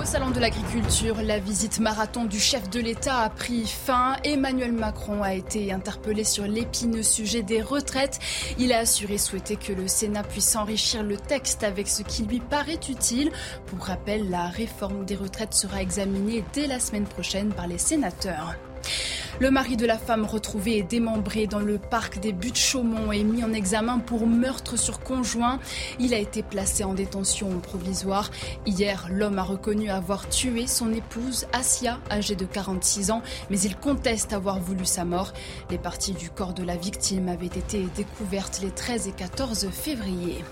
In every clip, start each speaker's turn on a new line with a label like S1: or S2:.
S1: Au Salon de l'Agriculture, la visite marathon du chef de l'État a pris fin. Emmanuel Macron a été interpellé sur l'épineux sujet des retraites. Il a assuré souhaiter que le Sénat puisse enrichir le texte avec ce qui lui paraît utile. Pour rappel, la réforme des retraites sera examinée dès la semaine prochaine par les sénateurs. Le mari de la femme retrouvée et démembré dans le parc des Buttes-Chaumont est mis en examen pour meurtre sur conjoint. Il a été placé en détention provisoire. Hier, l'homme a reconnu avoir tué son épouse, Asia, âgée de 46 ans, mais il conteste avoir voulu sa mort. Les parties du corps de la victime avaient été découvertes les 13 et 14 février.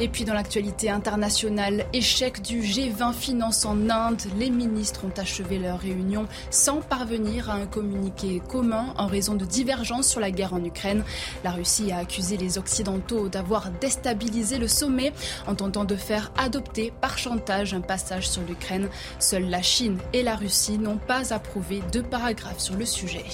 S1: Et puis dans l'actualité internationale, échec du G20 Finance en Inde. Les ministres ont achevé leur réunion sans parvenir à un communiqué commun en raison de divergences sur la guerre en Ukraine. La Russie a accusé les Occidentaux d'avoir déstabilisé le sommet en tentant de faire adopter par chantage un passage sur l'Ukraine. Seules la Chine et la Russie n'ont pas approuvé deux paragraphes sur le sujet.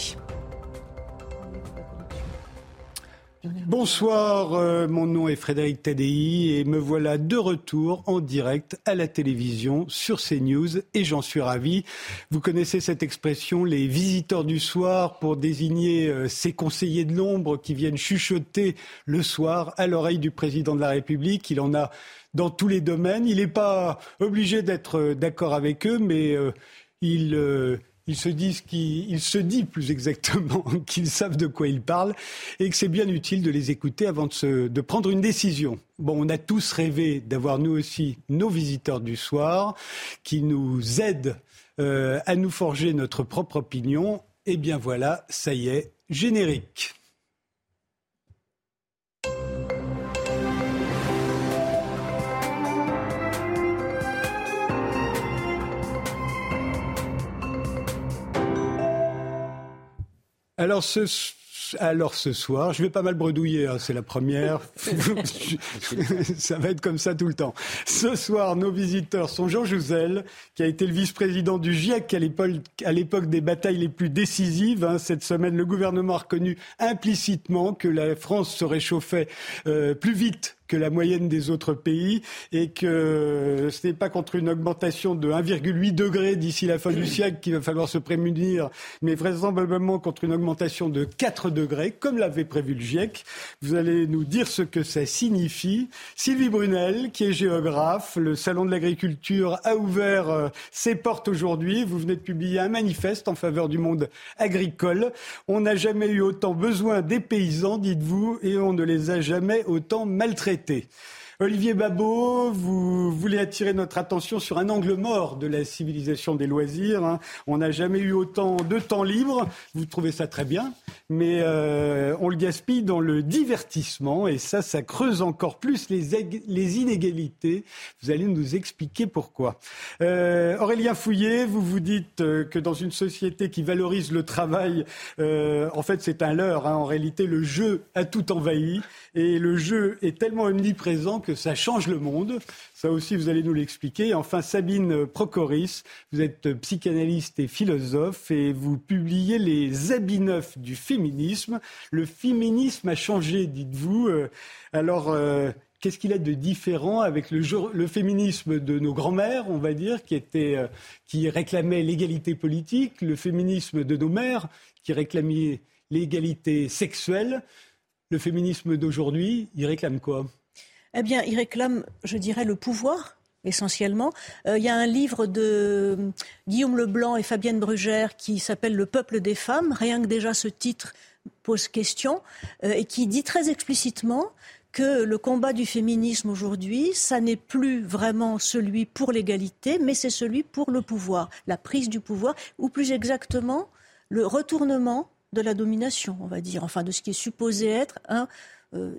S2: Bonsoir, euh, mon nom est Frédéric Tadei et me voilà de retour en direct à la télévision sur CNews et j'en suis ravi. Vous connaissez cette expression, les visiteurs du soir, pour désigner euh, ces conseillers de l'ombre qui viennent chuchoter le soir à l'oreille du président de la République. Il en a dans tous les domaines. Il n'est pas obligé d'être euh, d'accord avec eux, mais il ils se disent plus exactement qu'ils savent de quoi ils parlent et que c'est bien utile de les écouter avant de, de prendre une décision. Bon, on a tous rêvé d'avoir nous aussi nos visiteurs du soir qui nous aident euh, à nous forger notre propre opinion. Eh bien voilà, ça y est, générique. Alors ce, alors ce soir, je vais pas mal bredouiller, hein, c'est la première. ça va être comme ça tout le temps. Ce soir, nos visiteurs sont Jean Jouzel, qui a été le vice-président du GIEC à l'époque des batailles les plus décisives. Hein. Cette semaine, le gouvernement a reconnu implicitement que la France se réchauffait euh, plus vite que la moyenne des autres pays et que ce n'est pas contre une augmentation de 1,8 degré d'ici la fin du siècle qu'il va falloir se prémunir, mais vraisemblablement contre une augmentation de 4 degrés, comme l'avait prévu le GIEC. Vous allez nous dire ce que ça signifie. Sylvie Brunel, qui est géographe, le Salon de l'agriculture a ouvert euh, ses portes aujourd'hui. Vous venez de publier un manifeste en faveur du monde agricole. On n'a jamais eu autant besoin des paysans, dites-vous, et on ne les a jamais autant maltraités arrêté. Olivier Babot, vous voulez attirer notre attention sur un angle mort de la civilisation des loisirs. Hein. On n'a jamais eu autant de temps libre. Vous trouvez ça très bien, mais euh, on le gaspille dans le divertissement et ça, ça creuse encore plus les, inégalités. Vous allez nous expliquer pourquoi. Euh, Aurélien Fouillet, vous vous dites euh, que dans une société qui valorise le travail, en fait, c'est un leurre. Hein. En réalité, le jeu a tout envahi et le jeu est tellement omniprésent que ça change le monde. Ça aussi, vous allez nous l'expliquer. Enfin, Sabine Procoris, vous êtes psychanalyste et philosophe et vous publiez les habits neufs du féminisme. Le féminisme a changé, dites-vous. Euh, alors, euh, qu'est-ce qu'il a de différent avec le, le féminisme de nos grands-mères, on va dire, qui, était, euh, qui réclamait l'égalité politique, le féminisme de nos mères, qui réclamait l'égalité sexuelle? Le féminisme d'aujourd'hui, il réclame quoi?
S3: Eh bien, il réclame, je dirais, le pouvoir essentiellement. Euh, il y a un livre de Guillaume Leblanc et Fabienne Brugère qui s'appelle Le peuple des femmes. Rien que déjà ce titre pose question euh, et qui dit très explicitement que le combat du féminisme aujourd'hui, ça n'est plus vraiment celui pour l'égalité, mais c'est celui pour le pouvoir, la prise du pouvoir, ou plus exactement le retournement de la domination, on va dire, enfin de ce qui est supposé être un euh,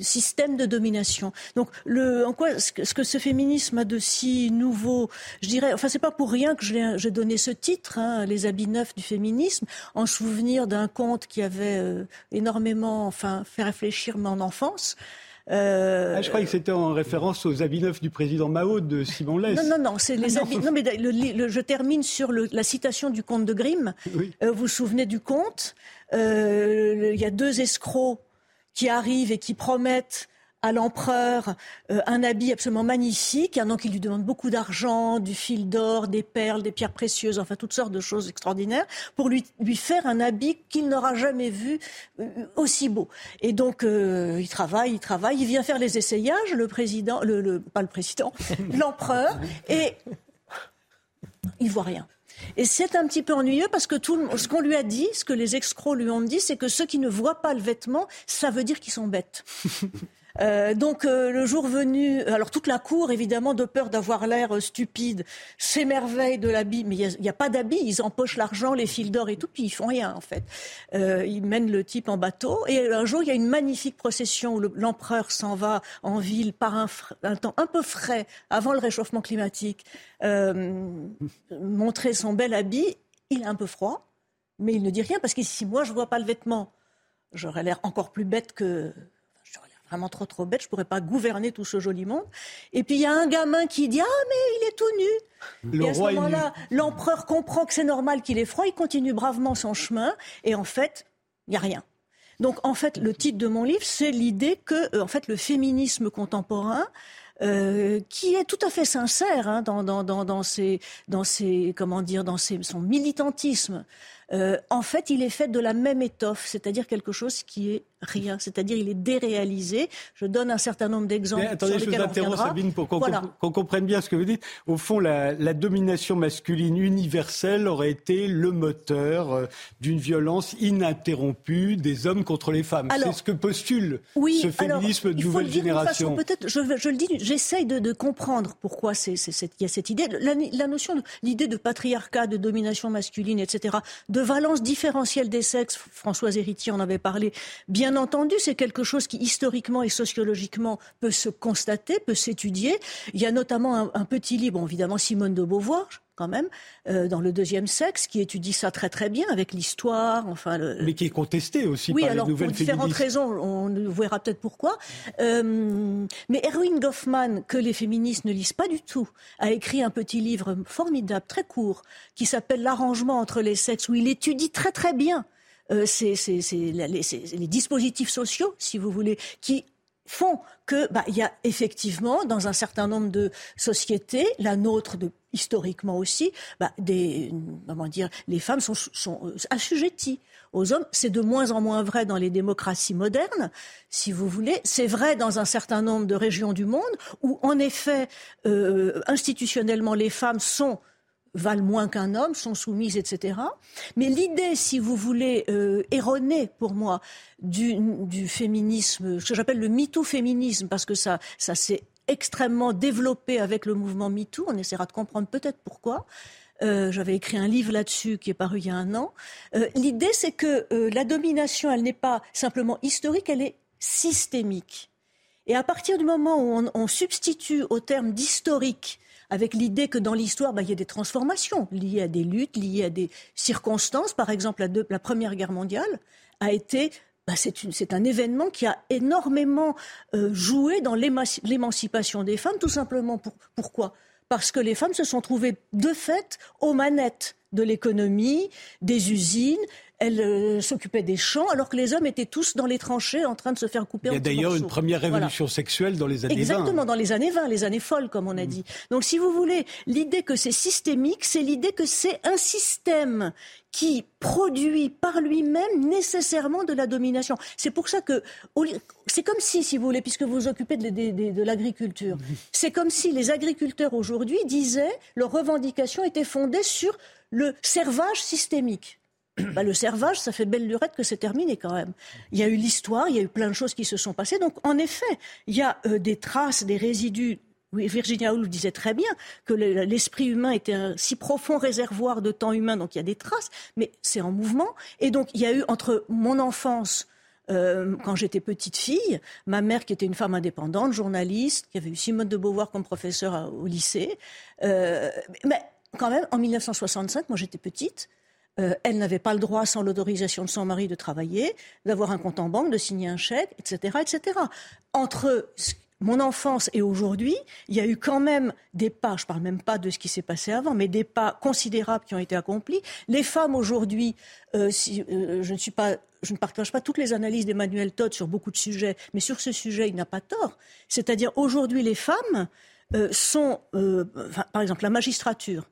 S3: système de domination. Donc, le, en quoi ce que, ce féminisme a de si nouveau, je dirais, enfin c'est pas pour rien que j'ai donné ce titre, hein, les habits neufs du féminisme, en souvenir d'un conte qui avait euh, énormément, enfin, fait réfléchir mon enfance.
S2: Euh, ah, je croyais que c'était en référence aux habits neufs du président Mao de Simon Less.
S3: Non, non, non, c'est les ah, habits. Non, mais je termine sur la citation du conte de Grimm. Euh, vous vous souvenez du conte? Il y a deux escrocs qui arrivent et qui promettent à l'empereur euh, un habit absolument magnifique. Donc il lui demande beaucoup d'argent, du fil d'or, des perles, des pierres précieuses, enfin toutes sortes de choses extraordinaires pour lui, faire un habit qu'il n'aura jamais vu euh, aussi beau. Et donc il travaille, il travaille, il vient faire les essayages, le président, pas le président, l'empereur, et il voit rien. Et c'est un petit peu ennuyeux parce que tout ce qu'on lui a dit, ce que les escrocs lui ont dit, c'est que ceux qui ne voient pas le vêtement, ça veut dire qu'ils sont bêtes. Euh, donc euh, le jour venu, alors toute la cour, évidemment, de peur d'avoir l'air euh, stupide, s'émerveille de l'habit, mais il n'y a, pas d'habit, ils empochent l'argent, les fils d'or et tout, puis ils font rien en fait. ils mènent le type en bateau, et un jour il y a une magnifique procession où l'empereur s'en va en ville par un, temps un peu frais, avant le réchauffement climatique, montrer son bel habit, il est un peu froid, mais il ne dit rien, parce que si moi je vois pas le vêtement, j'aurais l'air encore plus bête que vraiment trop trop bête, je pourrais pas gouverner tout ce joli monde. Et puis il y a un gamin qui dit ah mais il est tout nu. et à ce moment-là, l'empereur comprend que c'est normal qu'il ait froid, il continue bravement son chemin et en fait, il n'y a rien. Donc en fait, le titre de mon livre, c'est l'idée que euh, en fait le féminisme contemporain euh, qui est tout à fait sincère hein, dans, dans, dans, dans, ses, dans ses, comment dire, dans ses, son militantisme. Euh, en fait, il est fait de la même étoffe, c'est-à-dire quelque chose qui est rien, c'est-à-dire il est déréalisé. Je donne un certain nombre d'exemples.
S2: Attendez, je vous interromps, Sabine, pour qu'on comprenne bien ce que vous dites. Au fond, la, domination masculine universelle aurait été le moteur euh, d'une violence ininterrompue des hommes contre les femmes. C'est ce que postule ce féminisme de nouvelle génération.
S3: Peut-être, je, le dis, j'essaye de, comprendre pourquoi il y a cette idée. La, la notion, l'idée de patriarcat, de domination masculine, etc., de valence différentielle des sexes, Françoise Héritier en avait parlé, bien entendu, c'est quelque chose qui historiquement et sociologiquement peut se constater, peut s'étudier. Il y a notamment un, petit livre, évidemment Simone de Beauvoir, quand même, euh, dans le deuxième sexe, qui étudie ça très très bien avec l'histoire, enfin.
S2: Mais qui est contesté aussi
S3: oui,
S2: par
S3: alors,
S2: les nouvelles
S3: pour différentes raisons, on verra peut-être pourquoi. Euh, mais Erwin Goffman, que les féministes ne lisent pas du tout, a écrit un petit livre formidable, très court, qui s'appelle L'arrangement entre les sexes, où il étudie très très bien euh, c'est, les, dispositifs sociaux, si vous voulez, qui font que bah, y a effectivement dans un certain nombre de sociétés, la nôtre historiquement aussi, bah, des comment dire, les femmes sont, sont euh, assujetties aux hommes. C'est de moins en moins vrai dans les démocraties modernes, si vous voulez. C'est vrai dans un certain nombre de régions du monde où, en effet, euh, institutionnellement, les femmes sont valent moins qu'un homme, sont soumises, etc. Mais l'idée, si vous voulez, euh, erronée pour moi du, féminisme, ce que j'appelle le MeToo-féminisme, parce que ça, ça s'est extrêmement développé avec le mouvement MeToo, on essaiera de comprendre peut-être pourquoi. Euh, J'avais écrit un livre là-dessus qui est paru il y a un an. Euh, L'idée, c'est que la domination, elle n'est pas simplement historique, elle est systémique. Et à partir du moment où on substitue au terme d'historique avec l'idée que dans l'histoire, bah, il y a des transformations liées à des luttes, liées à des circonstances. Par exemple, la, Première Guerre mondiale a été bah, c'est un événement qui a énormément euh, joué dans l'émancipation des femmes, tout simplement. pourquoi? Parce que les femmes se sont trouvées de fait aux manettes de l'économie, des usines, elle euh, s'occupait des champs, alors que les hommes étaient tous dans les tranchées en train de se faire couper en
S2: Il y a d'ailleurs une première révolution sexuelle dans les années
S3: 20. Exactement, dans les années 20, les années folles, comme on a mm. dit. Donc, si vous voulez, l'idée que c'est systémique, c'est l'idée que c'est un système qui produit par lui-même nécessairement de la domination. C'est pour ça que c'est comme si, si vous voulez, puisque vous vous occupez de, de l'agriculture, c'est comme si les agriculteurs aujourd'hui disaient leurs revendications étaient fondées sur le servage systémique. Bah, le servage, ça fait belle lurette que c'est terminé quand même. Il y a eu l'histoire, il y a eu plein de choses qui se sont passées. Donc, en effet, il y a euh, des traces, des résidus. Oui, Virginia Woolf disait très bien que l'esprit humain était un si profond réservoir de temps humain, donc il y a des traces, mais c'est en mouvement. Et donc, il y a eu entre mon enfance, euh, quand j'étais petite fille, ma mère qui était une femme indépendante, journaliste, qui avait eu Simone de Beauvoir comme professeur au lycée, euh, mais quand même, en 1965, moi j'étais petite, euh, elle n'avait pas le droit, sans l'autorisation de son mari, de travailler, d'avoir un compte en banque, de signer un chèque, etc., etc. Entre mon enfance et aujourd'hui, il y a eu quand même des pas, je ne parle même pas de ce qui s'est passé avant, mais des pas considérables qui ont été accomplis. Les femmes aujourd'hui, euh, euh, je ne suis pas je ne partage pas toutes les analyses d'Emmanuel Todd sur beaucoup de sujets, mais sur ce sujet, il n'a pas tort. C'est-à-dire, aujourd'hui, les femmes euh, sont, par exemple, la magistrature,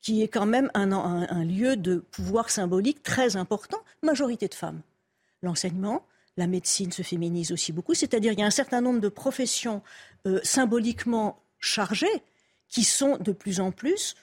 S3: qui est quand même un, lieu de pouvoir symbolique très important, majorité de femmes. L'enseignement, la médecine se féminise aussi beaucoup, c'est-à-dire il y a un certain nombre de professions euh, symboliquement chargées qui sont de plus en plus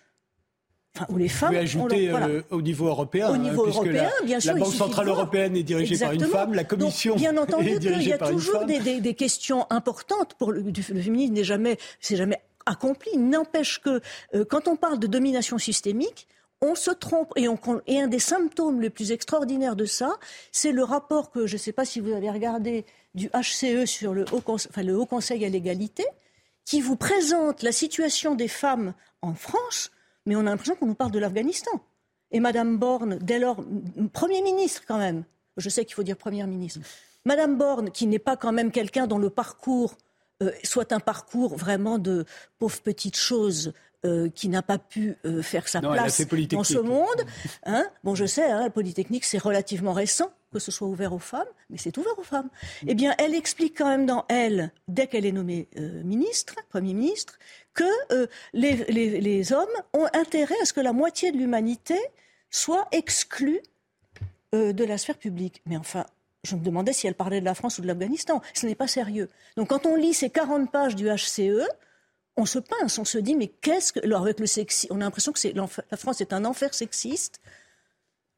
S3: Enfin, où les femmes.
S2: Vous ajouter euh, au niveau européen,
S3: au hein, niveau européen,
S2: la,
S3: bien sûr,
S2: la Banque centrale européenne est dirigée par une femme, la Commission
S3: Donc, bien entendu
S2: est dirigée
S3: il y a toujours
S2: femme.
S3: Des, des, questions importantes pour le, le féminisme n'est jamais, c'est jamais accompli. N'empêche que euh, quand on parle de domination systémique, on se trompe et, un des symptômes les plus extraordinaires de ça, c'est le rapport que je ne sais pas si vous avez regardé du HCE sur le Haut, Conseil à l'égalité, qui vous présente la situation des femmes en France, mais on a l'impression qu'on nous parle de l'Afghanistan. Et Madame Borne, dès lors, Premier ministre quand même, je sais qu'il faut dire Première ministre, Madame Borne, qui n'est pas quand même quelqu'un dont le parcours soit un parcours vraiment de pauvre petite chose euh, qui n'a pas pu euh, faire sa place dans ce monde. Hein bon, je sais, hein, la Polytechnique, c'est relativement récent que ce soit ouvert aux femmes, mais c'est ouvert aux femmes. Eh bien, elle explique quand même dans elle, dès qu'elle est nommée ministre, Premier ministre, que les, les, les, hommes ont intérêt à ce que la moitié de l'humanité soit exclue de la sphère publique. Mais enfin, je me demandais si elle parlait de la France ou de l'Afghanistan. Ce n'est pas sérieux. Donc quand on lit ces 40 pages du HCE, on se pince, on se dit mais qu'est-ce que... Alors avec le sexy, on a l'impression que la France est un enfer sexiste.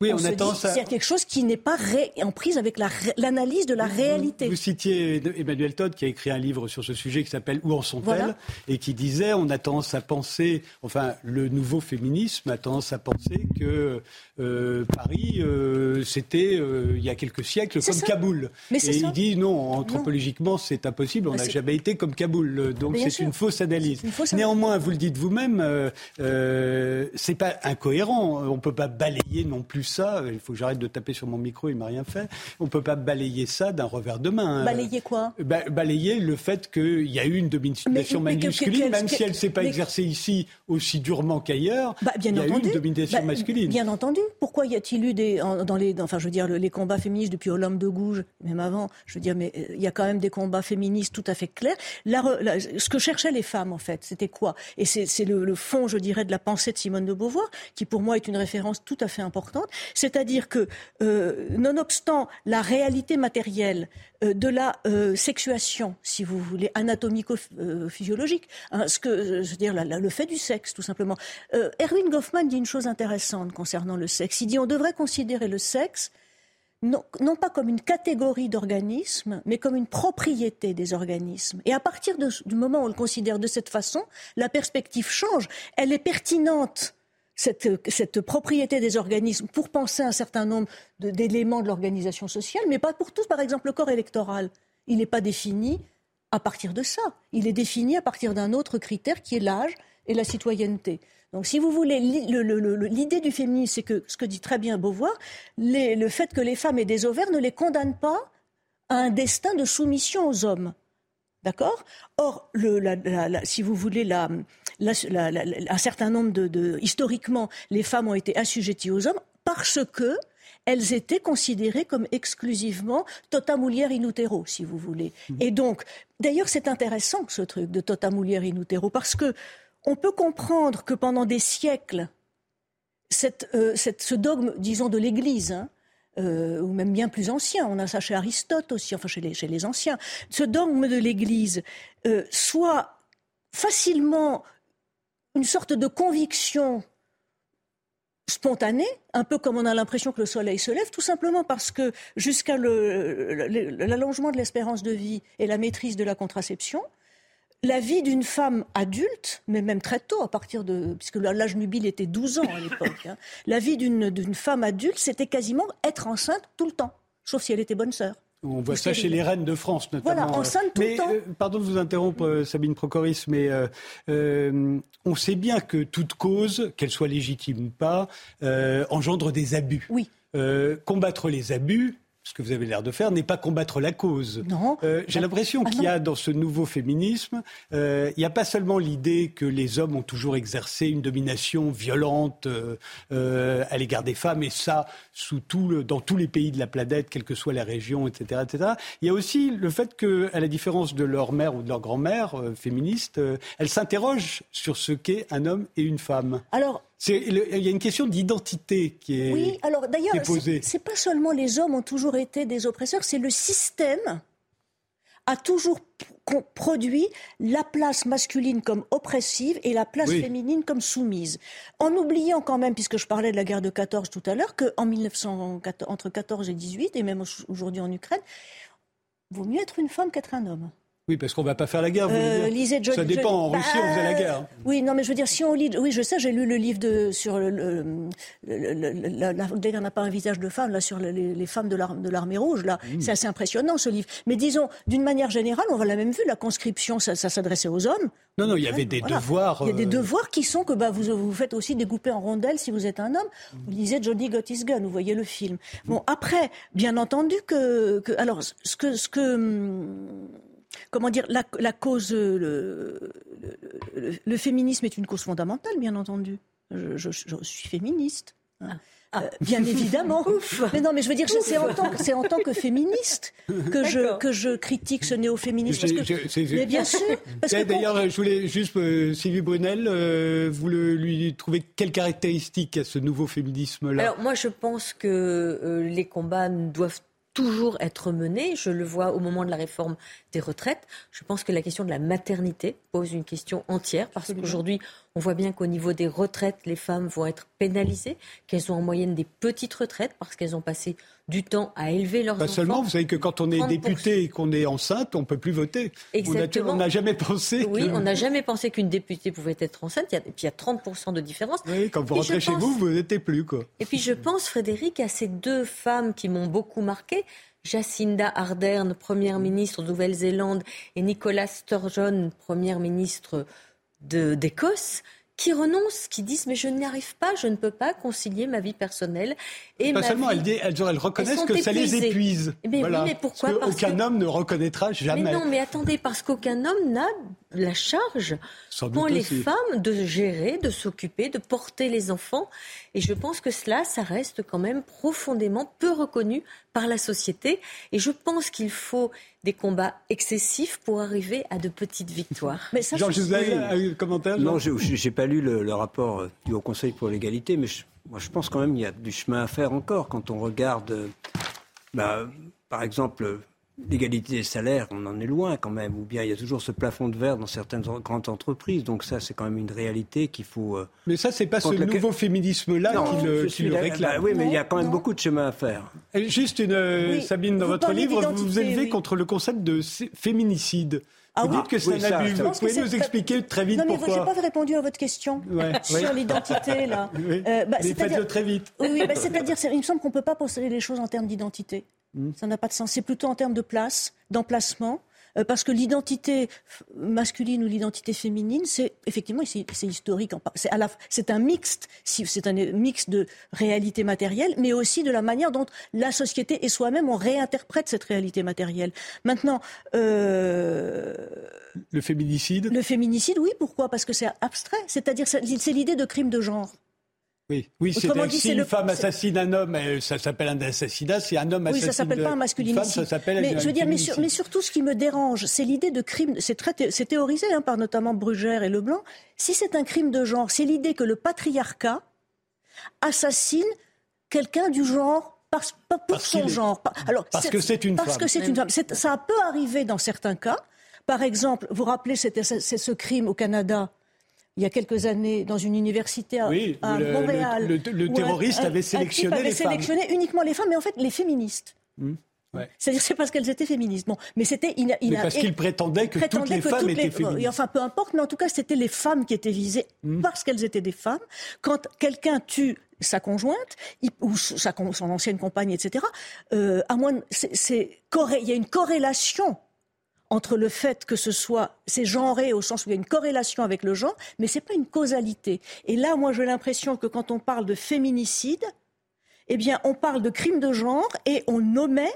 S2: Oui, on,
S3: attend
S2: ça.
S3: C'est quelque chose qui n'est pas en prise avec l'analyse de la réalité.
S2: Vous, citiez Emmanuel Todd qui a écrit un livre sur ce sujet qui s'appelle Où en sont-elles et qui disait on a tendance à penser, enfin le nouveau féminisme a tendance à penser que euh, Paris euh, c'était euh, il y a quelques siècles comme Kaboul.
S3: Mais
S2: et il dit non, anthropologiquement c'est impossible, on bah, n'a jamais été comme Kaboul, donc c'est une fausse analyse. Une fausse Néanmoins, vous le dites vous-même, c'est pas incohérent, on peut pas balayer non plus ça. Il faut que j'arrête de taper sur mon micro, il m'a rien fait. On ne peut pas balayer ça d'un revers de main.
S3: Balayer quoi?
S2: Balayer le fait qu'il y a eu une domination masculine, même si elle ne s'est pas exercée ici aussi durement qu'ailleurs.
S3: Bah,
S2: il y a eu une domination bah, masculine.
S3: Bien entendu. Pourquoi y a-t-il eu des dans les enfin je veux dire les combats féministes depuis Olympe de Gouges, même avant. Je veux dire mais euh, il y a quand même des combats féministes tout à fait clairs. ce que cherchaient les femmes en fait, c'était quoi? Et c'est le, le fond, je dirais, de la pensée de Simone de Beauvoir, qui pour moi est une référence tout à fait importante. C'est-à-dire que, euh, nonobstant la réalité matérielle euh, de la euh, sexuation, si vous voulez, anatomico-physiologique, hein, ce que, je veux dire, le fait du sexe, tout simplement. Erwin Goffman dit une chose intéressante concernant le sexe. Il dit on devrait considérer le sexe non, non, pas comme une catégorie d'organismes, mais comme une propriété des organismes. Et à partir du moment où on le considère de cette façon, la perspective change. Elle est pertinente cette, propriété des organismes pour penser un certain nombre d'éléments de, l'organisation sociale, mais pas pour tous. Par exemple, le corps électoral, il n'est pas défini à partir de ça. Il est défini à partir d'un autre critère qui est l'âge et la citoyenneté. Donc, si vous voulez, l'idée du féminisme, c'est que, ce que dit très bien Beauvoir, le fait que les femmes aient des ovaires ne les condamne pas à un destin de soumission aux hommes. D'accord? Or, si vous voulez, la, un certain nombre de, historiquement, les femmes ont été assujetties aux hommes parce que elles étaient considérées comme exclusivement totamulier in utero, si vous voulez. Mmh. Et donc, d'ailleurs, c'est intéressant ce truc de totamulier in utero parce que on peut comprendre que pendant des siècles, euh, ce dogme, disons, de l'Église, hein, euh, ou même bien plus ancien, on a ça chez Aristote aussi, enfin chez les, anciens, ce dogme de l'Église euh, soit facilement une sorte de conviction spontanée, un peu comme on a l'impression que le soleil se lève, tout simplement parce que jusqu'à l'allongement de l'espérance de vie et la maîtrise de la contraception, la vie d'une femme adulte, mais même très tôt, à partir de. puisque l'âge nubile était 12 ans à l'époque, hein, la vie d'une femme adulte, c'était quasiment être enceinte tout le temps, sauf si elle était bonne sœur.
S2: On voit ça chez les reines de France, notamment.
S3: Voilà, enceinte tout
S2: mais,
S3: le temps. Euh,
S2: pardon de vous interrompre, euh, Sabine Procoris, mais euh, on sait bien que toute cause, qu'elle soit légitime ou pas, engendre des abus.
S3: Oui.
S2: combattre les abus, ce que vous avez l'air de faire, n'est pas combattre la cause.
S3: Non.
S2: Euh, j'ai l'impression ah qu'il y a dans ce nouveau féminisme, euh, il n'y a pas seulement l'idée que les hommes ont toujours exercé une domination violente euh, à l'égard des femmes, et ça sous tout dans tous les pays de la planète, quelle que soit la région, etc., etc. Il y a aussi le fait qu'à la différence de leur mère ou de leur grand-mère féministe, elles s'interrogent sur ce qu'est un homme et une femme.
S3: Alors,
S2: il y a une question d'identité qui est
S3: Oui, alors d'ailleurs,
S2: ce
S3: c'est pas seulement les hommes ont toujours été des oppresseurs, c'est le système a toujours produit la place masculine comme oppressive et la place féminine comme soumise. En oubliant quand même, puisque je parlais de la guerre de 14 tout à l'heure, qu'en 1914, entre 14 et 18, et même aujourd'hui en Ukraine, vaut mieux être une femme qu'être un homme.
S2: Oui, parce qu'on ne va pas faire la guerre. Vous euh, ça dépend. En Russie, on faisait la bah, guerre.
S3: Oui, non, mais je veux dire, si on lit, oui, je sais, j'ai lu le livre de sur le, le, la, n'a pas un visage de femme là sur les, femmes de l'armée rouge là. Mmh. C'est assez impressionnant ce livre. Mais disons, d'une manière générale, on l'a même vu, la conscription, ça, s'adressait aux hommes.
S2: Non, non, il y avait des devoirs.
S3: Il y a des euh, devoirs qui sont que bah, vous vous faites aussi découper en rondelles si vous êtes un homme. Vous lisez Johnny Got His Gun, vous voyez le film. Bon, après, bien entendu que, que alors ce que ce que hum, comment dire, la, cause, le, féminisme est une cause fondamentale, bien entendu. Je, suis féministe. Hein. Ah. Euh, bien évidemment. mais non, mais je veux dire, c'est en, tant que, en tant que féministe que je, que je critique ce néo-féminisme. mais bien sûr.
S2: D'ailleurs, je voulais juste, euh, Sylvie Brunel, euh, vous lui trouvez quelles caractéristiques à ce nouveau féminisme-là?
S4: Alors, moi, je pense que les combats doivent toujours être menée. Je le vois au moment de la réforme des retraites. Je pense que la question de la maternité pose une question entière parce qu'aujourd'hui, on voit bien qu'au niveau des retraites, les femmes vont être pénalisées, qu'elles ont en moyenne des petites retraites parce qu'elles ont passé du temps à élever leurs
S2: Pas
S4: enfants.
S2: seulement, vous savez que quand on est député et qu'on est enceinte, on ne peut plus voter.
S4: Exactement.
S2: On n'a jamais pensé.
S4: Oui, on n'a jamais pensé qu'une députée pouvait être enceinte. et puis il y a 30% de différence.
S2: Oui, quand vous rentrez chez vous, vous n'êtes plus. Quoi.
S4: Et puis je pense, Frédéric, à ces deux femmes qui m'ont beaucoup marqué. Jacinda Ardern, première ministre de Nouvelle-Zélande, et Nicolas Sturgeon, première ministre d'Écosse, qui renoncent, qui disent mais je n'y arrive pas, je ne peux pas concilier ma vie personnelle et
S2: pas
S4: ma
S2: seulement, elles, elles, reconnaissent que ça les épuise.
S4: Mais, oui, mais pourquoi
S2: parce Aucun homme ne reconnaîtra jamais.
S4: Mais non, mais attendez, parce qu'aucun homme n'a la charge pour les femmes de gérer, de s'occuper, de porter les enfants. Et je pense que cela, ça reste quand même profondément peu reconnu par la société. Et je pense qu'il faut des combats excessifs pour arriver à de petites victoires.
S2: Mais ça, Jean, vous avez un commentaire
S5: Non, je n'ai pas lu le, rapport du Haut Conseil pour l'égalité, mais moi je pense quand même qu'il y a du chemin à faire encore quand on regarde, bah, par exemple, l'égalité des salaires, on en est loin quand même, ou bien il y a toujours ce plafond de verre dans certaines grandes entreprises. Donc ça, c'est quand même une réalité qu'il faut. Euh,
S2: mais ça, c'est pas ce nouveau féminisme-là qui le, réclame.
S5: Bah oui, mais il y a quand même beaucoup de chemin à faire.
S2: juste une, euh, Sabine, dans votre livre, vous vous élevez contre le concept de féminicide. Ah vous dites que c'est un abus. Vous pouvez nous expliquer très vite pourquoi
S3: Non, mais je n'ai pas répondu à votre question sur l'identité. là.
S2: Euh, bah, faites-le très vite.
S3: Oui, bah, c'est-à-dire, il me semble qu'on ne peut pas poser les choses en termes d'identité. Hmm. Ça n'a pas de sens. C'est plutôt en termes de place, d'emplacement. Euh, parce que l'identité masculine ou l'identité féminine, c'est effectivement c'est historique. C'est un mixte, c'est un mix de réalité matérielle, mais aussi de la manière dont la société et soi-même on réinterprète cette réalité matérielle. Maintenant,
S2: euh, le féminicide?
S3: Le féminicide, oui. Pourquoi? Parce que c'est abstrait. C'est-à-dire c'est l'idée de crime de genre.
S2: Oui, oui c'est si une femme assassine un homme, ça s'appelle un assassinat. Si un homme assassine
S3: oui, ça s'appelle pas un masculinicide. ça s'appelle mais, je veux dire, mais, mais, surtout, ce qui me dérange, c'est l'idée de crime. C'est théorisé hein, par notamment Brugère et Leblanc. Si c'est un crime de genre, c'est l'idée que le patriarcat assassine quelqu'un du genre pas pour son genre.
S2: Alors, parce que c'est une
S3: parce
S2: femme.
S3: que c'est une femme. Ça peut arriver dans certains cas. Par exemple, vous vous rappelez, c'était ce crime au Canada il y a quelques années dans une université à, Montréal.
S2: Le, terroriste avait sélectionné
S3: avait sélectionné uniquement les femmes, mais en fait les féministes. Hmm. C'est-à-dire c'est parce qu'elles étaient féministes. Bon, mais c'était
S2: parce qu'il prétendait que toutes les femmes étaient féministes.
S3: Enfin, peu importe, mais en tout cas, c'était les femmes qui étaient visées hmm. parce qu'elles étaient des femmes. Quand quelqu'un tue sa conjointe ou sa, son ancienne compagne, etc. Euh, à moins, c'est, il y a une corrélation entre le fait que ce soit, c'est genré au sens où il y a une corrélation avec le genre, mais c'est pas une causalité. Et là, moi, j'ai l'impression que quand on parle de féminicide, eh bien, on parle de crime de genre et on nommait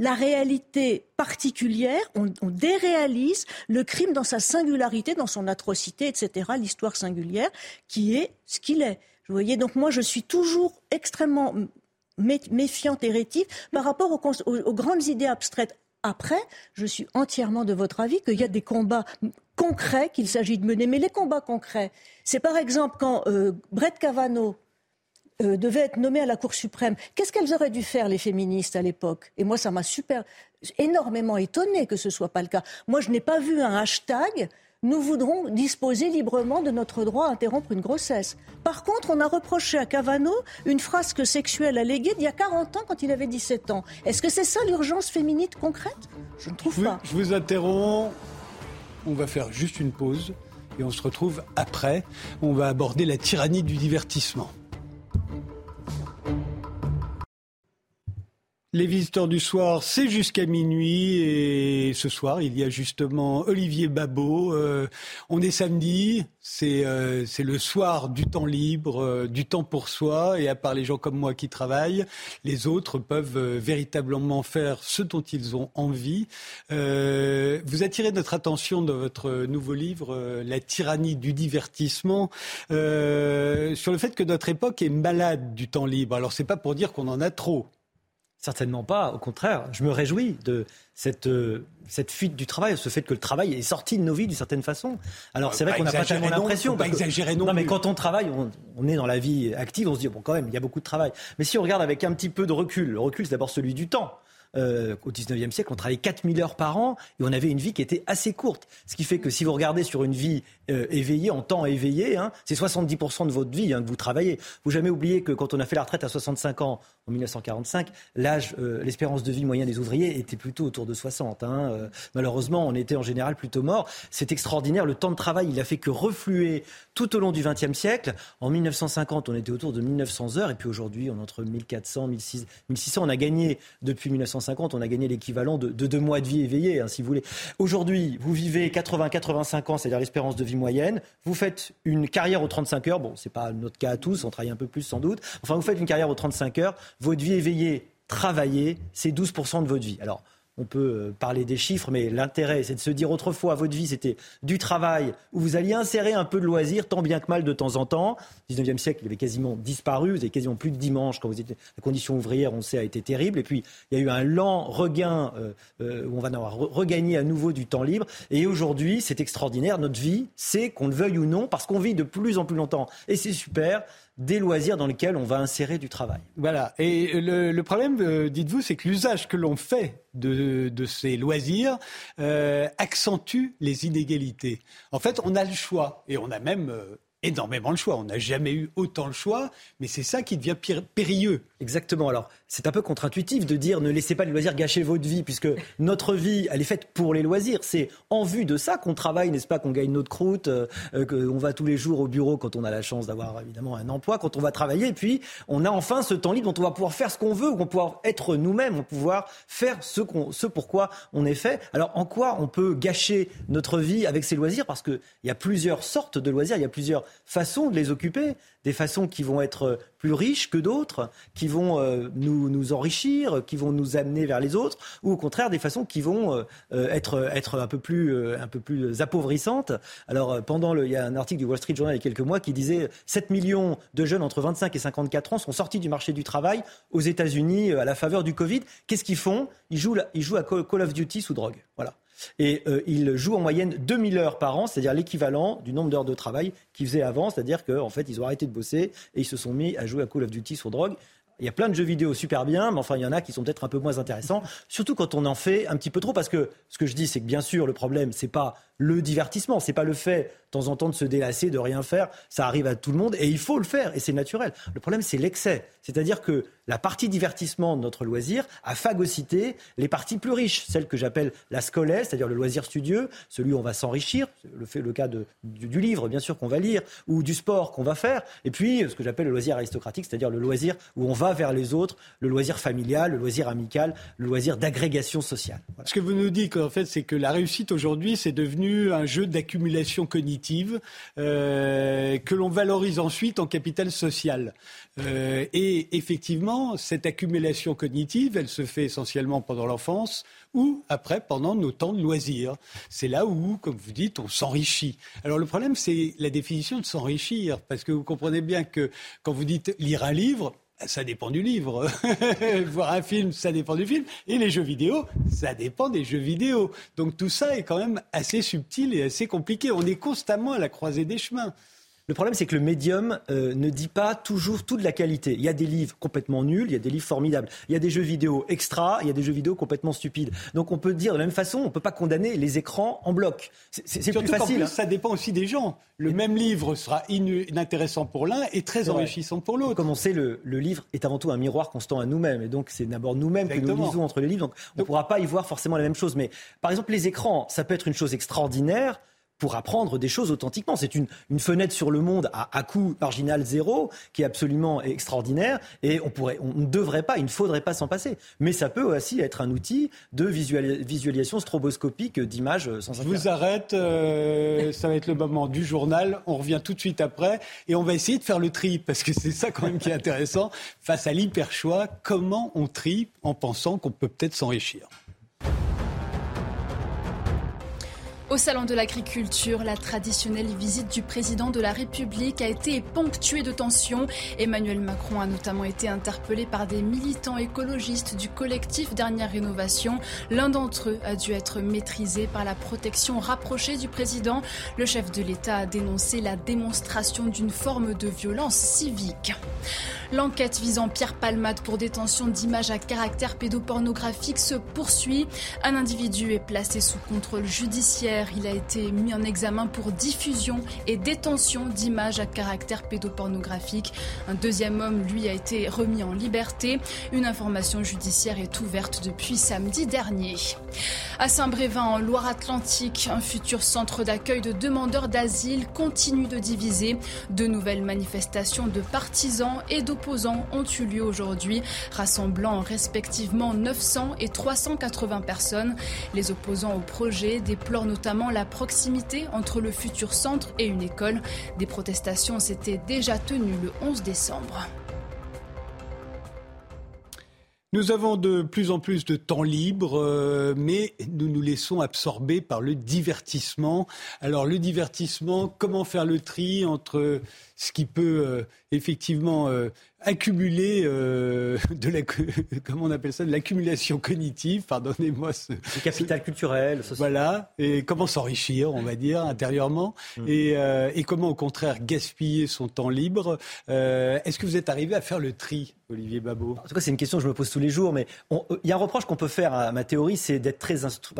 S3: la réalité particulière, on, déréalise le crime dans sa singularité, dans son atrocité, etc., l'histoire singulière, qui est ce qu'il est. Vous voyez, donc moi je suis toujours extrêmement méfiante et rétive par rapport aux, grandes idées abstraites. Après, je suis entièrement de votre avis qu'il y a des combats concrets qu'il s'agit de mener. Mais les combats concrets, c'est par exemple quand euh, Brett Kavanaugh euh, devaient être nommées à la Cour suprême, qu'est-ce qu'elles auraient dû faire, les féministes, à l'époque? Et moi, ça m'a super, énormément étonné que ce ne soit pas le cas. Moi, je n'ai pas vu un hashtag nous voudrons disposer librement de notre droit à interrompre une grossesse. Par contre, on a reproché à Cavano une frasque sexuelle alléguée d'il y a 40 ans quand il avait 17 ans. Est-ce que c'est ça l'urgence féminine concrète? Je ne trouve pas.
S2: Je vous interromps. On va faire juste une pause et on se retrouve après. On va aborder la tyrannie du divertissement. Les visiteurs du soir, c'est jusqu'à minuit et ce soir, il y a justement Olivier Babot. Euh, on est samedi, c'est euh, le soir du temps libre, euh, du temps pour soi et à part les gens comme moi qui travaillent, les autres peuvent véritablement faire ce dont ils ont envie. vous attirez notre attention dans votre nouveau livre, La tyrannie du divertissement, sur le fait que notre époque est malade du temps libre. Alors c'est pas pour dire qu'on en a trop.
S6: Certainement pas. Au contraire, je me réjouis de cette, euh, cette fuite du travail, ce fait que le travail est sorti de nos vies d'une certaine façon. Alors c'est vrai qu'on n'a pas tellement l'impression.
S2: Pas exagérer non,
S6: non mais quand on travaille, on, est dans la vie active, on se dit bon quand même, il y a beaucoup de travail. Mais si on regarde avec un petit peu de recul, le recul c'est d'abord celui du temps. Euh, au 19e siècle, on travaillait 4000 heures par an et on avait une vie qui était assez courte. Ce qui fait que si vous regardez sur une vie euh, éveillée, en temps éveillé, hein, c'est 70% de votre vie hein, que vous travaillez. Vous jamais oublier que quand on a fait la retraite à 65 ans en 1945, l'âge, euh, l'espérance de vie moyenne des ouvriers était plutôt autour de 60. Hein. malheureusement, on était en général plutôt mort. C'est extraordinaire. Le temps de travail, il a fait que refluer tout au long du XXe siècle. En 1950, on était autour de 1900 heures et puis aujourd'hui, on est entre 1400, 1600. On a gagné depuis 1950 on a gagné l'équivalent de, deux mois de vie éveillée, hein, si vous voulez. Aujourd'hui, vous vivez 80-85 ans, c'est-à-dire l'espérance de vie moyenne. Vous faites une carrière aux 35 heures. Bon, c'est pas notre cas à tous, on travaille un peu plus sans doute. Enfin, vous faites une carrière aux 35 heures. Votre vie éveillée, travailler, c'est 12% de votre vie. Alors, on peut euh, parler des chiffres, mais l'intérêt, c'est de se dire autrefois, votre vie, c'était du travail où vous alliez insérer un peu de loisir, tant bien que mal de temps en temps. Au 19e siècle, il avait quasiment disparu. Vous avez quasiment plus de dimanche quand vous étiez. La condition ouvrière, on sait, a été terrible. Et puis, il y a eu un lent regain euh, euh, où on va avoir regagné à nouveau du temps libre. Et aujourd'hui, c'est extraordinaire. Notre vie, c'est qu'on le veuille ou non, parce qu'on vit de plus en plus longtemps. Et c'est super des loisirs dans lesquels on va insérer du travail.
S2: Voilà. Et le, problème, euh, dites-vous, c'est que l'usage que l'on fait de, ces loisirs euh, accentue les inégalités. En fait, on a le choix et on a même euh, énormément le choix. On n'a jamais eu autant le choix, mais c'est ça qui devient périlleux.
S6: Exactement. Alors, c'est un peu contre-intuitif de dire ne laissez pas les loisirs gâcher votre vie, puisque notre vie, elle est faite pour les loisirs. C'est en vue de ça qu'on travaille, n'est-ce pas, qu'on gagne notre croûte, euh, euh, qu'on va tous les jours au bureau quand on a la chance d'avoir évidemment un emploi, quand on va travailler, et puis on a enfin ce temps libre dont on va pouvoir faire ce qu'on veut, qu'on va pouvoir être nous-mêmes, on va pouvoir faire ce, qu'on, ce pourquoi on est fait. Alors, en quoi on peut gâcher notre vie avec ces loisirs? Parce qu'il y a plusieurs sortes de loisirs, il y a plusieurs façons de les occuper des façons qui vont être plus riches que d'autres, qui vont euh, nous, nous, enrichir, qui vont nous amener vers les autres, ou au contraire des façons qui vont euh, euh, être, être un, peu plus, un peu plus appauvissantes. Alors, pendant le, il y a un article du Wall Street Journal il y a quelques mois qui disait 7 millions de jeunes entre 25 et 54 ans sont sortis du marché du travail aux États-Unis à la faveur du Covid. Qu'est-ce qu'ils font? Ils jouent, ils jouent à Call of Duty sous drogue. Voilà. Et euh, il joue en moyenne 2000 heures par an, c'est-à-dire l'équivalent du nombre d'heures de travail qu'ils faisaient avant, c'est-à-dire qu'en fait, ils ont arrêté de bosser et ils se sont mis à jouer à Call of Duty sur drogue. Il y a plein de jeux vidéo super bien, mais enfin, il y en a qui sont peut-être un peu moins intéressants, surtout quand on en fait un petit peu trop, parce que ce que je dis, c'est que bien sûr, le problème, c'est pas le divertissement, c'est pas le fait de temps en temps de se délasser, de rien faire, ça arrive à tout le monde et il faut le faire et c'est naturel. Le problème, c'est l'excès, c'est-à-dire que la partie divertissement de notre loisir a phagocyté les parties plus riches, celles que j'appelle la scolaire, c'est-à-dire le loisir studieux, celui où on va s'enrichir, le, le cas de, du, livre, bien sûr, qu'on va lire, ou du sport qu'on va faire, et puis ce que j'appelle le loisir aristocratique, c'est-à-dire le loisir où on va vers les autres, le loisir familial, le loisir amical, le loisir d'agrégation sociale.
S2: Ce que vous nous dites, en fait, c'est que la réussite aujourd'hui, c'est devenu un jeu d'accumulation cognitive euh, que l'on valorise ensuite en capital social. Euh, et effectivement, cette accumulation cognitive, elle se fait essentiellement pendant l'enfance ou après pendant nos temps de loisirs. C'est là où, comme vous dites, on s'enrichit. Alors le problème, c'est la définition de s'enrichir, parce que vous comprenez bien que quand vous dites lire un livre, ça dépend du livre. Voir un film, ça dépend du film. Et les jeux vidéo, ça dépend des jeux vidéo. Donc tout ça est quand même assez subtil et assez compliqué. On est constamment à la croisée des chemins.
S6: Le problème, c'est que le médium euh, ne dit pas toujours toute la qualité. Il y a des livres complètement nuls, il y a des livres formidables. Il y a des jeux vidéo extra, il y a des jeux vidéo complètement stupides. Donc on peut dire de la même façon, on ne peut pas condamner les écrans en bloc.
S2: C'est plus facile. Plus, hein. Ça dépend aussi des gens. Le même livre sera inintéressant pour l'un et très enrichissant pour l'autre.
S6: Comme on sait, le, livre est avant tout un miroir constant à nous-mêmes. Et donc c'est d'abord nous-mêmes que nous lisons entre les livres. Donc on ne pourra pas y voir forcément la même chose. Mais par exemple, les écrans, ça peut être une chose extraordinaire pour apprendre des choses authentiquement. C'est une, une, fenêtre sur le monde à, à coût marginal zéro qui est absolument extraordinaire et on pourrait, on ne devrait pas, il ne faudrait pas s'en passer. Mais ça peut aussi être un outil de visualisation stroboscopique d'images sans
S2: Je vous arrête, euh, ça va être le moment du journal. On revient tout de suite après et on va essayer de faire le tri parce que c'est ça quand même qui est intéressant face à l'hyper choix. Comment on trie en pensant qu'on peut peut-être s'enrichir?
S1: Au Salon de l'Agriculture, la traditionnelle visite du président de la République a été ponctuée de tensions. Emmanuel Macron a notamment été interpellé par des militants écologistes du collectif Dernière Rénovation. L'un d'entre eux a dû être maîtrisé par la protection rapprochée du président. Le chef de l'État a dénoncé la démonstration d'une forme de violence civique. L'enquête visant Pierre Palmade pour détention d'images à caractère pédopornographique se poursuit. Un individu est placé sous contrôle judiciaire. Il a été mis en examen pour diffusion et détention d'images à caractère pédopornographique. Un deuxième homme, lui, a été remis en liberté. Une information judiciaire est ouverte depuis samedi dernier. À Saint-Brévin, en Loire-Atlantique, un futur centre d'accueil de demandeurs d'asile continue de diviser. De nouvelles manifestations de partisans et d'opposants opposants ont eu lieu aujourd'hui, rassemblant respectivement 900 et 380 personnes. Les opposants au projet déplorent notamment la proximité entre le futur centre et une école. Des protestations s'étaient déjà tenues le 11 décembre.
S2: Nous avons de plus en plus de temps libre, euh, mais nous nous laissons absorber par le divertissement. Alors le divertissement, comment faire le tri entre ce qui peut euh, effectivement euh, accumuler euh, de la comment on appelle ça de l'accumulation cognitive pardonnez-moi ce
S6: le capital culturel
S2: voilà. Et comment s'enrichir on va dire intérieurement. Mm. et, euh, et, comment au contraire gaspiller son temps libre. Euh, est-ce que vous êtes arrivé à faire le tri Olivier Babot
S6: En tout cas, c'est une question que je me pose tous les jours, mais il y a un reproche qu'on peut faire à ma théorie, c'est d'être très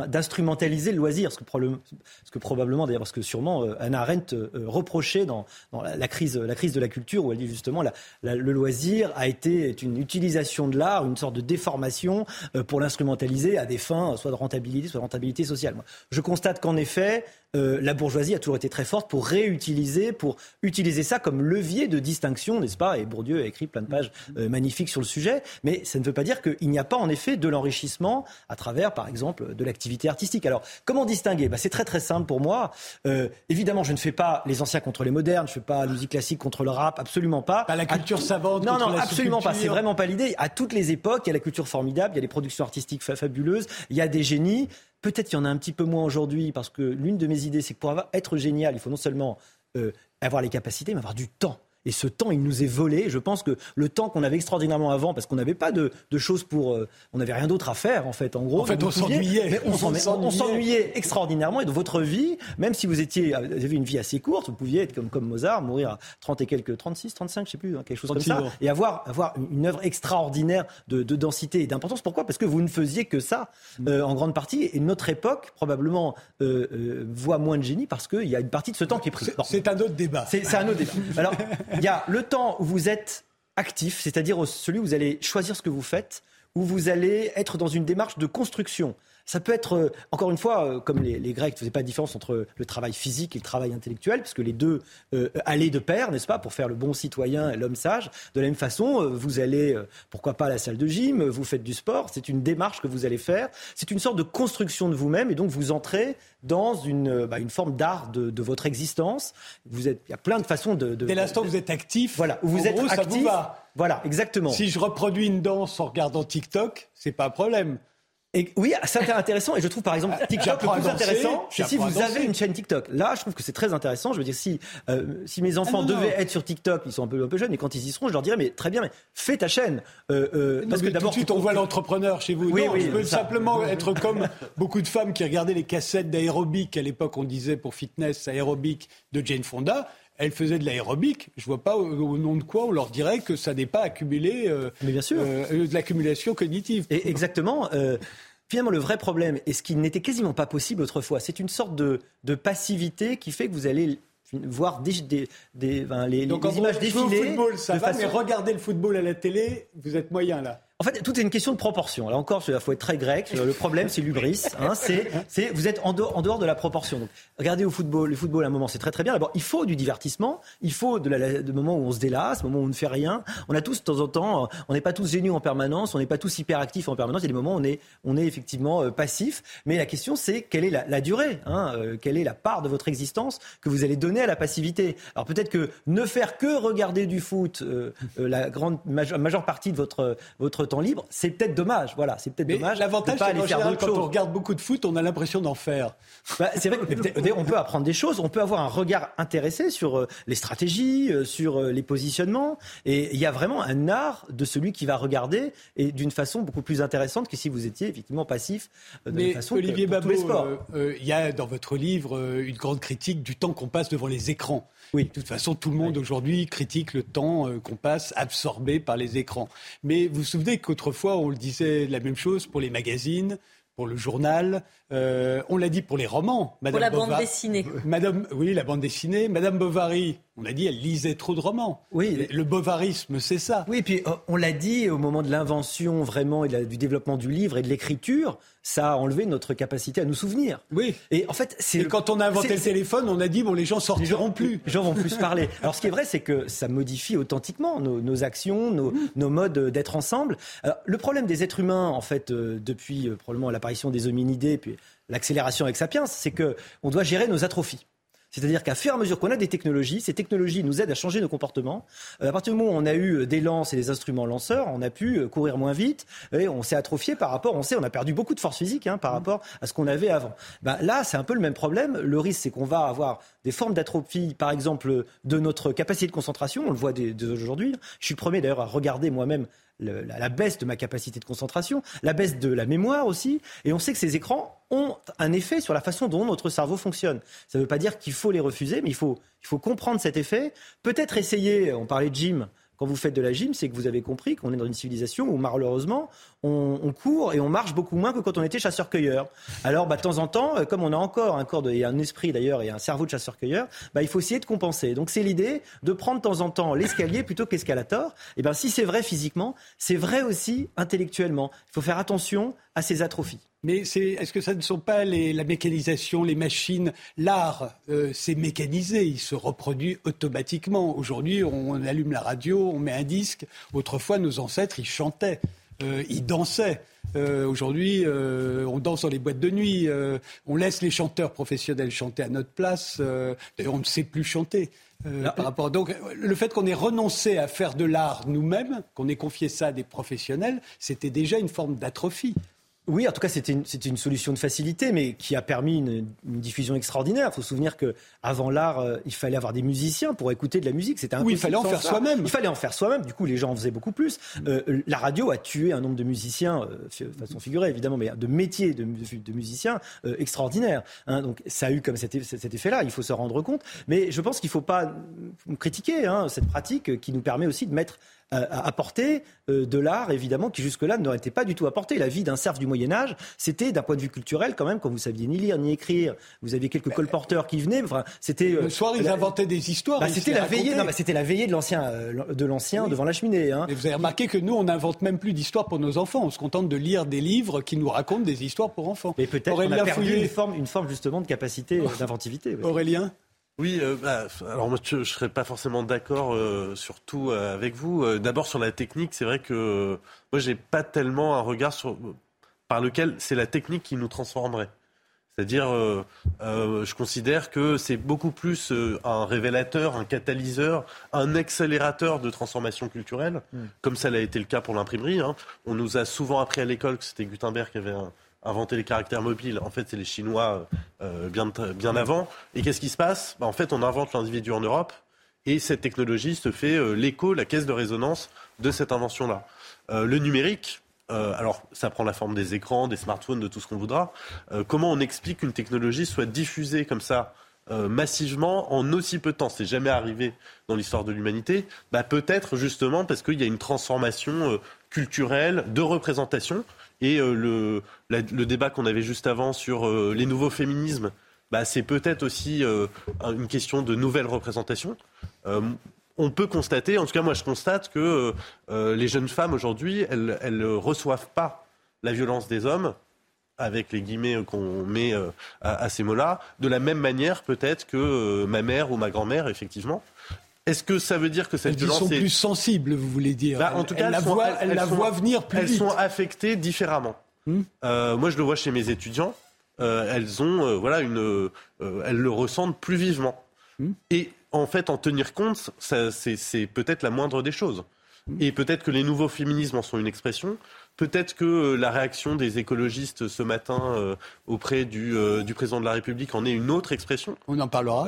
S6: d'instrumentaliser le loisir, ce que, probablement, ce que probablement, d'ailleurs, parce que sûrement Anna Arendt reprochait dans, dans la, crise, la crise de la culture, où elle dit justement la, le loisir a été une utilisation de l'art, une sorte de déformation euh, pour l'instrumentaliser à des fins soit de rentabilité, soit de rentabilité sociale. Je constate qu'en effet, euh, la bourgeoisie a toujours été très forte pour réutiliser, pour utiliser ça comme levier de distinction, n'est-ce pas? Et Bourdieu a écrit plein de pages euh, magnifiques sur le sujet, mais ça ne veut pas dire qu'il n'y a pas en effet de l'enrichissement à travers, par exemple, de l'activité artistique. Alors, comment distinguer? Bah, C'est très très simple pour moi. Euh, évidemment, je ne fais pas les anciens contre les modernes, je ne fais pas la musique classique contre le rap, absolument pas.
S2: Pas la culture savante.
S6: Non, non,
S2: absolument
S6: pas. C'est vraiment pas l'idée. À toutes les époques, il y a la culture formidable, il y a les productions artistiques fabuleuses, il y a des génies. Peut-être qu'il y en a un petit peu moins aujourd'hui, parce que l'une de mes idées, c'est que pour être génial, il faut non seulement euh, avoir les capacités, mais avoir du temps. Et ce temps, il nous est volé. Je pense que le temps qu'on avait extraordinairement avant, parce qu'on n'avait pas de, choses pour, euh, on n'avait rien d'autre à faire en fait. En gros,
S2: en fait, on s'ennuyait.
S6: On s'ennuyait extraordinairement. Et de votre vie, même si vous étiez, vous avez une vie assez courte, vous pouviez être comme, comme Mozart, mourir à 30 et quelques, 36, 35, je sais plus, hein, quelque chose comme ça, et avoir avoir une œuvre extraordinaire de, densité et d'importance. Pourquoi? Parce que vous ne faisiez que ça mm. euh, en grande partie. Et notre époque probablement euh, voit moins de génie parce qu'il y a une partie de ce temps qui est pris.
S2: C'est un autre débat.
S6: C'est un autre débat. Alors il y a le temps où vous êtes actif, c'est-à-dire celui où vous allez choisir ce que vous faites, où vous allez être dans une démarche de construction. Ça peut être, euh, encore une fois, euh, comme les, Grecs ne faisaient pas de différence entre le travail physique et le travail intellectuel, puisque les deux euh, allaient de pair, n'est-ce pas, pour faire le bon citoyen et l'homme sage. De la même façon, vous allez, pourquoi pas, à la salle de gym, vous faites du sport, c'est une démarche que vous allez faire, c'est une sorte de construction de vous-même, et donc vous entrez dans une, bah, une forme d'art de, votre existence. Vous êtes, il y a plein de façons de.
S2: Dès l'instant où vous êtes actif,
S6: voilà, vous êtes actif, ça vous va. Voilà, exactement.
S2: Si je reproduis une danse en regardant TikTok, c'est pas un problème.
S6: Et oui, c'est intéressant. Et je trouve par exemple ah, TikTok le plus intéressant, c'est si vous avez une chaîne TikTok. Là, je trouve que c'est très intéressant. Je veux dire, si euh, si mes enfants ah, devaient être sur TikTok, ils sont un peu un peu jeunes, et quand ils y seront, je leur dirais mais très bien, mais fais ta chaîne.
S2: Euh, euh, parce que d'abord, tout de suite, on voit l'entrepreneur chez vous. Oui, non, oui, je peux simplement être comme beaucoup de femmes qui regardaient les cassettes d'aérobic. À l'époque, on disait pour fitness aérobic de Jane Fonda elles faisaient de l'aérobic. Je vois pas au, nom de quoi on leur dirait que ça n'est pas accumulé euh,
S6: Mais bien sûr.
S2: Euh, de l'accumulation cognitive.
S6: Et exactement. Euh, finalement, le vrai problème, et ce qui n'était quasiment pas possible autrefois, c'est une sorte de, passivité qui fait que vous allez voir des, des, des les,
S2: Donc,
S6: les images défiler.
S2: Football, ça va, mais regardez le football à la télé, vous êtes moyen là.
S6: En fait, tout est une question de proportion. Là encore, il faut être très grec. Le problème, c'est l'ubris. Hein, c'est, vous êtes en dehors, de la proportion. Donc, regardez au football. Le football, à un moment, c'est très très bien. D'abord, il faut du divertissement. Il faut de, moments où on se délasse, moments où on ne fait rien. On a tous, de temps en temps, on n'est pas tous géniaux en permanence. On n'est pas tous hyper actifs en permanence. Il y a des moments où on est, effectivement euh, passif. Mais la question, c'est quelle est la, durée hein, euh, Quelle est la part de votre existence que vous allez donner à la passivité? Alors peut-être que ne faire que regarder du foot euh, la grande majeure partie de votre, votre temps libre, c'est peut-être dommage. Voilà, c'est peut-être dommage.
S2: L'avantage, c'est qu'en général, quand on regarde beaucoup de foot, on a l'impression d'en faire.
S6: Bah, c'est vrai qu'on peut apprendre des choses, on peut avoir un regard intéressé sur euh, les stratégies, euh, sur euh, les positionnements. Et il y a vraiment un art de celui qui va regarder et d'une façon beaucoup plus intéressante que si vous étiez effectivement passif.
S2: De Mais façon Olivier Babot, il y a dans votre livre une grande critique du temps qu'on passe devant les écrans. Oui. De toute façon, tout le monde aujourd'hui critique le temps qu'on passe absorbé par les écrans. Mais vous vous souvenez qu'autrefois, on le disait la même chose pour les magazines, pour le journal. Euh, on l'a dit pour les romans.
S4: Madame pour la bande dessinée.
S2: Madame, oui, la bande dessinée. Madame Bovary, on a dit, elle lisait trop de romans. Oui. Le bovarisme, c'est ça.
S6: Oui, puis euh, on l'a dit au moment de l'invention vraiment et du développement du livre et de l'écriture, ça a enlevé notre capacité à nous souvenir.
S2: Oui.
S6: Et en fait,
S2: c'est. quand on a inventé le téléphone, on a dit bon, les gens sortiront plus.
S6: Les gens vont plus parler. Alors, ce qui est vrai, c'est que ça modifie authentiquement nos, actions, nos, modes d'être ensemble. le problème des êtres humains, en fait, euh, depuis probablement l'apparition des hominidés, puis l'accélération avec Sapiens, c'est que on doit gérer nos atrophies. C'est-à-dire qu'à fur et à mesure qu'on a des technologies, ces technologies nous aident à changer nos comportements. Euh, à partir du moment où on a eu des lances et des instruments lanceurs, on a pu euh, courir moins vite et on s'est atrophié par rapport, on sait, on a perdu beaucoup de force physique hein, par rapport à ce qu'on avait avant. Ben, là, c'est un peu le même problème. Le risque, c'est qu'on va avoir des formes d'atrophie, par exemple, de notre capacité de concentration. On le voit dès, aujourd'hui. Je suis le premier d'ailleurs à regarder moi-même la, baisse de ma capacité de concentration, la baisse de la mémoire aussi. Et on sait que ces écrans ont un effet sur la façon dont notre cerveau fonctionne. Ça ne veut pas dire qu'il faut les refuser, mais il faut, il faut comprendre cet effet. Peut-être essayer, on parlait de gym, quand vous faites de la gym, c'est que vous avez compris qu'on est dans une civilisation où malheureusement on, court et on marche beaucoup moins que quand on était chasseur-cueilleur. Alors, bah, de temps en temps, euh, comme on a encore un corps et un esprit d'ailleurs et un cerveau de chasseur-cueilleur, bah, il faut essayer de compenser. Donc, c'est l'idée de prendre de temps en temps l'escalier plutôt que l'escalator. Et ben, si c'est vrai physiquement, c'est vrai aussi intellectuellement. Il faut faire attention à ces atrophies.
S2: Mais est-ce que ça ne sont pas la mécanisation, les machines, l'art, euh, c'est mécanisé, il se reproduit automatiquement. Aujourd'hui, on, allume la radio, on met un disque. Autrefois, nos ancêtres, ils chantaient, euh, ils dansaient. Euh, aujourd'hui, on danse dans les boîtes de nuit. on laisse les chanteurs professionnels chanter à notre place. D'ailleurs, on ne sait plus chanter. par rapport. Donc, le fait qu'on ait renoncé à faire de l'art nous-mêmes, qu'on ait confié ça à des professionnels, c'était déjà une forme d'atrophie.
S6: Oui, en tout cas, c'était une, une, solution de facilité, mais qui a permis une, diffusion extraordinaire. Il faut se souvenir qu'avant l'art, euh, il fallait avoir des musiciens pour écouter de la musique. C'était
S2: Oui, il fallait en faire soi-même.
S6: Il fallait en faire soi-même. Du coup, les gens en faisaient beaucoup plus. Euh, la radio a tué un nombre de musiciens, euh, façon figurée évidemment, mais de métiers de, de musiciens extraordinaires. Hein. donc, ça a eu comme cet, cet effet-là. Il faut se rendre compte. Mais je pense qu'il ne faut pas critiquer hein, cette pratique qui nous permet aussi de mettre apporter de l'art, évidemment, qui jusque-là n'aurait été pas du tout apporté. La vie d'un serf du Moyen Âge, c'était d'un point de vue culturel quand même, quand vous saviez ni lire ni écrire, vous aviez quelques colporteurs qui venaient. Enfin, c'était
S2: le soir ils inventaient des histoires.
S6: Bah, c'était la veillée, c'était la veillée de l'ancien, de l'ancien devant la cheminée. Hein.
S2: Et vous avez remarqué que nous, on n'invente même plus d'histoires pour nos enfants. On se contente de lire des livres qui nous racontent des histoires pour enfants.
S6: Mais peut-être qu'on a perdu une forme, une forme justement de capacité d'inventivité.
S2: Aurélien
S7: oui, euh, bah, alors moi je ne serais pas forcément d'accord euh, sur tout euh, avec vous. D'abord sur la technique, c'est vrai que moi j'ai pas tellement un regard sur par lequel c'est la technique qui nous transformerait. C'est-à-dire, je considère que c'est beaucoup plus un révélateur, un catalyseur, un accélérateur de transformation culturelle, hmm. comme ça l'a été le cas pour l'imprimerie. Hein. On nous a souvent appris à l'école que c'était Gutenberg qui avait un, inventé les caractères mobiles. En fait, c'est les Chinois euh, bien, bien avant. Et qu'est-ce qui se passe? Bah, En fait, on invente l'individu en Europe et cette technologie se fait euh, l'écho, la caisse de résonance de cette invention-là. Euh, le numérique, alors ça prend la forme des écrans, des smartphones, de tout ce qu'on voudra. comment on explique qu'une technologie soit diffusée comme ça massivement en aussi peu de temps? C'est jamais arrivé dans l'histoire de l'humanité. Bah, peut-être justement parce qu'il y a une transformation culturelle, de représentation. Et euh, le, le, débat qu'on avait juste avant sur euh, les nouveaux féminismes, bah, c'est peut-être aussi euh, une question de nouvelle représentation. on peut constater, en tout cas moi je constate que les jeunes femmes aujourd'hui, elles ne reçoivent pas la violence des hommes avec les guillemets qu'on met à, ces mots-là, de la même manière peut-être que ma mère ou ma grand-mère, effectivement. Est-ce que ça veut dire que cette violence
S2: sont plus sensibles, vous voulez dire
S7: bah, En tout cas, elles, la, voient, la venir plus
S2: elles
S7: vite. Elles sont affectées différemment. Hmm. Euh, moi, je le vois chez mes étudiants. Euh, elles ont, euh, voilà, une, elles le ressentent plus vivement. Hmm. Et en fait, en tenir compte, c'est peut-être la moindre des choses. Hmm. Et peut-être que les nouveaux féminismes en sont une expression. Peut-être que euh, la réaction des écologistes ce matin euh, auprès euh, du, président de la République en est une autre expression.
S2: On en parlera.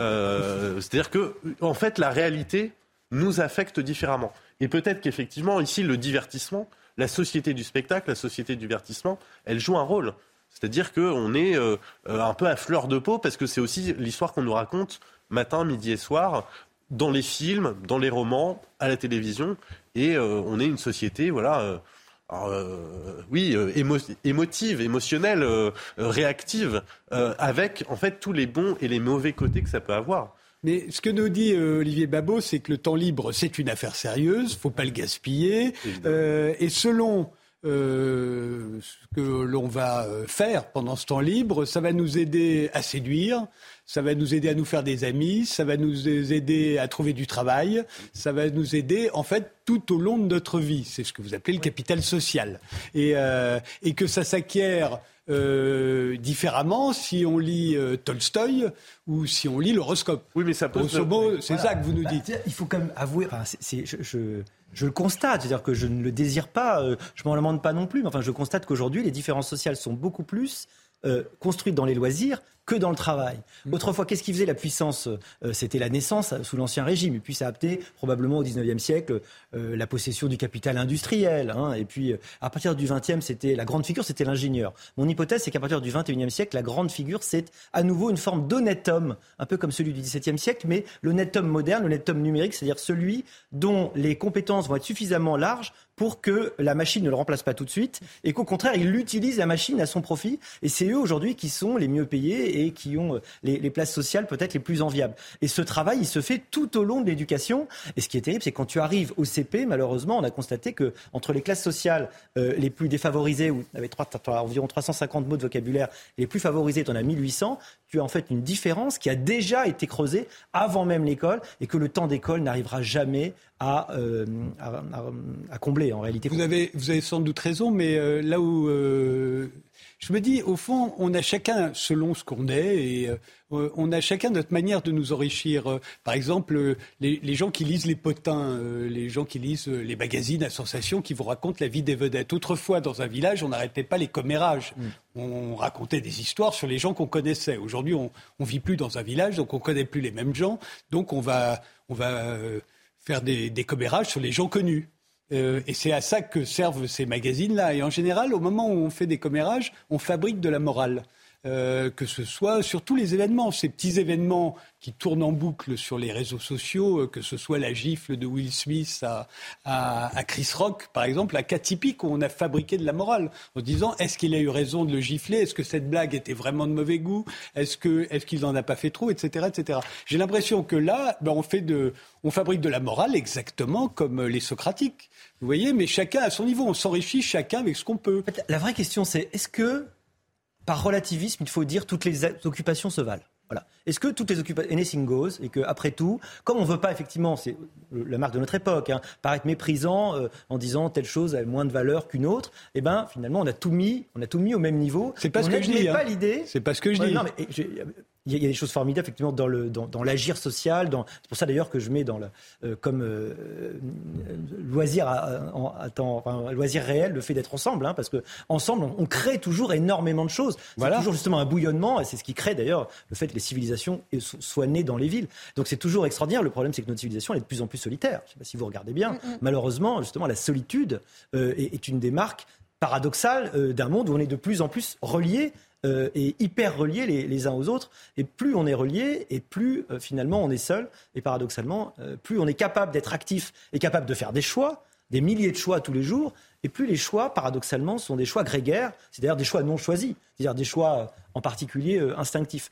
S7: C'est-à-dire que, en fait, la réalité nous affecte différemment. Et peut-être qu'effectivement, ici, le divertissement, la société du spectacle, la société du divertissement, elle joue un rôle. C'est-à-dire qu'on est un peu à fleur de peau parce que c'est aussi l'histoire qu'on nous raconte matin, midi et soir dans les films, dans les romans, à la télévision. Et on est une société, voilà euh, oui, euh, émotive, émotionnelle, euh, réactive, avec en fait tous les bons et les mauvais côtés que ça peut avoir.
S2: Mais ce que nous dit Olivier Babot, c'est que le temps libre, c'est une affaire sérieuse, faut pas le gaspiller. et selon ce que l'on va faire pendant ce temps libre, ça va nous aider à séduire, ça va nous aider à nous faire des amis, ça va nous aider à trouver du travail, ça va nous aider en fait tout au long de notre vie. C'est ce que vous appelez le capital social. Et, euh, et que ça s'acquiert euh, différemment si on lit euh, Tolstoï ou si on lit l'horoscope.
S7: Oui, mais ça pose.
S2: c'est ça que vous nous dites. Bah,
S6: il faut quand même avouer. Enfin, je, je, le constate, c'est-à-dire que je ne le désire pas, je m'en demande pas non plus, mais enfin, je constate qu'aujourd'hui, les différences sociales sont beaucoup plus construites dans les loisirs que dans le travail. Mm. Autrefois, qu'est-ce qui faisait la puissance euh, C'était la naissance sous l'Ancien Régime. Et puis ça a apté probablement au XIXe siècle euh, la possession du capital industriel. Hein. Et puis euh, à partir du XXe, c'était la grande figure, c'était l'ingénieur. Mon hypothèse, c'est qu'à partir du XXIe siècle, la grande figure, c'est à nouveau une forme d'honnête homme, un peu comme celui du XVIIe siècle, mais l'honnête homme moderne, l'honnête homme numérique, c'est-à-dire celui dont les compétences vont être suffisamment larges pour que la machine ne le remplace pas tout de suite et qu'au contraire, il utilise la machine à son profit. Et c'est eux aujourd'hui qui sont les mieux payés et qui ont euh, les, places sociales peut-être les plus enviables. Et ce travail, il se fait tout au long de l'éducation. Et ce qui est terrible, c'est quand tu arrives au CP, malheureusement, on a constaté que entre les classes sociales euh, les plus défavorisées, où tu avais environ 350 mots de vocabulaire, les plus favorisées, tu en as 1800, en fait une différence qui a déjà été creusée avant même l'école et que le temps d'école n'arrivera jamais à, euh, combler en réalité.
S2: Vous avez, vous avez sans doute raison, mais là où je me dis, au fond, on a chacun selon ce qu'on est et euh, on a chacun notre manière de nous enrichir. Euh, par exemple, les, gens qui lisent les potins, euh, les gens qui lisent les magazines à sensation qui vous racontent la vie des vedettes. Autrefois, dans un village, on n'arrêtait pas les commérages. Mm. On racontait des histoires sur les gens qu'on connaissait. Aujourd'hui, on ne vit plus dans un village, donc on ne connaît plus les mêmes gens. Donc on va, on va faire des, des commérages sur les gens connus. Euh, et c'est à ça que servent ces magazines-là. Et en général, au moment où on fait des commérages, on fabrique de la morale. Euh, que ce soit sur tous les événements, ces petits événements qui tournent en boucle sur les réseaux sociaux, euh, que ce soit la gifle de Will Smith à, à, Chris Rock, par exemple, cas typique où on a fabriqué de la morale en disant est-ce qu'il a eu raison de le gifler, est-ce que cette blague était vraiment de mauvais goût, est-ce que est-ce qu'il n'en a pas fait trop, etc., etc. J'ai l'impression que là, ben, on fait de, on fabrique de la morale exactement comme les Socratiques. Vous voyez, mais chacun à son niveau, on s'enrichit chacun avec ce qu'on peut.
S6: La vraie question, c'est est-ce que par relativisme, il faut dire toutes les occupations se valent. Voilà. Est-ce que toutes les occupations, anything goes, et qu'après tout, comme on ne veut pas effectivement, c'est la marque de notre époque, hein, paraître méprisant euh, en disant telle chose a moins de valeur qu'une autre, eh ben finalement on a tout mis, on a tout mis au même niveau.
S2: C'est pas ce que je dis.
S6: pas hein. l'idée.
S2: C'est pas ce que je dis.
S6: Il y, a des choses formidables effectivement dans le dans, l'agir social. Dans, c'est pour ça d'ailleurs que je mets dans le euh, comme euh, loisir à, loisir réel le fait d'être ensemble, hein, parce que ensemble on, crée toujours énormément de choses. C'est toujours justement un bouillonnement et c'est ce qui crée d'ailleurs le fait que les civilisations soient nées dans les villes. Donc c'est toujours extraordinaire. Le problème c'est que notre civilisation elle est de plus en plus solitaire. Je ne sais pas si vous regardez bien. Mm, mm. Malheureusement justement la solitude euh, est, est, une des marques paradoxales d'un monde où on est de plus en plus reliés euh, et hyper reliés les, uns aux autres. Et plus on est reliés, et plus euh, finalement on est seul. Et paradoxalement, euh, plus on est capable d'être actif et capable de faire des choix, des milliers de choix tous les jours, et plus les choix, paradoxalement, sont des choix grégaires, c'est-à-dire des choix non choisis, c'est-à-dire des choix euh, en particulier euh, instinctifs.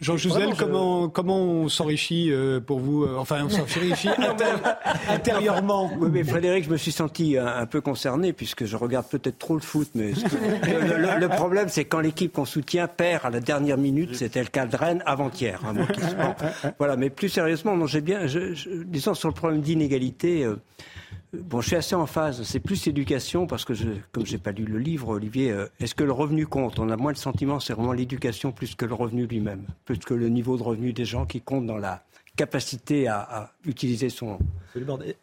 S2: Jean Jouzel, comment, comment on s'enrichit euh, pour vous Enfin, on s'enrichit intérieurement.
S5: Oui, mais Frédéric, je me suis senti un, peu concerné, puisque je regarde peut-être trop le foot, mais le, problème, c'est quand l'équipe qu'on soutient perd à la dernière minute, c'était le cas de Rennes avant-hier. Hein, voilà, mais plus sérieusement, non, j'ai bien, je, disons sur le problème d'inégalité. Bon, je suis assez en phase. C'est plus éducation parce que, je, comme j'ai pas lu le livre, Olivier, euh, est-ce que le revenu compte? On a moins le sentiment, c'est vraiment l'éducation plus que le revenu lui-même, plus que le niveau de revenu des gens qui comptent dans la capacité à, utiliser son.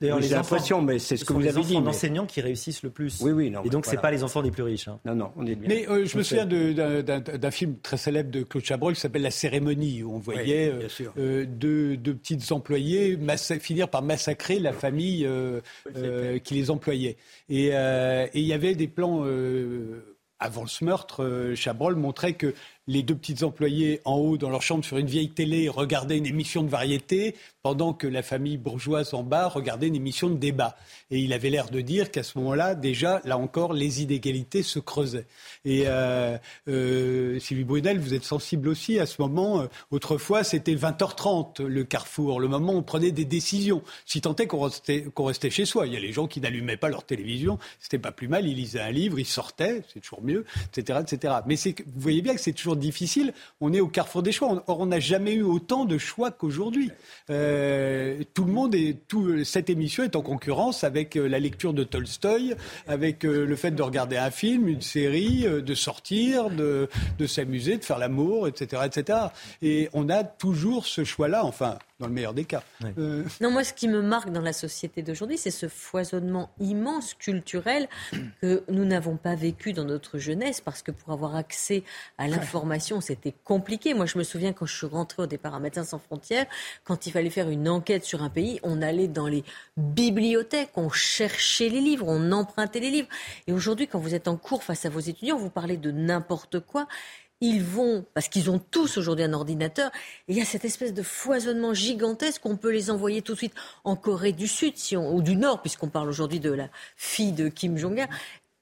S6: D'ailleurs, les
S5: impressions, mais c'est ce que vous avez dit.
S6: Les enseignants qui réussissent le plus.
S5: Oui, oui, non.
S6: Et donc, ce c'est pas les enfants des plus riches. Hein.
S5: Non, non, on est bien.
S2: Mais euh, je me souviens d'un film très célèbre de Claude Chabrol qui s'appelle La cérémonie, où on voyait euh, euh, deux, deux, petites employées finir par massacrer la famille qui les employait. Et il y avait des plans avant ce meurtre, Chabrol montrait que les deux petites employées en haut dans leur chambre sur une vieille télé regardaient une émission de variété pendant que la famille bourgeoise en bas regardait une émission de débat. Et il avait l'air de dire qu'à ce moment-là, déjà, là encore, les inégalités se creusaient. Et euh, euh, Sylvie Brunel, vous êtes sensible aussi à ce moment. Euh, autrefois, c'était 20h30 le carrefour, le moment où on prenait des décisions. Si tant est qu'on restait, restait chez soi. Il y a les gens qui n'allumaient pas leur télévision, c'était pas plus mal, ils lisaient un livre, ils sortaient, c'est toujours mieux, etc., etc. Mais vous voyez bien que c'est toujours difficile. On est au carrefour des choix. Or, on n'a jamais eu autant de choix qu'aujourd'hui. Euh, tout le monde est, tout, cette émission est en concurrence avec euh, la lecture de Tolstoï, avec euh, le fait de regarder un film, une série, de sortir, de, de s'amuser, de faire l'amour, etc., etc. Et on a toujours ce choix-là. Enfin, dans le meilleur des cas.
S4: Euh, non, moi, ce qui me marque dans la société d'aujourd'hui, c'est ce foisonnement immense culturel que nous n'avons pas vécu dans notre jeunesse, parce que pour avoir accès à l'information, c'était compliqué. Moi, je me souviens quand je suis rentrée au départ à Médecins sans frontières, quand il fallait faire une enquête sur un pays, on allait dans les bibliothèques, on cherchait les livres, on empruntait les livres. Et aujourd'hui, quand vous êtes en cours face à vos étudiants, vous parlez de n'importe quoi ils vont, parce qu'ils ont tous aujourd'hui un ordinateur, il y a cette espèce de foisonnement gigantesque qu'on peut les envoyer tout de suite en Corée du Sud si ou du Nord, puisqu'on parle aujourd'hui de la fille de Kim Jong-un.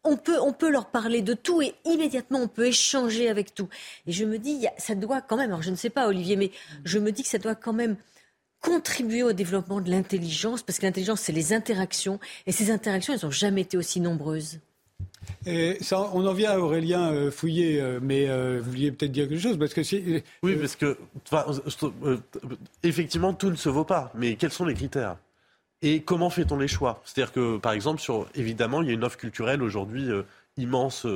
S4: On peut, on peut leur parler de tout et immédiatement on peut échanger avec tout. Et je me dis, ça doit quand même, alors je ne sais pas Olivier, mais je me dis que ça doit quand même contribuer au développement de l'intelligence, parce que l'intelligence, c'est les interactions, et ces interactions, elles n'ont jamais été aussi nombreuses
S2: on en vient à Aurélien euh, euh, mais euh, vous vouliez peut-être dire quelque chose parce que
S7: oui, parce que effectivement tout ne se vaut pas. Mais quels sont les critères? Et comment fait-on les choix? C'est-à-dire que par exemple, sur évidemment, il y a une offre culturelle aujourd'hui immense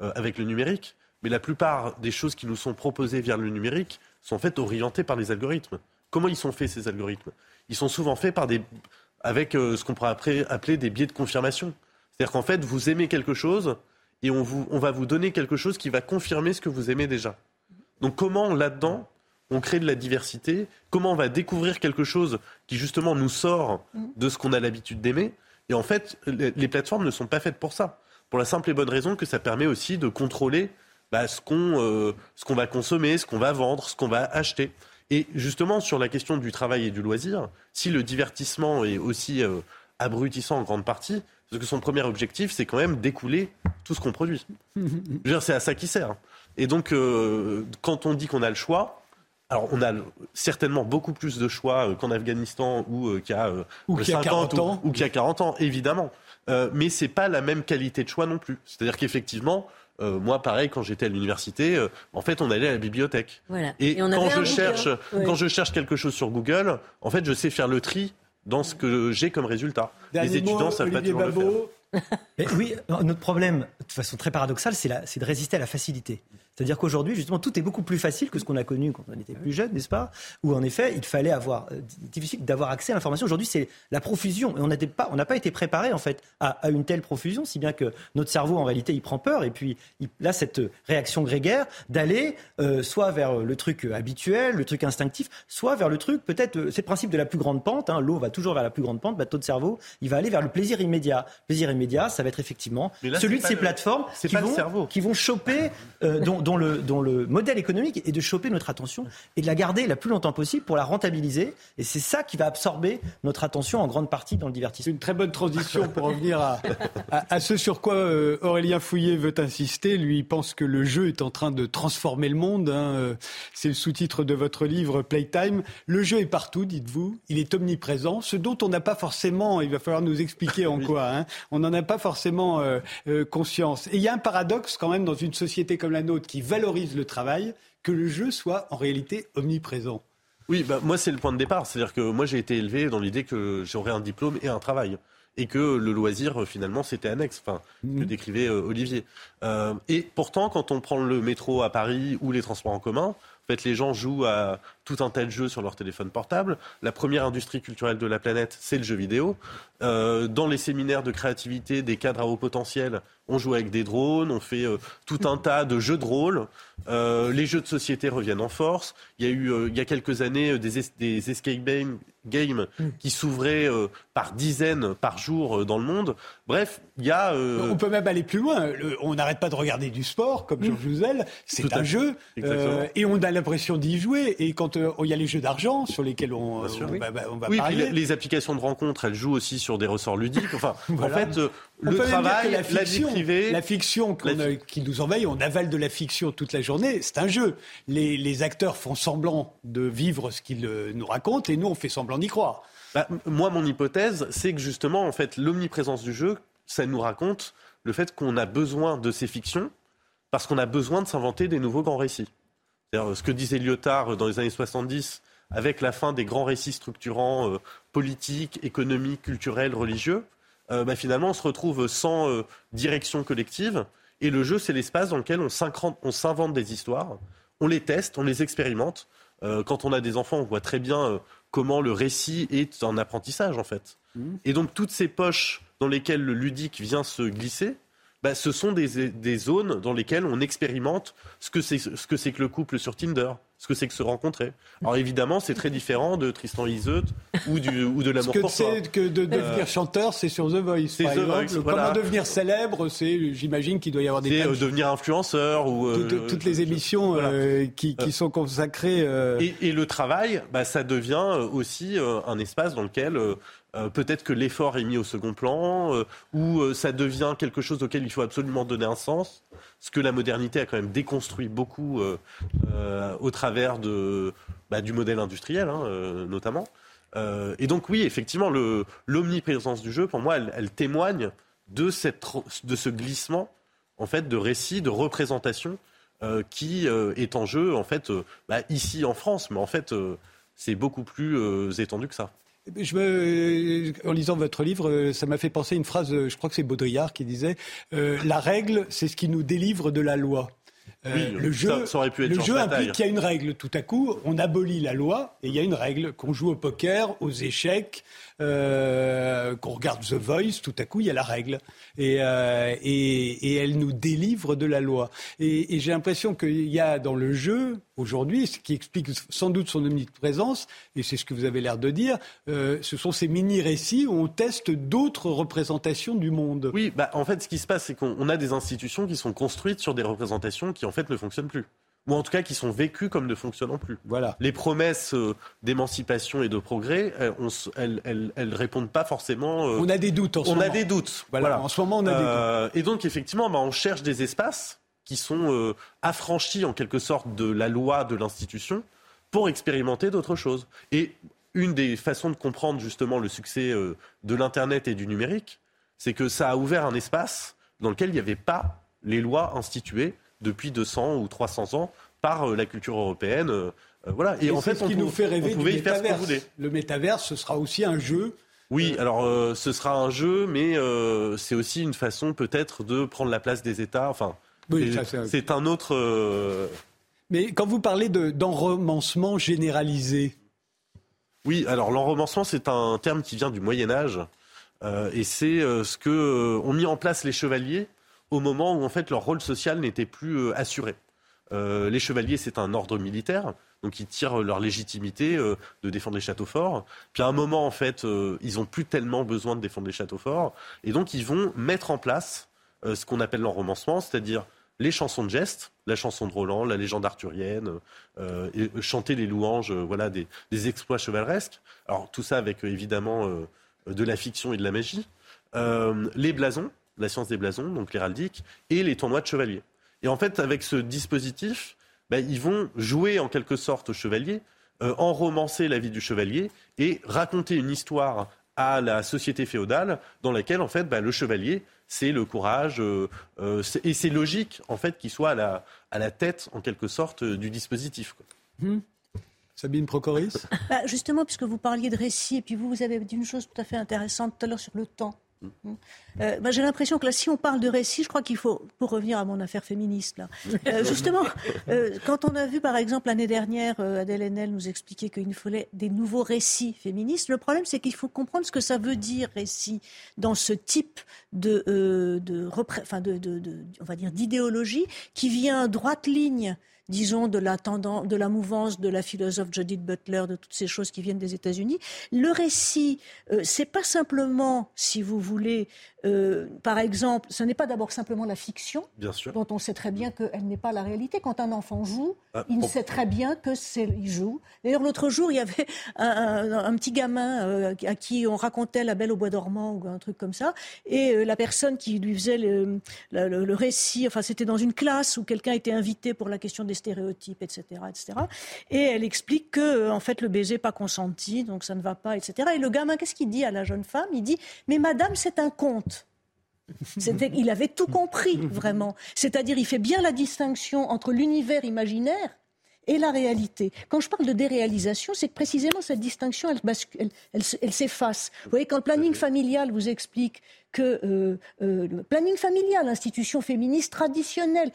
S7: avec le numérique, mais la plupart des choses qui nous sont proposées via le numérique sont faites orientées par les algorithmes. Comment ils sont faits ces algorithmes? Ils sont souvent faits par des avec ce qu'on pourrait appeler des biais de confirmation. C'est-à-dire qu'en fait, vous aimez quelque chose et on, va vous donner quelque chose qui va confirmer ce que vous aimez déjà. Donc comment là-dedans on crée de la diversité? Comment on va découvrir quelque chose qui justement nous sort de ce qu'on a l'habitude d'aimer? Et en fait, les plateformes ne sont pas faites pour ça. Pour la simple et bonne raison que ça permet aussi de contrôler bah, qu'on ce qu'on va consommer, ce qu'on va vendre, ce qu'on va acheter. Et justement, sur la question du travail et du loisir, si le divertissement est aussi abrutissant en grande partie, parce que son premier objectif, c'est quand même d'écouler tout ce qu'on produit. c'est à ça qu'il sert. Et donc, quand on dit qu'on a le choix, alors, on a certainement beaucoup plus de choix euh, qu'en Afghanistan ou euh, qu'il y a, euh,
S2: ou qu'il y a 40 ans.
S7: Ou, qu'il y a 40 ans, évidemment. Euh, mais c'est pas la même qualité de choix non plus. C'est-à-dire qu'effectivement, moi, pareil, quand j'étais à l'université, en fait, on allait à la bibliothèque. Et, quand je cherche, quand je cherche quelque chose sur Google, en fait, je sais faire le tri dans ce que j'ai comme résultat.
S2: Les étudiants savent pas toujours le
S6: faire. Oui, notre problème, de façon très paradoxale, c'est de résister à la facilité. C'est-à-dire qu'aujourd'hui, justement, tout est beaucoup plus facile que ce qu'on a connu quand on était plus jeune, n'est-ce pas? Où en effet, il fallait avoir euh, difficile d'avoir accès à l'information. Aujourd'hui, c'est la profusion, et on n'a pas, été préparé en fait à, une telle profusion, si bien que notre cerveau, en réalité, il prend peur, et puis il a cette réaction grégaire d'aller euh, soit vers le truc habituel, le truc instinctif, soit vers le truc peut-être, euh, c'est le principe de la plus grande pente. Hein, L'eau va toujours vers la plus grande pente, bateau de cerveau, il va aller vers le plaisir immédiat. plaisir immédiat, ça va être effectivement celui de ces plateformes qui vont, qui vont choper, dont dont le, dont le modèle économique est de choper notre attention et de la garder la plus longtemps possible pour la rentabiliser. Et c'est ça qui va absorber notre attention en grande partie dans le divertissement.
S2: C'est une très bonne transition pour revenir à, à, ce sur quoi euh, Aurélien Fouillet veut insister. Lui, il pense que le jeu est en train de transformer le monde. Hein. Euh, c'est le sous-titre de votre livre Playtime. Le jeu est partout, dites-vous. Il est omniprésent. Ce dont on n'a pas forcément, il va falloir nous expliquer en quoi, hein. on n'en a pas forcément euh, conscience. Et il y a un paradoxe quand même dans une société comme la nôtre qui valorise le travail, que le jeu soit en réalité omniprésent.
S7: Oui, bah, moi c'est le point de départ. C'est-à-dire que moi j'ai été élevé dans l'idée que j'aurais un diplôme et un travail. Et que le loisir, finalement, c'était annexe, enfin, que mhm. décrivait euh, Olivier. Euh, et pourtant, quand on prend le métro à Paris ou les transports en commun, en fait, les gens jouent à tout un tas de jeux sur leur téléphone portable. La première industrie culturelle de la planète, c'est le jeu vidéo. Euh, dans les séminaires de créativité des cadres à haut potentiel, on joue avec des drones, on fait euh, tout un tas de jeux de rôle. Euh, les jeux de société reviennent en force. Il y a eu, il y a quelques années, des, des escape games, games qui s'ouvraient par dizaines par jour dans le monde. Bref, il y a.
S2: On peut même aller plus loin. on n'arrête pas de regarder du sport, comme Georges Jouzel. C'est un jeu. et on a l'impression d'y jouer. Et quand il y a les jeux d'argent sur lesquels on,
S7: va, on va oui, les applications de rencontres, elles jouent aussi sur des ressorts ludiques. Enfin, en fait, euh, le travail, la, fiction, vie privée,
S2: la fiction qui nous envahit, on avale de la fiction toute la journée. C'est un jeu. Les, acteurs font semblant de vivre ce qu'ils euh, nous racontent et nous, on fait semblant d'y croire.
S7: Bah, moi, mon hypothèse, c'est que justement, en fait, l'omniprésence du jeu, ça nous raconte le fait qu'on a besoin de ces fictions parce qu'on a besoin de s'inventer des nouveaux grands récits. Ce que disait Lyotard dans les années 70 avec la fin des grands récits structurants euh, politiques, économiques, culturels, religieux, euh, bah, finalement, on se retrouve sans euh, direction collective. Et le jeu, c'est l'espace dans lequel on s'invente des histoires, on les teste, on les expérimente. quand on a des enfants, on voit très bien comment le récit est un apprentissage, en fait. Mmh. Et donc, toutes ces poches dans lesquelles le ludique vient se glisser, bah, ce sont des, des, zones dans lesquelles on expérimente ce que c'est que le couple sur Tinder, ce que c'est que se rencontrer. Alors évidemment, c'est très différent de Tristan Iseut ou, du, ou de l'amour pour
S2: soi. que de devenir chanteur, c'est sur The Voice. C'est The Voice. Comment devenir célèbre, c'est, j'imagine qu'il doit y avoir des.
S7: C'est euh, devenir influenceur ou.
S2: Euh, toutes, les émissions euh, qui, qui, sont consacrées.
S7: Et, et, le travail, bah, ça devient aussi un espace dans lequel peut-être que l'effort est mis au second plan, ou ça devient quelque chose auquel il faut absolument donner un sens ce que la modernité a quand même déconstruit beaucoup euh, euh, au travers de, bah, du modèle industriel, hein, euh, notamment. et donc oui, effectivement, l'omniprésence du jeu, pour moi, elle, témoigne de, cette, de ce glissement en fait, de récits, de représentations qui est en jeu, en fait, bah, ici en France, mais en fait, c'est beaucoup plus étendu que ça.
S2: Je me, en lisant votre livre, euh, ça m'a fait penser à une phrase, euh, je crois que c'est Baudrillard qui disait euh, La règle, c'est ce qui nous délivre de la loi.
S7: oui, le jeu, ça, aurait pu être
S2: le jeu implique qu'il y a une règle. Tout à coup, on abolit la loi et il y a une règle qu'on joue au poker, aux échecs, euh, qu'on regarde The Voice, tout à coup, il y a la règle. Et, euh, et, elle nous délivre de la loi. Et, j'ai l'impression qu'il y a dans le jeu, aujourd'hui, ce qui explique sans doute son omniprésence, et c'est ce que vous avez l'air de dire, euh, ce sont ces mini-récits où on teste d'autres représentations du monde.
S7: Oui, bah, en fait, ce qui se passe, c'est qu'on a des institutions qui sont construites sur des représentations qui, en fait, ne fonctionnent plus ou en tout cas qui sont vécus comme ne fonctionnant plus.
S2: Voilà.
S7: Les promesses euh, d'émancipation et de progrès, elles, elles, répondent pas forcément.
S2: Euh, on a des doutes en ce
S7: on
S2: moment.
S7: On a des doutes.
S2: Voilà. En ce moment, on a des
S7: euh, doutes. Et donc, effectivement, bah, on cherche des espaces qui sont affranchis en quelque sorte de la loi de l'institution pour expérimenter d'autres choses. Et une des façons de comprendre justement le succès de l'Internet et du numérique, c'est que ça a ouvert un espace dans lequel il n'y avait pas les lois instituées depuis 200 ou 300 ans par euh, la culture européenne. Euh, euh, voilà.
S2: Et, en fait, ce qui nous fait rêver du métaverse. Le métaverse, ce sera aussi un jeu.
S7: Oui, alors ce sera un jeu, mais c'est aussi une façon peut-être de prendre la place des États. Enfin, oui, c'est un autre.
S2: Mais quand vous parlez d'enromancement généralisé.
S7: Oui, alors l'enromancement, c'est un terme qui vient du Moyen Âge. et c'est ce que ont mis en place les chevaliers au moment où en fait leur rôle social n'était plus euh, assuré. Euh, les chevaliers, c'est un ordre militaire, donc ils tirent leur légitimité euh, de défendre les châteaux forts. Puis à un moment, en fait, ils n'ont plus tellement besoin de défendre les châteaux forts, et donc ils vont mettre en place ce qu'on appelle l'enromancement, c'est-à-dire les chansons de gestes, la chanson de Roland, la légende arthurienne, et chanter les louanges, voilà, des, des, exploits chevaleresques. Alors tout ça avec évidemment de la fiction et de la magie. les blasons, la science des blasons, donc l'héraldique, et les tournois de chevaliers. Et en fait, avec ce dispositif, ben, ils vont jouer en quelque sorte au chevalier, euh, enromancer la vie du chevalier et raconter une histoire à la société féodale dans laquelle en fait ben, le chevalier c'est le courage euh, euh, et c'est logique en fait qu'il soit à la, à la tête en quelque sorte du dispositif.
S2: Hum. Sabine Procoris?
S3: Bah, Justement, puisque vous parliez de récit, et puis vous, vous avez dit une chose tout à fait intéressante tout à l'heure sur le temps. Euh, bah, j'ai l'impression que là, si on parle de récit, je crois qu'il faut, pour revenir à mon affaire féministe, là, euh, justement, euh, quand on a vu, par exemple, l'année dernière, Adèle Haenel nous expliquer qu'il nous fallait des nouveaux récits féministes, le problème, c'est qu'il faut comprendre ce que ça veut dire, récit, dans ce type de, de, on va dire, d'idéologie qui vient droite ligne disons, de la tendance, de la mouvance de la philosophe Judith Butler, de toutes ces choses qui viennent des États-Unis. Le récit, euh, c'est pas simplement, si vous voulez, euh, par exemple, ce n'est pas d'abord simplement la fiction, dont on sait très bien qu'elle n'est pas la réalité. Quand un enfant joue, ah, il sait très bien que c'est il joue. D'ailleurs, l'autre jour, il y avait un, petit gamin euh, à qui on racontait La Belle au bois dormant ou un truc comme ça, et euh, la personne qui lui faisait le, le récit, enfin, c'était dans une classe où quelqu'un était invité pour la question des stéréotypes, etc., etc. Et elle explique que, en fait, le baiser pas consenti, donc ça ne va pas, etc. Et le gamin, qu'est-ce qu'il dit à la jeune femme? Il dit, mais madame, c'est un conte il avait tout compris, vraiment. C'est-à-dire, il fait bien la distinction entre l'univers imaginaire et la réalité. Quand je parle de déréalisation, c'est que précisément cette distinction, elle, s'efface. Vous voyez, quand le planning familial vous explique que euh, euh, le planning familial, institution féministe traditionnelle,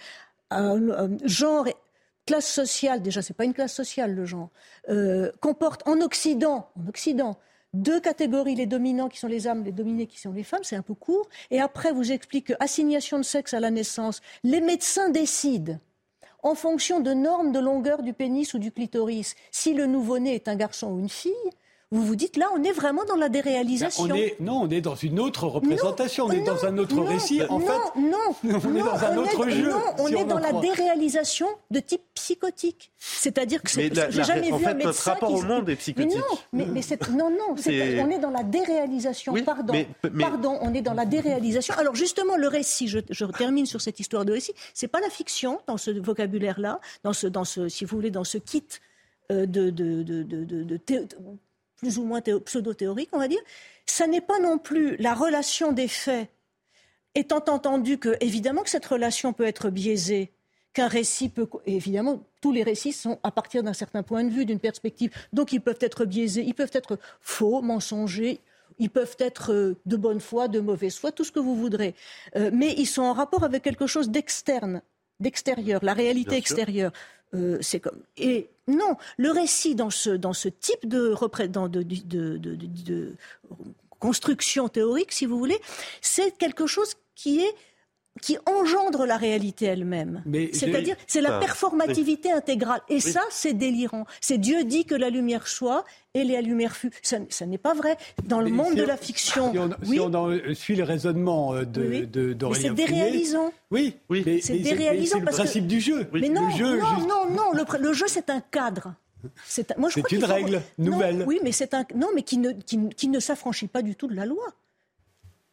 S3: genre, classe sociale, déjà, c'est pas une classe sociale le genre, euh, comporte en Occident, en Occident, deux catégories, les dominants qui sont les âmes, les dominés qui sont les femmes, c'est un peu court. Et après, vous explique que assignation de sexe à la naissance, les médecins décident en fonction de normes de longueur du pénis ou du clitoris si le nouveau-né est un garçon ou une fille vous vous dites là, on est vraiment dans la déréalisation.
S2: Ben, non, on est dans une autre représentation, on est dans un autre récit. En
S3: fait,
S2: non, on est dans un autre jeu.
S3: Non, on est dans la déréalisation de type psychotique. C'est-à-dire que
S7: j'ai jamais vu un médecin notre rapport au monde est psychotique.
S3: Mais non, mais, non, non, on est dans la déréalisation. pardon, pardon, on est dans la déréalisation. Alors justement, le récit, je, termine sur cette histoire de récit. C'est pas la fiction dans ce vocabulaire-là, dans ce, dans ce, si vous voulez, dans ce kit euh, de, de, de, de plus ou moins pseudo-théorique, on va dire, ça n'est pas non plus la relation des faits, étant entendu que, évidemment, que cette relation peut être biaisée, qu'un récit peut. Évidemment, tous les récits sont à partir d'un certain point de vue, d'une perspective. Donc, ils peuvent être biaisés, ils peuvent être faux, mensongers. Ils peuvent être euh, de bonne foi, de mauvaise foi, tout ce que vous voudrez. Euh, mais ils sont en rapport avec quelque chose d'externe, d'extérieur, la réalité extérieure. Euh, c'est comme et non, le récit dans ce dans ce type de, de, de, de construction théorique, si vous voulez, c'est quelque chose qui est qui engendre la réalité elle-même. C'est-à-dire, c'est la performativité intégrale. Et ça, c'est délirant. C'est Dieu dit que la lumière soit et la lumière fut. Ça, n'est pas vrai. Dans le monde de la fiction.
S2: Si on, oui. suit le raisonnement euh, de, de,
S3: C'est déréalisant.
S2: Oui, oui.
S3: C'est déréalisant.
S2: C'est le principe du jeu.
S3: Mais non, non, non, non, le, jeu, c'est un cadre.
S2: C'est une règle nouvelle.
S3: oui, mais c'est un non, mais qui ne, qui ne s'affranchit pas du tout de la loi.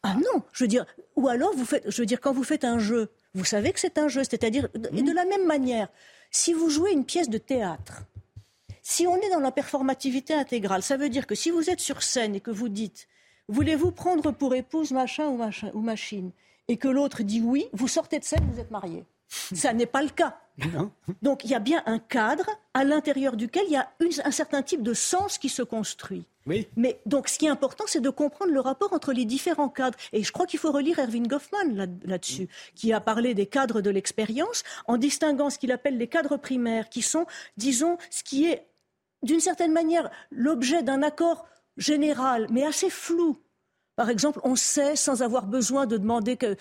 S3: Ah non, je veux dire, ou alors vous faites, je veux dire, quand vous faites un jeu, vous savez que c'est un jeu, c'est-à-dire, et de la même manière, si vous jouez une pièce de théâtre, si on est dans la performativité intégrale, ça veut dire que si vous êtes sur scène et que vous dites, voulez-vous prendre pour épouse machin ou, machin, ou machine, et que l'autre dit oui, vous sortez de scène, vous êtes marié. Ça n'est pas le cas. Donc il y a bien un cadre à l'intérieur duquel il y a un certain type de sens qui se construit. Mais donc, ce qui est important, c'est de comprendre le rapport entre les différents cadres. Et je crois qu'il faut relire Erwin Goffman là-dessus, qui a parlé des cadres de l'expérience, en distinguant ce qu'il appelle les cadres primaires, qui sont, disons, ce qui est, d'une certaine manière, l'objet d'un accord général, mais assez flou. Par exemple, on sait, sans avoir besoin de demander euh,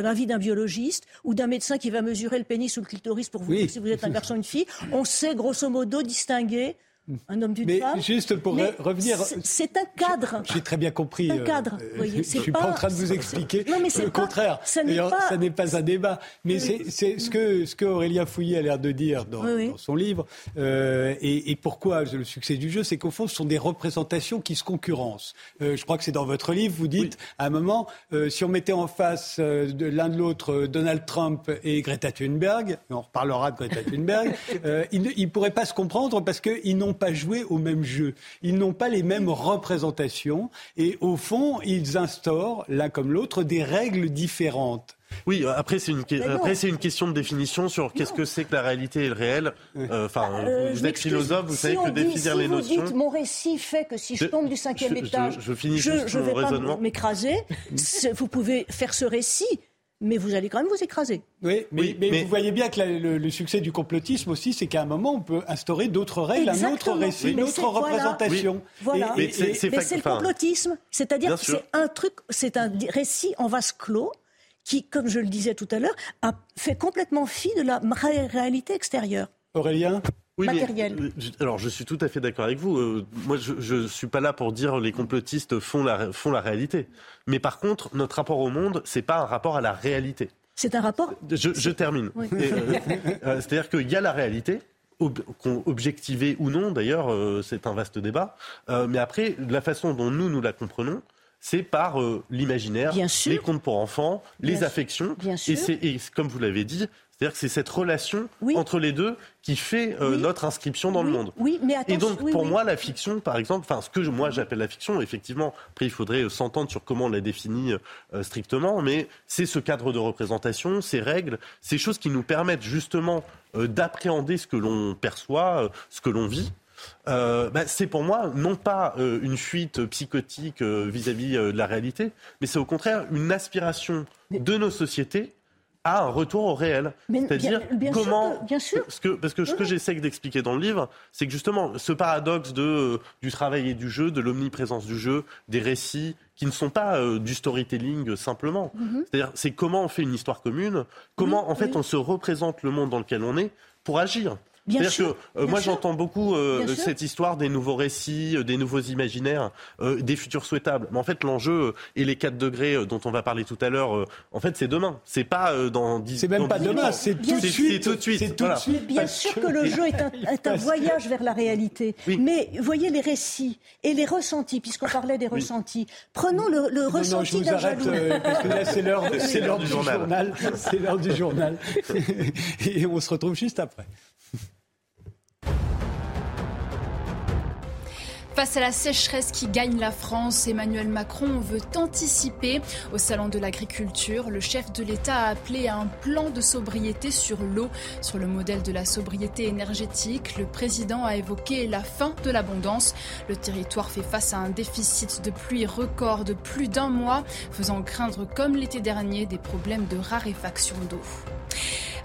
S3: l'avis d'un biologiste ou d'un médecin qui va mesurer le pénis ou le clitoris pour vous dire si vous êtes un garçon ou une fille, on sait grosso modo distinguer un homme d'une
S2: femme. Juste pour revenir.
S3: C'est un cadre.
S2: J'ai très bien compris.
S3: Un cadre.
S2: Euh, je ne suis pas, en train de vous expliquer. Non, mais le contraire. Ça n'est pas... un débat. Mais c'est ce que, ce que Aurélien Fouillet a l'air de dire dans, son livre. Euh, et, pourquoi le succès du jeu C'est qu'au fond, ce sont des représentations qui se concurrencent. Euh, je crois que c'est dans votre livre, vous dites, à un moment, si on mettait en face de l'un de l'autre Donald Trump et Greta Thunberg, on reparlera de Greta Thunberg, ils ne pourraient pas se comprendre parce qu'ils n'ont pas joué au même jeu. Ils n'ont pas les mêmes représentations et au fond, ils instaurent, l'un comme l'autre, des règles différentes.
S7: Oui, après c'est une après c'est une question de définition sur qu'est-ce que c'est que la réalité et le réel. Euh, enfin, euh, vous êtes philosophe, vous savez que définir les notions.
S3: Dites, mon récit fait que si je, tombe du cinquième étage,
S7: je, finis je,
S3: je vais pas m'écraser. vous pouvez faire ce récit mais vous allez quand même vous écraser.
S2: Oui, mais, vous voyez bien que le, succès du complotisme aussi, c'est qu'à un moment, on peut instaurer d'autres règles, un autre récit, une autre représentation.
S3: Voilà, mais c'est le complotisme. C'est-à-dire que c'est un truc, c'est un récit en vase clos qui, comme je le disais tout à l'heure, a fait complètement fi de la réalité extérieure.
S2: Aurélien?
S7: Oui, euh, alors, je suis tout à fait d'accord avec vous. Euh, moi, je ne suis pas là pour dire les complotistes font la, font la réalité. Mais par contre, notre rapport au monde, c'est pas un rapport à la réalité.
S3: C'est un rapport
S7: Je, termine. Euh, c'est-à-dire qu'il y a la réalité, objectivée ou non, d'ailleurs, c'est un vaste débat. mais après, la façon dont nous, nous la comprenons, c'est par l'imaginaire, les contes pour enfants, les affections. Et, et, comme vous l'avez dit, c'est-à-dire que c'est cette relation entre les deux qui fait euh, notre inscription dans le monde.
S3: Oui, mais
S7: Et donc, pour moi, la fiction, par exemple, enfin, ce que moi j'appelle la fiction, effectivement, après, il faudrait euh, s'entendre sur comment on la définit euh, strictement, mais c'est ce cadre de représentation, ces règles, ces choses qui nous permettent justement d'appréhender ce que l'on perçoit, ce que l'on vit. Bah, c'est pour moi non pas une fuite psychotique vis-à-vis de la réalité, mais c'est au contraire une aspiration de nos sociétés à un retour au réel. C'est-à-dire comment.
S3: bien sûr.
S7: Ce que, parce que ce que j'essaie d'expliquer dans le livre, c'est que justement, ce paradoxe de, du travail et du jeu, de l'omniprésence du jeu, des récits qui ne sont pas euh, du storytelling simplement. Mhm. C'est-à-dire, c'est comment on fait une histoire commune, comment en fait on se représente le monde dans lequel on est pour agir. Bien sûr, que euh, moi j'entends beaucoup euh, cette histoire des nouveaux récits, euh, des nouveaux imaginaires, des futurs souhaitables. Mais en fait, l'enjeu et les 4 degrés dont on va parler tout à l'heure, en fait, c'est demain. C'est pas dans 10
S2: C'est même pas demain, c'est tout, de suite.
S7: tout de suite. Tout de
S3: suite. Bien sûr que le jeu est un, est un voyage vers la réalité. Mais voyez les récits et les ressentis, puisqu'on parlait des ressentis. Prenons le, le ressenti d'un jaloux.
S2: parce que là, c'est l'heure du journal. C'est l'heure du journal. et on se retrouve juste après.
S1: Face à la sécheresse qui gagne la France, Emmanuel Macron veut anticiper. Au Salon de l'agriculture, le chef de l'État a appelé à un plan de sobriété sur l'eau. Sur le modèle de la sobriété énergétique, le président a évoqué la fin de l'abondance. Le territoire fait face à un déficit de pluie record de plus d'un mois, faisant craindre, comme l'été dernier, des problèmes de raréfaction d'eau.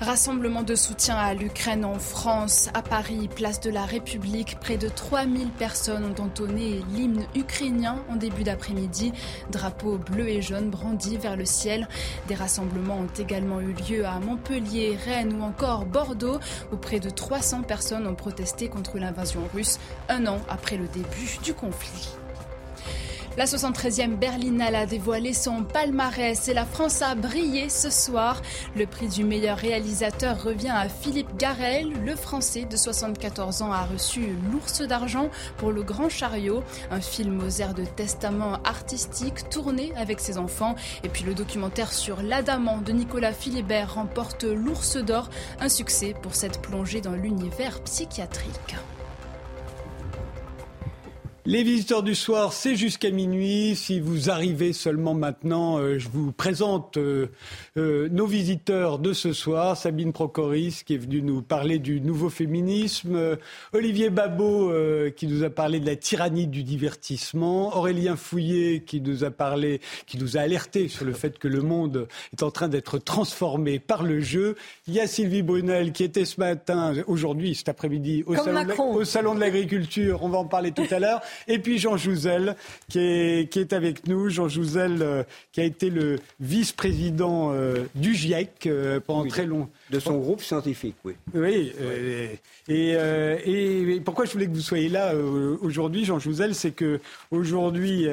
S1: Rassemblement de soutien à l'Ukraine en France. À Paris, place de la République, près de 3000 personnes ont entonné l'hymne ukrainien en début d'après-midi. Drapeau bleu et jaune brandi vers le ciel. Des rassemblements ont également eu lieu à Montpellier, Rennes ou encore Bordeaux, où près de 300 personnes ont protesté contre l'invasion russe un an après le début du conflit. La 73e Berlinale a dévoilé son palmarès et la France a brillé ce soir. Le prix du meilleur réalisateur revient à Philippe Garel. Le Français de 74 ans a reçu l'Ours d'argent pour Le Grand Chariot, un film aux airs de testament artistique tourné avec ses enfants. Et puis le documentaire sur l'Adamant de Nicolas Philibert remporte l'Ours d'or, un succès pour cette plongée dans l'univers psychiatrique.
S2: Les visiteurs du soir, c'est jusqu'à minuit. Si vous arrivez seulement maintenant, euh, je vous présente euh, euh, nos visiteurs de ce soir. Sabine Procoris qui est venue nous parler du nouveau féminisme. Olivier Babot qui nous a parlé de la tyrannie du divertissement. Aurélien Fouillet qui nous a parlé, qui nous a alerté sur le fait que le monde est en train d'être transformé par le jeu. Il y a Sylvie Brunel qui était ce matin, aujourd'hui, cet après-midi, au, au salon de l'agriculture. On va en parler tout à l'heure. Et puis Jean Jouzel, qui est, qui est avec nous. Jean Jouzel, euh, qui a été le vice-président euh, du GIEC euh, pendant très longtemps.
S5: De son groupe scientifique, oui.
S2: Oui. Et, et, pourquoi je voulais que vous soyez là aujourd'hui, Jean Jouzel, c'est que aujourd'hui,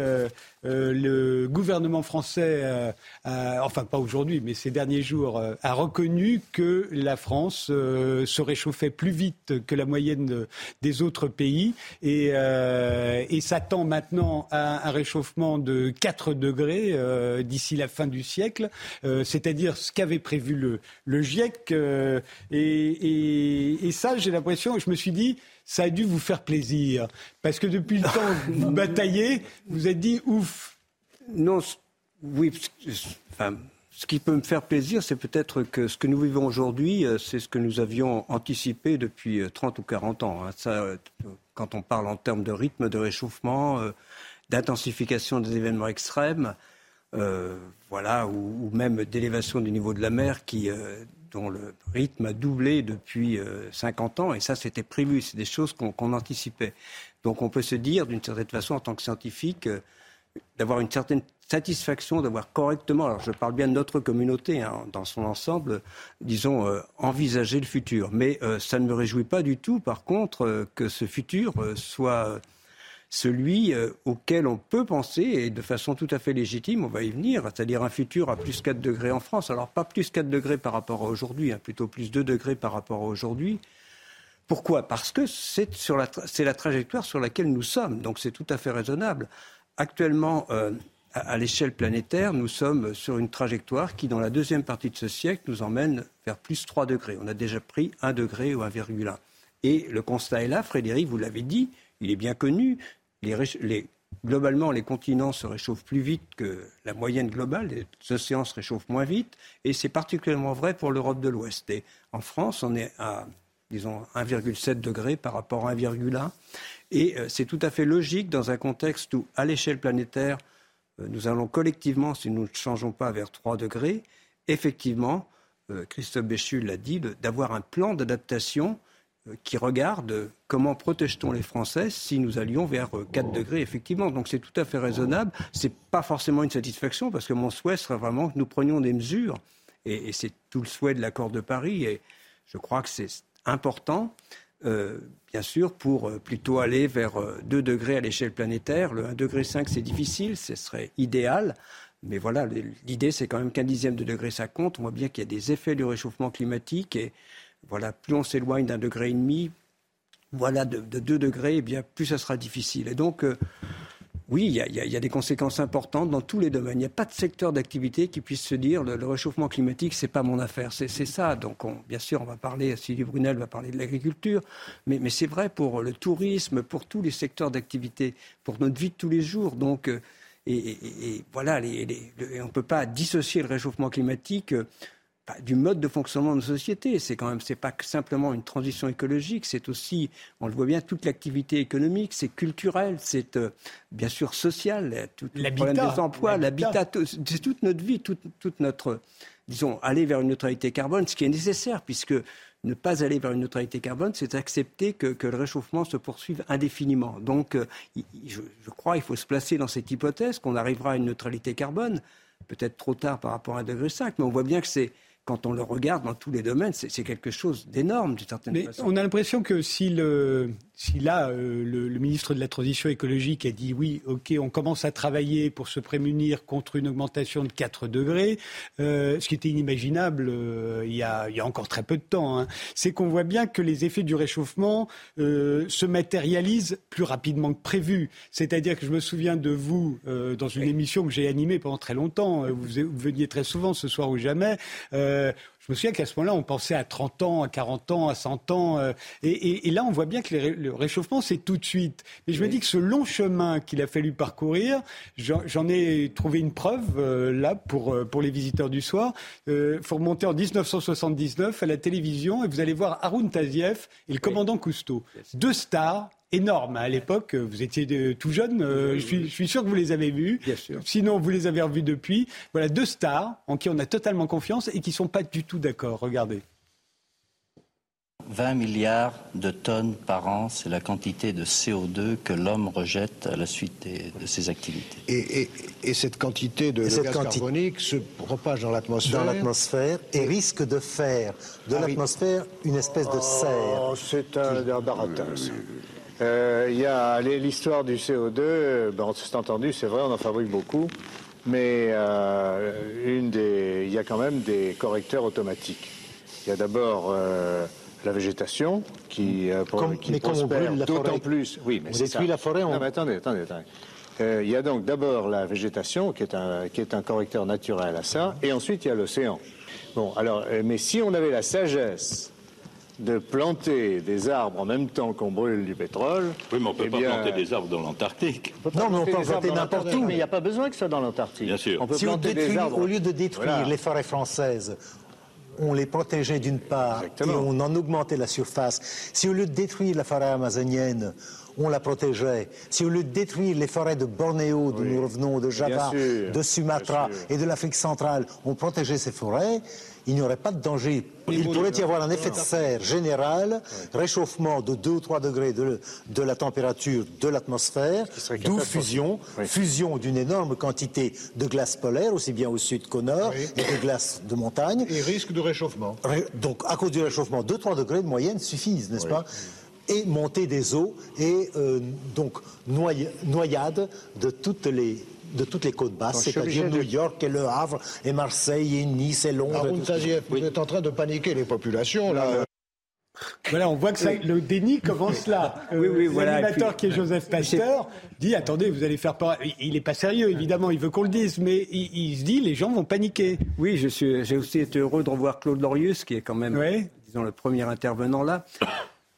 S2: euh, le gouvernement français, euh, enfin pas aujourd'hui, mais ces derniers jours, euh, a reconnu que la France se réchauffait plus vite que la moyenne des autres pays et, et s'attend maintenant à un réchauffement de 4 degrés d'ici la fin du siècle, c'est-à-dire ce qu'avait prévu le GIEC. Et, et ça, j'ai l'impression, je me suis dit, ça a dû vous faire plaisir. Parce que depuis le temps que vous bataillez, vous êtes dit ouf.
S5: Non, oui, enfin, ce qui peut me faire plaisir, c'est peut-être que ce que nous vivons aujourd'hui, euh, c'est ce que nous avions anticipé depuis 30 euh, ou 40 ans. Hein. Ça, euh, quand on parle en termes de rythme de réchauffement, d'intensification des événements extrêmes, voilà, ou, même d'élévation du niveau de la mer qui dont le rythme a doublé depuis 50 euh, ans, et ça c'était prévu, c'est des choses qu'on anticipait. Donc on peut se dire, d'une certaine façon, en tant que scientifique, euh, d'avoir une certaine satisfaction d'avoir correctement, alors je parle bien de notre communauté hein, dans son ensemble, disons, euh, envisager le futur. Mais ça ne me réjouit pas du tout, par contre, que ce futur soit celui euh, auquel on peut penser, et de façon tout à fait légitime, on va y venir, c'est-à-dire un futur à plus 4 degrés en France. Alors pas plus 4 degrés par rapport à aujourd'hui, hein, plutôt plus 2 degrés par rapport à aujourd'hui. Pourquoi? Parce que c'est la, la, trajectoire sur laquelle nous sommes, donc c'est tout à fait raisonnable. Actuellement, euh, à, à l'échelle planétaire, nous sommes sur une trajectoire qui, dans la deuxième partie de ce siècle, nous emmène vers plus 3 degrés. On a déjà pris 1 degré ou 1,1. Et le constat est là, Frédéric, vous l'avez dit, il est bien connu, globalement, les continents se réchauffent plus vite que la moyenne globale, les océans se réchauffent moins vite, et c'est particulièrement vrai pour l'Europe de l'Ouest. En France, on est à, disons, 1,7 degré par rapport à 1,1. Et euh, c'est tout à fait logique dans un contexte où, à l'échelle planétaire, euh, nous allons collectivement, si nous ne changeons pas vers 3 degrés, effectivement, euh, Christophe Béchu l'a dit, d'avoir un plan d'adaptation qui regarde comment protège-t-on les Français si nous allions vers 4 degrés, effectivement. Donc c'est tout à fait raisonnable. Ce n'est pas forcément une satisfaction, parce que mon souhait serait vraiment que nous prenions des mesures, et, c'est tout le souhait de l'accord de Paris, et je crois que c'est important, euh, bien sûr, pour euh, plutôt aller vers 2 euh, degrés à l'échelle planétaire. Le 1,5 degré, c'est difficile, ce serait idéal. Mais voilà, l'idée, c'est quand même qu'un dixième de degré, ça compte. On voit bien qu'il y a des effets du réchauffement climatique et voilà, plus on s'éloigne d'un degré et demi, voilà, de, deux degrés, eh bien, plus ça sera difficile. Et donc, euh, oui, il y, a, des conséquences importantes dans tous les domaines. Il n'y a pas de secteur d'activité qui puisse se dire le, réchauffement climatique, c'est pas mon affaire. C'est ça. Donc, bien sûr, on va parler, Sylvie Brunel va parler de l'agriculture, mais, c'est vrai pour le tourisme, pour tous les secteurs d'activité, pour notre vie de tous les jours. Donc, euh, et, voilà, on ne peut pas dissocier le réchauffement climatique. Euh, du mode de fonctionnement de nos sociétés. C'est quand même, c'est pas simplement une transition écologique, c'est aussi, on le voit bien, toute l'activité économique, c'est culturel, c'est euh, bien sûr social, tout le problème des emplois, l'habitat, c'est toute notre vie, toute, toute, notre, disons, aller vers une neutralité carbone, ce qui est nécessaire, puisque ne pas aller vers une neutralité carbone, c'est accepter que, que, le réchauffement se poursuive indéfiniment. Donc, euh, je, je crois qu'il faut se placer dans cette hypothèse qu'on arrivera à une neutralité carbone, peut-être trop tard par rapport à 1,5 mais on voit bien que c'est quand on le regarde dans tous les domaines, c'est quelque chose d'énorme d'une certaine
S2: Mais
S5: façon.
S2: On a l'impression que si le, si là, euh, le, le, ministre de la Transition écologique a dit oui, ok, on commence à travailler pour se prémunir contre une augmentation de 4 degrés, euh, ce qui était inimaginable euh, il, y a, il, y a, encore très peu de temps, hein, c'est qu'on voit bien que les effets du réchauffement euh, se matérialisent plus rapidement que prévu. C'est-à-dire que je me souviens de vous euh, dans une oui. émission que j'ai animée pendant très longtemps, vous, vous, veniez très souvent ce soir ou jamais. Je me souviens qu'à ce moment-là, on pensait à 30 ans, à 40 ans, à 100 ans. Euh, et, et, et, là, on voit bien que les, le réchauffement, c'est tout de suite. Mais je oui. me dis que ce long chemin qu'il a fallu parcourir, j'en ai trouvé une preuve euh, là pour, euh, pour les visiteurs du soir. Il euh, faut remonter en 1979 à la télévision et vous allez voir Haroun Tazieff et le commandant. Cousteau. Deux stars énorme. À l'époque, vous étiez de, tout jeune. Euh, je, suis, je, suis, sûr que vous les avez vus.
S5: Bien sûr.
S2: Sinon, vous les avez revus depuis. Voilà deux stars en qui on a totalement confiance et qui sont pas du tout d'accord. Regardez.
S8: 20 milliards de tonnes par an, c'est la quantité de CO2 que l'homme rejette à la suite des, de ses activités.
S9: Et, et, et cette quantité de, de gaz quanti... carbonique se propage dans l'atmosphère
S10: Dans l'atmosphère et risque de faire de ah, l'atmosphère une espèce de serre.
S9: Oh, c'est un baratin, Euh, il y a l'histoire du CO2, ben, c'est entendu, c'est vrai, on en fabrique beaucoup, mais euh, une des, il y a quand même des correcteurs automatiques. Il y a d'abord euh, la végétation qui,
S10: comme,
S9: qui
S10: mais
S9: prospère d'autant plus.
S10: Oui, mais détruit la forêt. On...
S9: Non, mais attendez, attendez, attendez. Euh, il y a donc d'abord la végétation qui est, un, qui est un correcteur naturel à ça, et ensuite il y a l'océan. Bon, alors, mais si on avait la sagesse de planter des arbres en même temps qu'on brûle du pétrole.
S8: Oui, mais on ne peut
S9: eh
S8: pas
S9: bien,
S8: planter des arbres dans l'Antarctique.
S10: Non, mais on peut en planter n'importe où.
S9: Mais il n'y a pas besoin que ce soit dans l'Antarctique.
S8: Bien sûr.
S9: On peut
S10: si
S9: planter
S10: on détruit,
S9: des arbres.
S10: au lieu de détruire
S9: Voilà.
S10: les forêts françaises, on les protégeait d'une part
S9: Exactement.
S10: et on en augmentait la surface. Si au lieu de détruire la forêt amazonienne, on la protégeait. Si au lieu de détruire les forêts de Bornéo, d'où
S9: Oui.
S10: nous revenons, de Java,
S9: sûr,
S10: de Sumatra et de l'Afrique centrale, on protégeait ces forêts, il n'y aurait pas de danger. Il pourrait y avoir un effet de serre général, réchauffement de 2 ou 3 degrés de, de la température de l'atmosphère, d'où fusion,
S9: Oui.
S10: fusion d'une énorme quantité de glace polaire, aussi bien au sud qu'au nord,
S9: Oui.
S10: et de glace de montagne.
S9: Et risque de réchauffement.
S10: Ré- Donc, à cause du réchauffement, 2-3 degrés de moyenne suffisent, n'est-ce
S9: Oui.
S10: pas? Et montée des eaux et euh, donc noya- noyade de toutes les de toutes les côtes basses, c'est-à-dire New
S9: de-
S10: York et Le Havre et Marseille et Nice et Londres. et
S9: Haroun vous êtes en train de paniquer les populations, là.
S2: Voilà, on voit que ça, le déni commence là.
S5: Oui, oui, voilà,
S2: L'animateur qui est Joseph Pasteur dit attendez, vous allez faire peur. Il- n'est pas sérieux, évidemment, il veut qu'on le dise, mais il, il se dit les gens vont paniquer.
S5: Oui, je suis, j'ai aussi été heureux de revoir Claude Lorius, qui est quand même, disons, le premier intervenant là.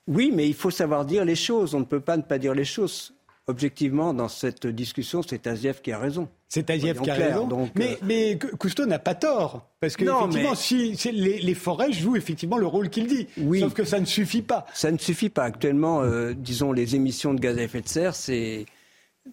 S5: Oui, mais il faut savoir dire les choses. On ne peut pas ne pas dire les choses. Objectivement, dans cette discussion, c'est Aziev qui a raison.
S2: C'est
S5: Soyons
S2: qui a raison.
S5: donc,
S2: mais,
S5: euh,
S2: mais Cousteau n'a pas tort. Parce que,
S5: Non,
S2: effectivement,
S5: mais-
S2: si, si les, les forêts jouent effectivement le rôle qu'il dit.
S5: Oui.
S2: Sauf que ça ne suffit pas.
S5: Ça ne suffit pas. Actuellement, euh, disons, les émissions de gaz à effet de serre, c'est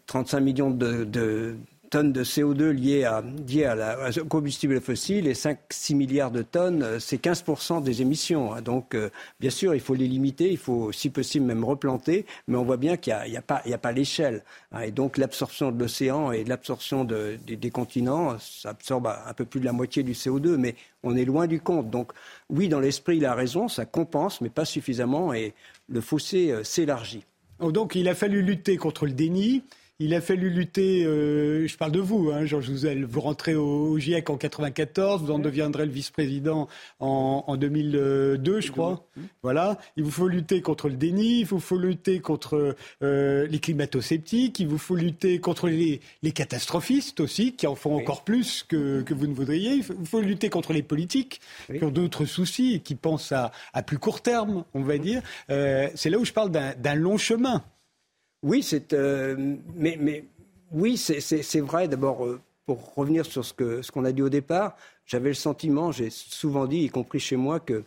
S5: 35 millions de, de tonnes de CO2 liées, à, liées à au combustible fossile et 5-6 milliards de tonnes, euh, c'est 15% des émissions. hein. Donc, euh, bien sûr, il faut les limiter, il faut, si possible, même replanter, mais on voit bien qu'il n'y a, pas, l'échelle. hein. Et donc, l'absorption de l'océan et l'absorption de- des- des continents, ça absorbe un peu plus de la moitié du CO2, mais on est loin du compte. Donc, oui, dans l'esprit, il a raison, ça compense, mais pas suffisamment, et le fossé euh, s'élargit.
S2: Oh, Donc il a fallu lutter contre le déni. Il a fallu lutter, euh, je parle de vous, hein, Georges Jouzel, vous rentrez au, au GIEC en 94, vous en deviendrez le vice-président en, en 2002, je crois. Voilà. Il vous faut lutter contre le déni, il vous faut lutter contre euh, les climato-sceptiques, il vous faut lutter contre les, les catastrophistes aussi, qui en font encore plus que, que vous ne voudriez. Il faut, il faut lutter contre les politiques qui ont d'autres soucis et qui pensent à, à plus court terme, on va dire. Euh, C'est là où je parle d'un long chemin.
S5: Oui, c'est, euh, mais, mais oui, c'est- vrai. D'abord, euh, pour revenir sur ce qu'on ce qu'on a dit au départ, j'avais le sentiment, j'ai souvent dit, y compris chez moi, que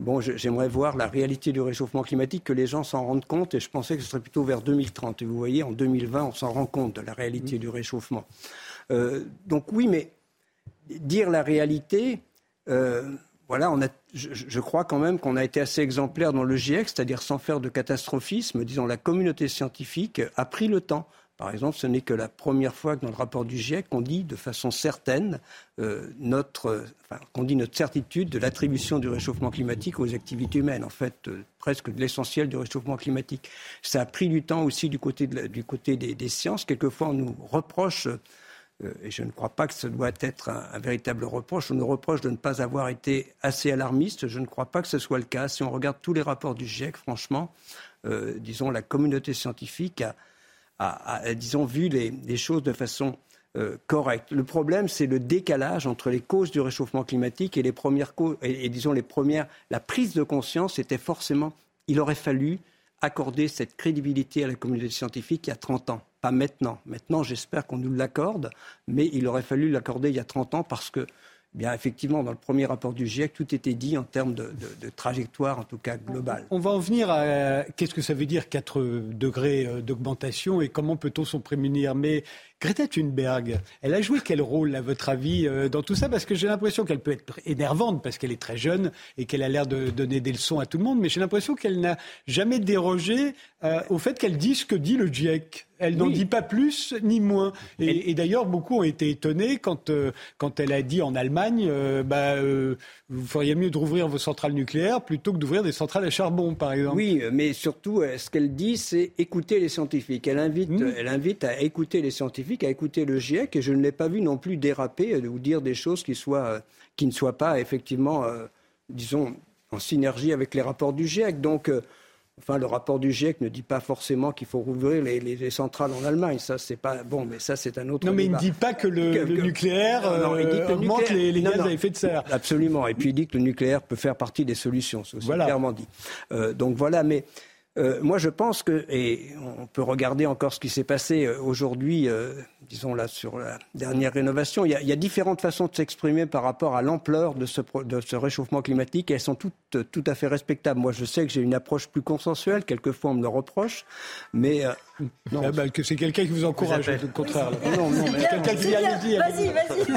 S5: bon, j'aimerais voir la réalité du réchauffement climatique, que les gens s'en rendent compte, et je pensais que ce serait plutôt vers 2030. Et vous voyez, en 2020, on s'en rend compte de la réalité du réchauffement. Euh, donc oui, mais dire la réalité, euh, voilà, je, crois quand même qu'on a été assez exemplaire dans le GIEC, c'est-à-dire sans faire de catastrophisme. Disons, la communauté scientifique a pris le temps par exemple, ce n'est que la première fois que dans le rapport du GIEC, on dit de façon certaine euh, notre, enfin, qu'on dit notre certitude de l'attribution du réchauffement climatique aux activités humaines. En fait, euh, presque de l'essentiel du réchauffement climatique. Ça a pris du temps aussi du côté, du côté des, sciences. Quelquefois, on nous reproche. Euh, et je ne crois pas que ce doit être un, véritable reproche. On nous reproche de ne pas avoir été assez alarmiste. Je ne crois pas que ce soit le cas. Si on regarde tous les rapports du GIEC, franchement, euh, disons, la communauté scientifique a, a, disons, vu les, les choses de façon euh, correcte. Le problème, c'est le décalage entre les causes du réchauffement climatique et les premières causes, et, et, disons les premières. La prise de conscience était forcément. Il aurait fallu accorder cette crédibilité à la communauté scientifique il y a 30 ans, pas maintenant. Maintenant, j'espère qu'on nous l'accorde, mais il aurait fallu l'accorder il y a 30 ans parce que Bien, effectivement, dans le premier rapport du GIEC, tout était dit en termes de trajectoire, en tout cas globale.
S2: On va en venir à qu'est-ce que ça veut dire 4 degrés euh, d'augmentation et comment peut-on s'en prémunir? Mais Greta Thunberg, elle a joué quel rôle, à votre avis, euh, dans tout ça? Parce que j'ai l'impression qu'elle peut être énervante parce qu'elle est très jeune et qu'elle a l'air de donner des leçons à tout le monde, mais j'ai l'impression qu'elle n'a jamais dérogé euh, au fait qu'elle dit ce que dit le GIEC. Elle n'en oui. dit pas plus ni moins. Et, d'ailleurs, beaucoup ont été étonnés quand, euh, quand elle a dit en Allemagne, euh, bah, euh, vous feriez mieux de rouvrir vos centrales nucléaires plutôt que d'ouvrir des centrales à charbon, par exemple.
S5: Oui, mais surtout, ce qu'elle dit, c'est écouter les scientifiques. Elle invite, mmh. elle invite à écouter les scientifiques, à écouter le GIEC, et je ne l'ai pas vu non plus déraper ou dire des choses qui, soient, qui ne soient pas effectivement, disons, en synergie avec les rapports du GIEC. Donc, Enfin, le rapport du GIEC ne dit pas forcément qu'il faut rouvrir les, les, les, centrales en Allemagne. Ça, c'est pas bon, mais ça, c'est un autre.
S2: Non, mais
S5: débat.
S2: il ne dit pas que le, que, le que... nucléaire non, il dit que le augmente nucléaire... les, les non, gaz non. à effet de serre.
S5: Absolument. Et puis il dit que le nucléaire peut faire partie des solutions. C'est voilà. clairement dit. Euh, donc voilà, mais. Euh, moi, je pense que, et on peut regarder encore ce qui s'est passé euh, aujourd'hui, euh, disons là sur la dernière rénovation, il y a, il y a différentes façons de s'exprimer par rapport à l'ampleur de ce, de ce réchauffement climatique et elles sont toutes tout à fait respectables. Moi, je sais que j'ai une approche plus consensuelle, quelquefois on me le reproche, mais euh,
S2: non, ah bah, que c'est quelqu'un qui vous encourage, au contraire.
S5: Là. Non, non, mais quelqu'un qui vient le dire.
S4: Vas-y, vas-y.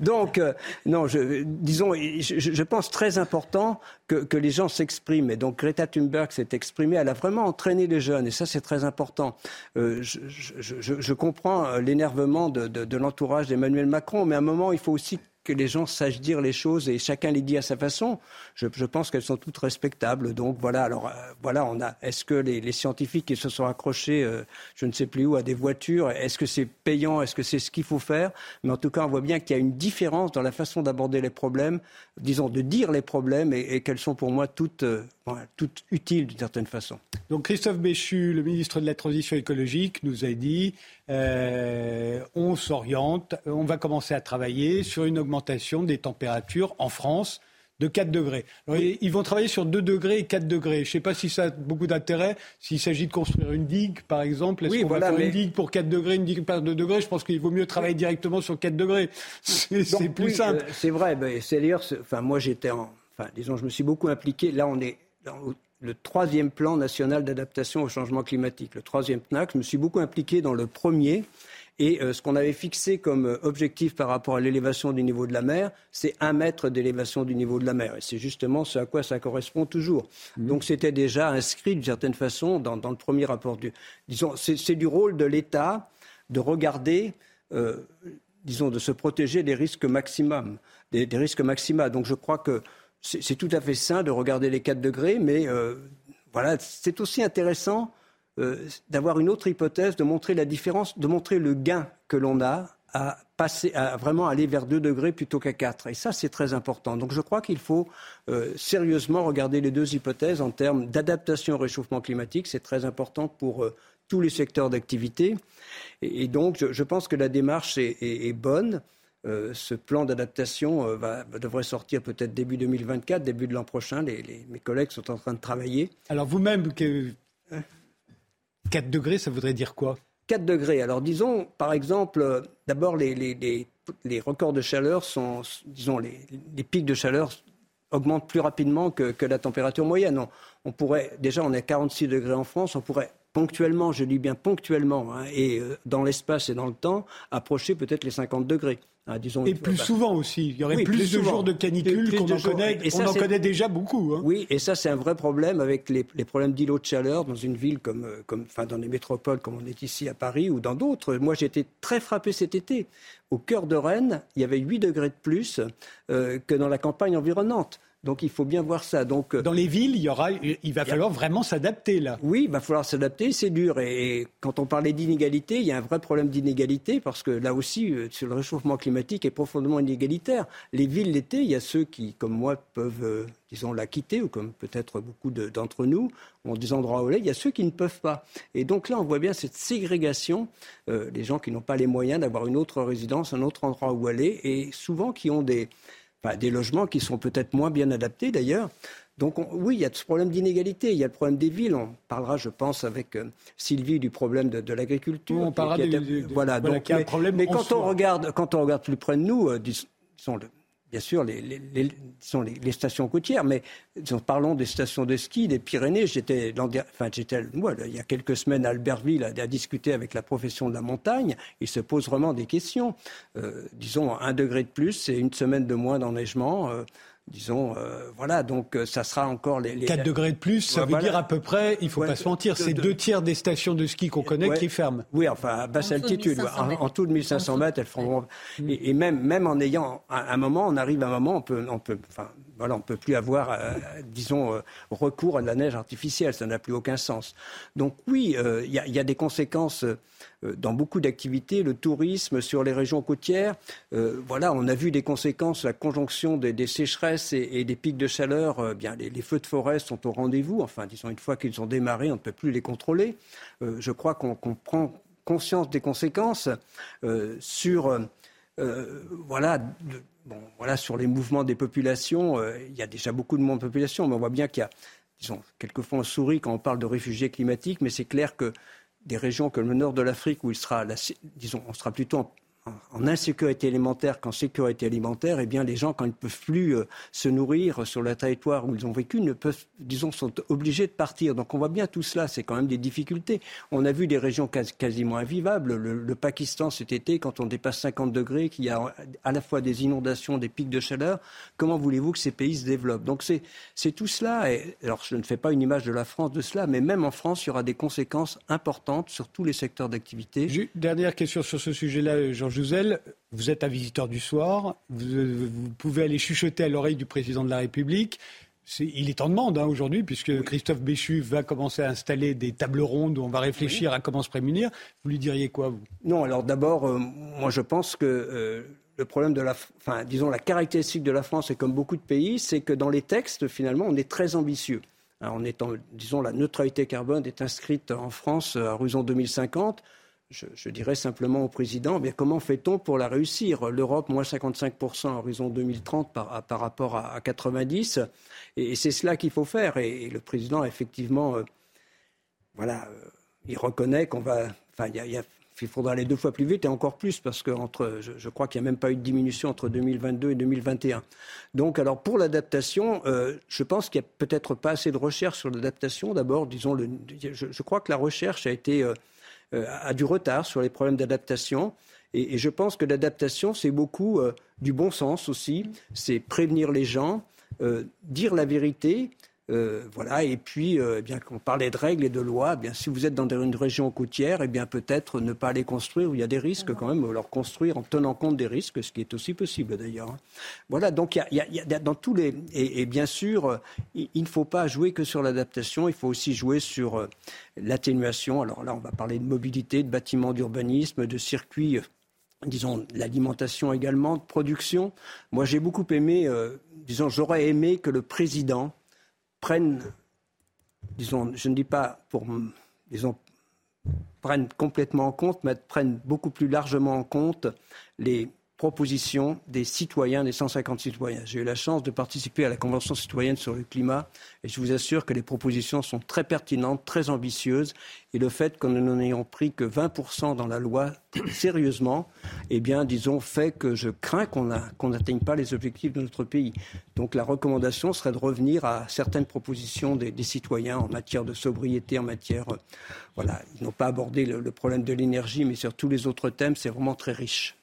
S5: Donc, euh, non, je, disons, je, je, pense très important que, que les gens s'expriment. Et donc, Greta Thunberg s'est exprimée, elle a vraiment entraîné les jeunes, et ça, c'est très important. Euh, je, je, comprends l'énervement de, l'entourage d'Emmanuel Macron, mais à un moment, il faut aussi que les gens sachent dire les choses et chacun les dit à sa façon. Je, je pense qu'elles sont toutes respectables. Donc voilà. Alors euh, voilà, on a. Est-ce que les, scientifiques qui se sont accrochés, euh, je ne sais plus où, à des voitures, est-ce que c'est payant Est-ce que c'est ce qu'il faut faire? Mais en tout cas, on voit bien qu'il y a une différence dans la façon d'aborder les problèmes, disons de dire les problèmes et, qu'elles sont pour moi toutes, euh, voilà, toutes utiles d'une certaine façon.
S2: Donc Christophe Béchu, le ministre de la Transition écologique, nous a dit euh, on s'oriente, on va commencer à travailler sur une augmentation des températures en France de 4 degrés. Alors. Ils vont travailler sur 2 degrés et 4 degrés. Je ne sais pas si ça a beaucoup d'intérêt. S'il s'agit de construire une digue, par exemple, est-ce oui, qu'on voilà, va faire mais... une digue pour 4 degrés, une digue pour 2 degrés? Je pense qu'il vaut mieux travailler directement sur 4 degrés. C'est plus
S5: oui,
S2: simple.
S5: Euh, c'est vrai. Ben, c'est d'ailleurs, enfin, moi j'étais en. Enfin, disons, je me suis beaucoup impliqué. Là, on est le troisième plan national d'adaptation au changement climatique, le troisième PNAC. Je me suis beaucoup impliqué dans le premier. Et euh, ce qu'on avait fixé comme euh, objectif par rapport à l'élévation du niveau de la mer, c'est un mètre d'élévation du niveau de la mer. Et c'est justement ce à quoi ça correspond toujours. Mmh. Donc c'était déjà inscrit d'une certaine façon dans, dans, le premier rapport. Du, disons, c'est du rôle de l'État de regarder, euh, disons, de se protéger des risques maximum, des, des risques maxima. Donc je crois que c'est tout à fait sain de regarder les 4 degrés, mais euh, voilà, c'est aussi intéressant euh, d'avoir une autre hypothèse, de montrer la différence, de montrer le gain que l'on a à passer, à vraiment aller vers 2 degrés plutôt qu'à 4. Et ça, c'est très important. Donc je crois qu'il faut euh, sérieusement regarder les deux hypothèses en termes d'adaptation au réchauffement climatique. C'est très important pour tous les secteurs d'activité. Et, donc, je, pense que la démarche est bonne. Euh, ce plan d'adaptation euh, va, devrait sortir peut-être début 2024, début de l'an prochain. Les, les, mes collègues sont en train de travailler.
S2: Alors vous-même, que... 4 degrés, ça voudrait dire quoi?
S5: 4 degrés. Alors disons, par exemple, euh, d'abord les, records de chaleur sont, disons, les, pics de chaleur augmentent plus rapidement que, que la température moyenne. On, on, pourrait, déjà, on est à 46 degrés en France, on pourrait ponctuellement, je dis bien ponctuellement, hein, et dans l'espace et dans le temps, approcher peut-être les 50 degrés.
S2: Ah, et plus souvent aussi. Il y aurait plus, de jours de canicule qu'on en connaît. Et on en connaît déjà beaucoup. Hein.
S5: Oui, et ça c'est un vrai problème avec les, problèmes d'îlots de chaleur dans une ville comme, euh, comme, enfin dans les métropoles comme on est ici à Paris ou dans d'autres. Moi j'ai été très frappé cet été. Au cœur de Rennes, il y avait 8 degrés de plus euh, que dans la campagne environnante. Donc il faut bien voir ça. Donc
S2: euh, dans les villes, il y aura, il va falloir vraiment s'adapter là.
S5: Oui, il va falloir s'adapter, c'est dur. Et, quand on parlait d'inégalité, il y a un vrai problème d'inégalité parce que là aussi, euh, sur le réchauffement climatique est profondément inégalitaire. Les villes l'été, il y a ceux qui, comme moi, peuvent, euh, disons, la quitter ou comme peut-être beaucoup d'entre nous ont des endroits où aller. Il y a ceux qui ne peuvent pas. Et donc là, on voit bien cette ségrégation, les gens qui n'ont pas les moyens d'avoir une autre résidence, un autre endroit où aller, et souvent qui ont des des logements qui sont peut-être moins bien adaptés d'ailleurs. Donc oui, il y a ce problème d'inégalité, il y a le problème des villes. On parlera, je pense, avec euh, Sylvie du problème de, l'agriculture.
S2: On parlera de,
S5: voilà, donc, mais, problème mais quand on regarde, quand on regarde plus près de nous, euh, disons, le, bien sûr les, sont les, stations côtières, mais parlons des stations de ski des Pyrénées. J'étais, enfin, j'étais il y a quelques semaines à Albertville à, discuter avec la profession de la montagne. Il se pose vraiment des questions. Euh, disons, un degré de plus et une semaine de moins d'enneigement. Euh, disons, euh, voilà, donc euh, ça sera encore les,
S2: 4 degrés de plus, ça veut dire à peu près, il faut pas se mentir, c'est deux tiers des stations de ski qu'on connaît qui ferment.
S5: Oui, enfin à basse altitude, en, tout de 1500 mètres, elles feront. Et, même, même en ayant un, moment, on arrive à un moment, on peut, on peut, enfin, on peut plus avoir, euh, disons, recours à la neige artificielle, ça n'a plus aucun sens. Donc oui, il y, a des conséquences euh, dans beaucoup d'activités, le tourisme sur les régions côtières. Euh, voilà, on a vu des conséquences, la conjonction des, sécheresses et, des pics de chaleur. Euh, bien, les, feux de forêt sont au rendez-vous. Enfin, disons, une fois qu'ils ont démarré, on ne peut plus les contrôler. je crois qu'on prend conscience des conséquences sur, bon, voilà, sur les mouvements des populations. il y a déjà beaucoup de monde de population, mais on voit bien qu'il y a disons, quelquefois on sourit quand on parle de réfugiés climatiques, mais c'est clair que des régions comme le nord de l'Afrique où il sera, disons, on sera plutôt en en insécurité alimentaire qu'en sécurité alimentaire, eh bien, les gens, quand ils ne peuvent plus euh, se nourrir sur le territoire où ils ont vécu, ne peuvent, disons, sont obligés de partir. Donc, on voit bien tout cela. C'est quand même des difficultés. On a vu des régions quasiment invivables. Le, Pakistan cet été, quand on dépasse 50 degrés, qu'il y a à la fois des inondations, des pics de chaleur. Comment voulez-vous que ces pays se développent? Donc, c'est tout cela. Et, alors, je ne fais pas une image de la France de cela, mais même en France, il y aura des conséquences importantes sur tous les secteurs d'activité.
S2: Dernière question sur ce sujet-là, Jean Jouzel, vous êtes un visiteur du soir, vous, pouvez aller chuchoter à l'oreille du président de la République. il est en demande hein, aujourd'hui, puisque Christophe Béchu va commencer à installer des tables rondes où on va réfléchir à comment se prémunir. Vous lui diriez quoi, vous?
S5: Non, alors d'abord, euh, moi je pense que euh, le problème de la, enfin, disons la caractéristique de la France, et comme beaucoup de pays, c'est que dans les textes, finalement, on est très ambitieux. on est disons, la neutralité carbone est inscrite en France à horizon 2050 je, dirais simplement au président, mais comment fait-on pour la réussir? L'Europe, moins 55% à horizon 2030 par, par rapport à, 90, et, c'est cela qu'il faut faire. Et, le président, effectivement, euh, voilà, euh, il reconnaît qu'on va, enfin, il, faudra aller deux fois plus vite et encore plus parce que entre, je, crois qu'il n'y a même pas eu de diminution entre 2022 et 2021. Donc, alors pour l'adaptation, euh, je pense qu'il n'y a peut-être pas assez de recherche sur l'adaptation. D'abord, disons, le, je, crois que la recherche a été a du retard sur les problèmes d'adaptation. Et, je pense que l'adaptation, c'est beaucoup euh, du bon sens aussi. C'est prévenir les gens, euh, dire la vérité, euh, voilà, et puis, euh, eh bien qu'on parlait de règles et de lois, eh bien si vous êtes dans une région côtière, eh bien peut-être ne pas les construire où il y a des risques quand même, leur construire en tenant compte des risques, ce qui est aussi possible d'ailleurs. Hein. Voilà, donc il y, dans tous les et, bien sûr, euh, il, ne faut pas jouer que sur l'adaptation, il faut aussi jouer sur l'atténuation. Alors là, on va parler de mobilité, de bâtiments d'urbanisme, de circuits disons, l'alimentation également, de production. Moi, j'ai beaucoup aimé, disons, j'aurais aimé que le président prennent, disons, je ne dis pas pour, disons, prennent complètement en compte, mais prennent beaucoup plus largement en compte les, propositions des citoyens, des 150 citoyens. J'ai eu la chance de participer à la Convention citoyenne sur le climat et je vous assure que les propositions sont très pertinentes, très ambitieuses et le fait que nous n'en ayons pris que 20% dans la loi sérieusement, eh bien, disons, fait que je crains qu'on n'atteigne pas les objectifs de notre pays. Donc la recommandation serait de revenir à certaines propositions des, citoyens en matière de sobriété, en matière... Euh, voilà, ils n'ont pas abordé le problème de l'énergie, mais sur tous les autres thèmes, c'est vraiment très riche.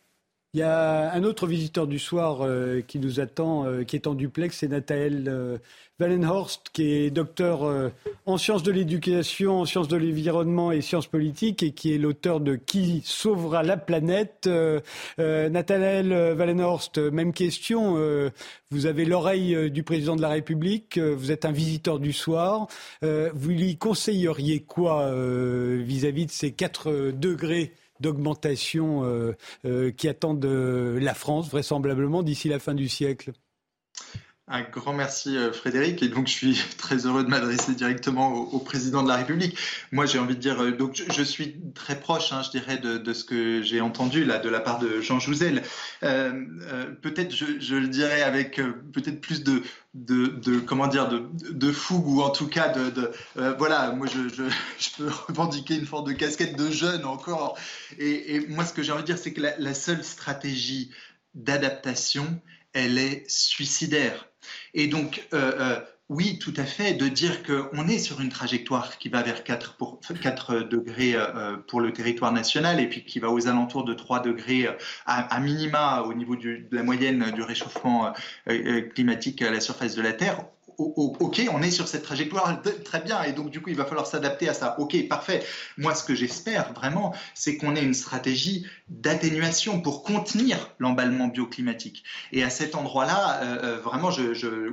S2: Il y a un autre visiteur du soir euh, qui nous attend, euh, qui est en duplex, c'est Nathalie euh, Wallenhorst, qui est docteur en sciences de l'éducation, en sciences de l'environnement et sciences politiques, et qui est l'auteur de Qui sauvera la planète. Nathalie Wallenhorst, même question. vous avez l'oreille du président de la République, vous êtes un visiteur du soir. vous lui conseilleriez quoi vis-à-vis -vis de ces 4 degrés d'augmentation euh, euh, qui attendent la France, vraisemblablement, d'ici la fin du siècle
S11: un grand merci euh, Frédéric et donc je suis très heureux de m'adresser directement au, président de la République. Moi j'ai envie de dire donc je, suis très proche, hein, je dirais, de, ce que j'ai entendu là de la part de Jean Jouzel. peut-être je, le dirais avec peut-être plus de, de, comment dire de, fougue ou en tout cas de, euh, voilà moi je, peux revendiquer une forme de casquette de jeune encore et, moi ce que j'ai envie de dire c'est que la, seule stratégie d'adaptation elle est suicidaire et donc euh, euh, oui, tout à fait, de dire qu'on est sur une trajectoire qui va vers 4, pour, 4 degrés euh, pour le territoire national et puis qui va aux alentours de 3 degrés à, minima au niveau de la moyenne du réchauffement climatique à la surface de la Terre ok, on est sur cette trajectoire, très bien, et donc du coup, il va falloir s'adapter à ça. Ok, parfait. Moi, ce que j'espère vraiment, c'est qu'on ait une stratégie d'atténuation pour contenir l'emballement bioclimatique. Et à cet endroit-là, euh, euh, vraiment,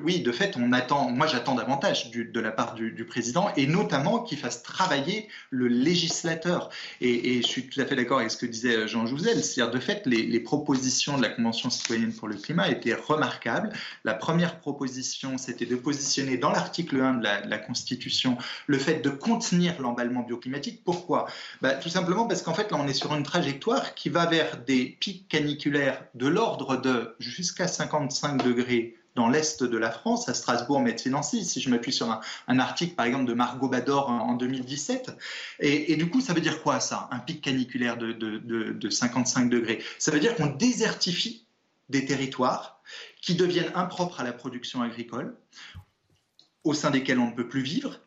S11: oui, de fait, on attend, moi, j'attends davantage de la part du, président, et notamment qu'il fasse travailler le législateur. Et, je suis tout à fait d'accord avec ce que disait Jean Jouzel, c'est-à-dire de fait, les, les propositions de la Convention citoyenne pour le climat étaient remarquables. La première proposition, c'était de positionner dans l'article 1 de la, Constitution le fait de contenir l'emballement bioclimatique. Pourquoi? Bah, Tout simplement parce qu'en fait, là, on est sur une trajectoire qui va vers des pics caniculaires de l'ordre de jusqu'à 55 degrés dans l'est de la France, à Strasbourg, Metz-Nancy, si je m'appuie sur un, article par exemple de Margot Bador en, 2017. Et, du coup, ça veut dire quoi ça, un pic caniculaire de, de 55 degrés? Ça veut dire qu'on désertifie des territoires qui deviennent impropres à la production agricole, au sein desquels on ne peut plus vivre,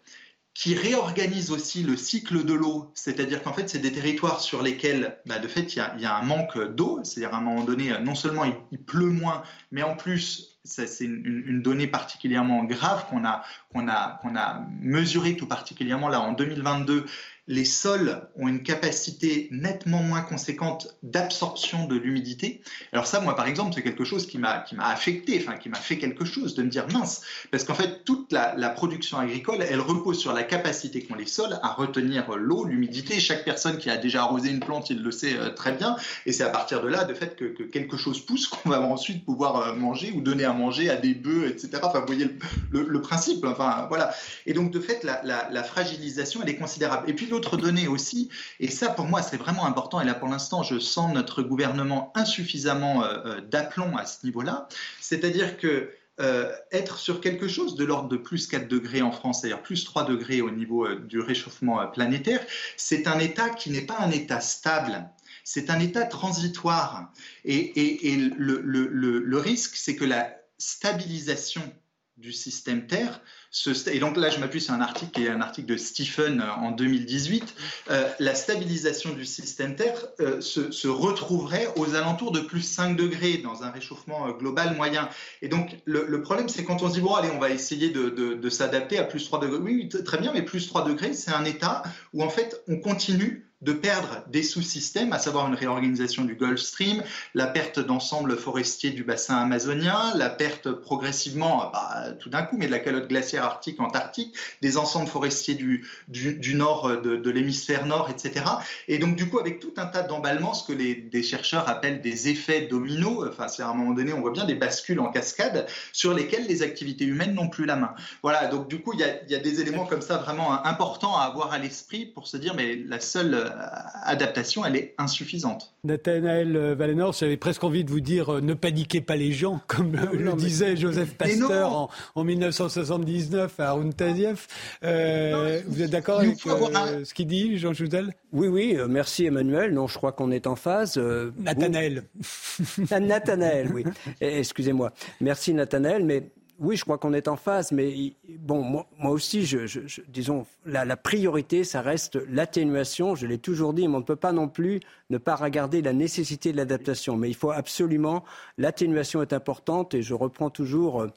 S11: qui réorganisent aussi le cycle de l'eau, c'est-à-dire qu'en fait, c'est des territoires sur lesquels, bah, de fait, il y, a, un manque d'eau, c'est-à-dire à un moment donné, non seulement il, pleut moins, mais en plus, c'est une, une, donnée particulièrement grave qu'on a, a, a mesurée tout particulièrement là en 2022 les sols ont une capacité nettement moins conséquente d'absorption de l'humidité. Alors ça, moi, par exemple, c'est quelque chose qui m'a affecté, enfin qui m'a fait quelque chose de me dire mince, parce qu'en fait, toute la, production agricole, elle repose sur la capacité qu'ont les sols à retenir l'eau, l'humidité. Chaque personne qui a déjà arrosé une plante, il le sait euh, très bien, et c'est à partir de là, de fait, que, quelque chose pousse qu'on va ensuite pouvoir euh, manger ou donner à manger à des bœufs, etc. Enfin, vous voyez le, principe. Enfin, voilà. Et donc, de fait, la, la fragilisation, elle est considérable. Et puis L'autre donnée aussi, et ça pour moi c'est vraiment important, et là pour l'instant je sens notre gouvernement insuffisamment euh, euh, d'aplomb à ce niveau-là, c'est-à-dire que euh, être sur quelque chose de l'ordre de plus 4 degrés en France, c'est-à-dire plus 3 degrés au niveau du réchauffement planétaire, c'est un état qui n'est pas un état stable. C'est un état transitoire. Et, le, le risque, c'est que la stabilisation du système Terre et donc là, je m'appuie sur un article qui est un article de Stephen euh, en 2018. Euh, la stabilisation du système Terre euh, se, retrouverait aux alentours de plus 5 degrés dans un réchauffement global moyen. Et donc le, problème, c'est quand on se dit, bon, allez, on va essayer de, de s'adapter à plus 3 degrés. Oui, très bien, mais plus 3 degrés, c'est un état où en fait, on continue de perdre des sous-systèmes, à savoir une réorganisation du Gulf Stream, la perte d'ensemble forestier du bassin amazonien, la perte progressivement, bah, tout d'un coup, mais de la calotte glaciaire arctique, antarctique, des ensembles forestiers du, du, nord de, l'hémisphère nord, etc. Et donc, du coup, avec tout un tas d'emballements, ce que les, des chercheurs appellent des effets dominos, enfin, c'est à un moment donné, on voit bien des bascules en cascade sur lesquelles les activités humaines n'ont plus la main. Voilà, donc du coup, il y y a des éléments comme ça vraiment importants à avoir à l'esprit pour se dire, mais la seule adaptation, elle est insuffisante.
S2: Nathanaël Valénor, j'avais presque envie de vous dire ne paniquez pas les gens, comme le disait Joseph Pasteur en, 1979 à Arun vous êtes d'accord avec ce qu'il dit, Jean Jouzel
S5: Oui, oui, merci Emmanuel. Non, je crois qu'on est en phase.
S2: Nathanaël.
S5: Nathanaël, oui. Excusez-moi. Merci Nathanaël, mais oui, je crois qu'on est en phase, mais bon, moi, aussi, je, disons, la, priorité, ça reste l'atténuation. Je l'ai toujours dit, mais on ne peut pas non plus ne pas regarder la nécessité de l'adaptation. Mais il faut absolument, l'atténuation est importante, et je reprends toujours, euh,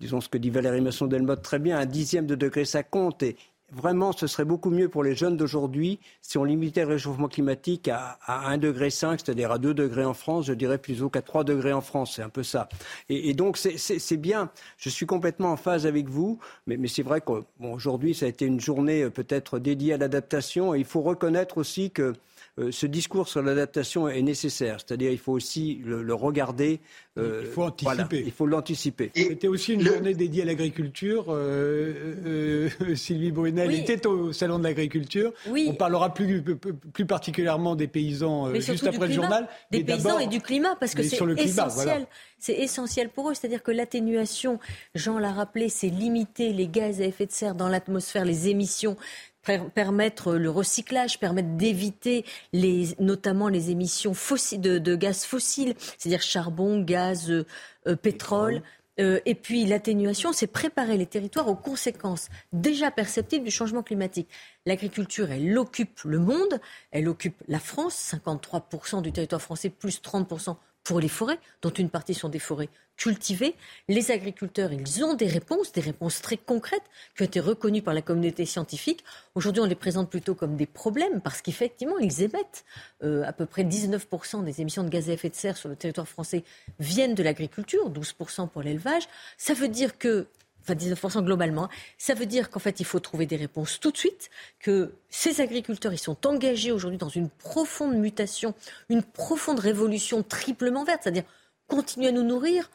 S5: disons, ce que dit Valérie Masson-Delmotte très bien, un dixième de degré, ça compte. Vraiment, ce serait beaucoup mieux pour les jeunes d'aujourd'hui si on limitait le réchauffement climatique à, à 1,5 degré, c'est-à-dire à 2 degrés en France, je dirais plutôt qu'à 3 degrés en France. C'est un peu ça. Et, donc, c'est bien. Je suis complètement en phase avec vous, mais, c'est vrai qu'aujourd'hui, ça a été une journée euh, peut-être dédiée à l'adaptation. Et il faut reconnaître aussi que ce discours sur l'adaptation est nécessaire. C'est-à-dire il faut aussi le, regarder.
S2: Euh, il faut anticiper.
S5: il faut l'anticiper.
S2: C'était aussi une journée dédiée à l'agriculture. Euh, Sylvie Brunel était au Salon de l'agriculture. On parlera plus, plus particulièrement des paysans juste après le journal.
S4: Des paysans et du climat, parce que c'est essentiel. C'est essentiel pour eux. C'est-à-dire que l'atténuation, Jean l'a rappelé, c'est limiter les gaz à effet de serre dans l'atmosphère, les émissions permettre le recyclage, permettre d'éviter les, notamment les émissions fossiles, de, gaz fossiles, c'est-à-dire charbon, gaz, euh, euh, pétrole. Euh, et puis l'atténuation, c'est préparer les territoires aux conséquences déjà perceptibles du changement climatique. L'agriculture, elle occupe le monde, elle occupe la France, 53% du territoire français, plus 30% pour les forêts, dont une partie sont des forêts cultivées. Les agriculteurs, ils ont des réponses, des réponses très concrètes qui ont été reconnues par la communauté scientifique. Aujourd'hui, on les présente plutôt comme des problèmes parce qu'effectivement, ils émettent euh, à peu près 19% des émissions de gaz à effet de serre sur le territoire français viennent de l'agriculture, 12% pour l'élevage. Ça veut dire que enfin 19% globalement. Ça veut dire qu'en fait, il faut trouver des réponses tout de suite, que ces agriculteurs, ils sont engagés aujourd'hui dans une profonde mutation, une profonde révolution triplement verte, c'est-à-dire continuer à nous nourrir,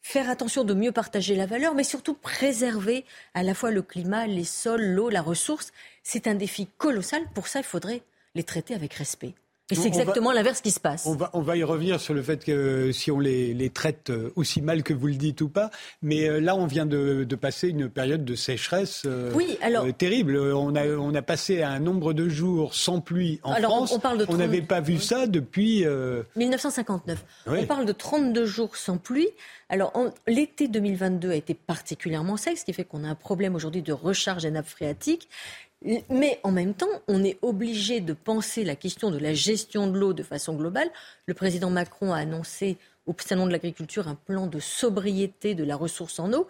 S4: faire attention de mieux partager la valeur, mais surtout préserver à la fois le climat, les sols, l'eau, la ressource. C'est un défi colossal. Pour ça, il faudrait les traiter avec respect. Et c'est exactement l'inverse qui se passe.
S2: On va, on va y revenir sur le fait que si on les, les, traite euh, aussi mal que vous le dites ou pas, mais euh, là on vient de, de passer une période de sécheresse euh, oui, alors, terrible. On a, on a passé un nombre de jours sans pluie en France. On n'avait pas vu ça depuis
S4: 1959. On parle de 32 jours sans pluie. Alors l'été 2022 a été particulièrement sec, ce qui fait qu'on a un problème aujourd'hui de recharge des nappes phréatiques. Mais en même temps, on est obligé de penser la question de la gestion de l'eau de façon globale. Le président Macron a annoncé au Salon de l'agriculture un plan de sobriété de la ressource en eau.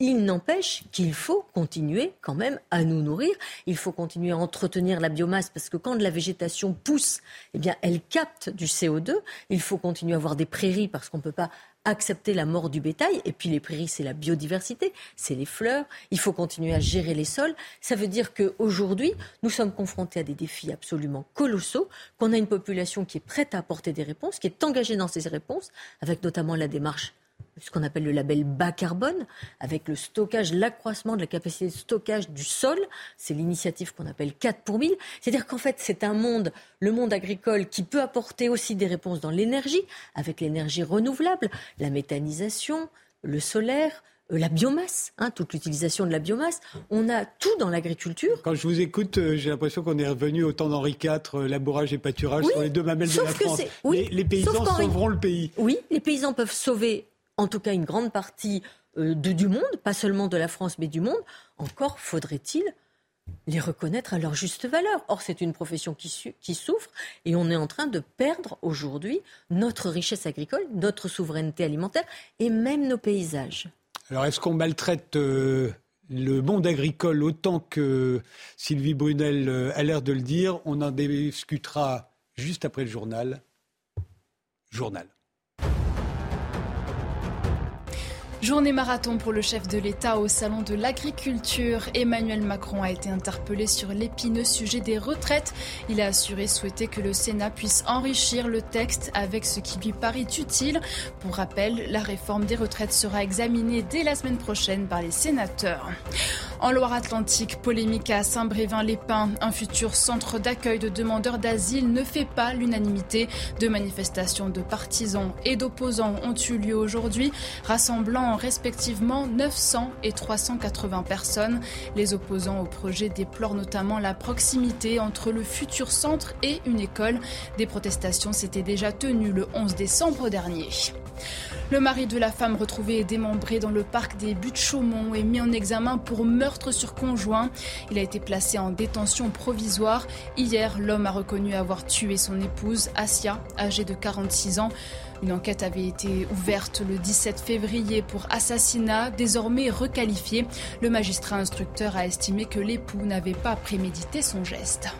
S4: Il n'empêche qu'il faut continuer quand même à nous nourrir. Il faut continuer à entretenir la biomasse parce que quand la végétation pousse, eh bien, elle capte du CO2. Il faut continuer à avoir des prairies parce qu'on ne peut pas accepter la mort du bétail. Et puis les prairies, c'est la biodiversité, c'est les fleurs. Il faut continuer à gérer les sols. Ça veut dire qu'aujourd'hui, nous sommes confrontés à des défis absolument colossaux, qu'on a une population qui est prête à apporter des réponses, qui est engagée dans ces réponses, avec notamment la démarche ce qu'on appelle le label bas carbone, avec le stockage, l'accroissement de la capacité de stockage du sol. C'est l'initiative qu'on appelle 4 pour 1000. C'est-à-dire qu'en fait, c'est un monde, le monde agricole, qui peut apporter aussi des réponses dans l'énergie, avec l'énergie renouvelable, la méthanisation, le solaire, euh, la biomasse, hein, toute l'utilisation de la biomasse. On a tout dans l'agriculture.
S2: Quand je vous écoute, euh, j'ai l'impression qu'on est revenu au temps d'Henri IV, euh, labourage et pâturage sur les deux mamelles de la France. Oui, les, paysans sauveront le pays.
S4: Oui, les paysans peuvent sauver en tout cas une grande partie euh, du monde, pas seulement de la France, mais du monde, encore faudrait-il les reconnaître à leur juste valeur. Or, c'est une profession qui, souffre et on est en train de perdre aujourd'hui notre richesse agricole, notre souveraineté alimentaire et même nos paysages.
S2: Alors, est-ce qu'on maltraite euh, le monde agricole autant que Sylvie Brunel euh, a l'air de le dire? On en discutera juste après le journal. Journal.
S1: Journée marathon pour le chef de l'État au Salon de l'Agriculture. Emmanuel Macron a été interpellé sur l'épineux sujet des retraites. Il a assuré souhaiter que le Sénat puisse enrichir le texte avec ce qui lui paraît utile. Pour rappel, la réforme des retraites sera examinée dès la semaine prochaine par les sénateurs. En Loire-Atlantique, polémique à Saint-Brévin-les-Pins. Un futur centre d'accueil de demandeurs d'asile ne fait pas l'unanimité. Deux manifestations de partisans et d'opposants ont eu lieu aujourd'hui, rassemblant respectivement 900 et 380 personnes. Les opposants au projet déplorent notamment la proximité entre le futur centre et une école. Des protestations s'étaient déjà tenues le 11 décembre dernier. Le mari de la femme retrouvée et démembré dans le parc des Buttes-Chaumont est mis en examen pour meurtre sur conjoint. Il a été placé en détention provisoire. Hier, l'homme a reconnu avoir tué son épouse, Asia, âgée de 46 ans. Une enquête avait été ouverte le 17 février pour assassinat, désormais requalifié. Le magistrat instructeur a estimé que l'époux n'avait pas prémédité son geste.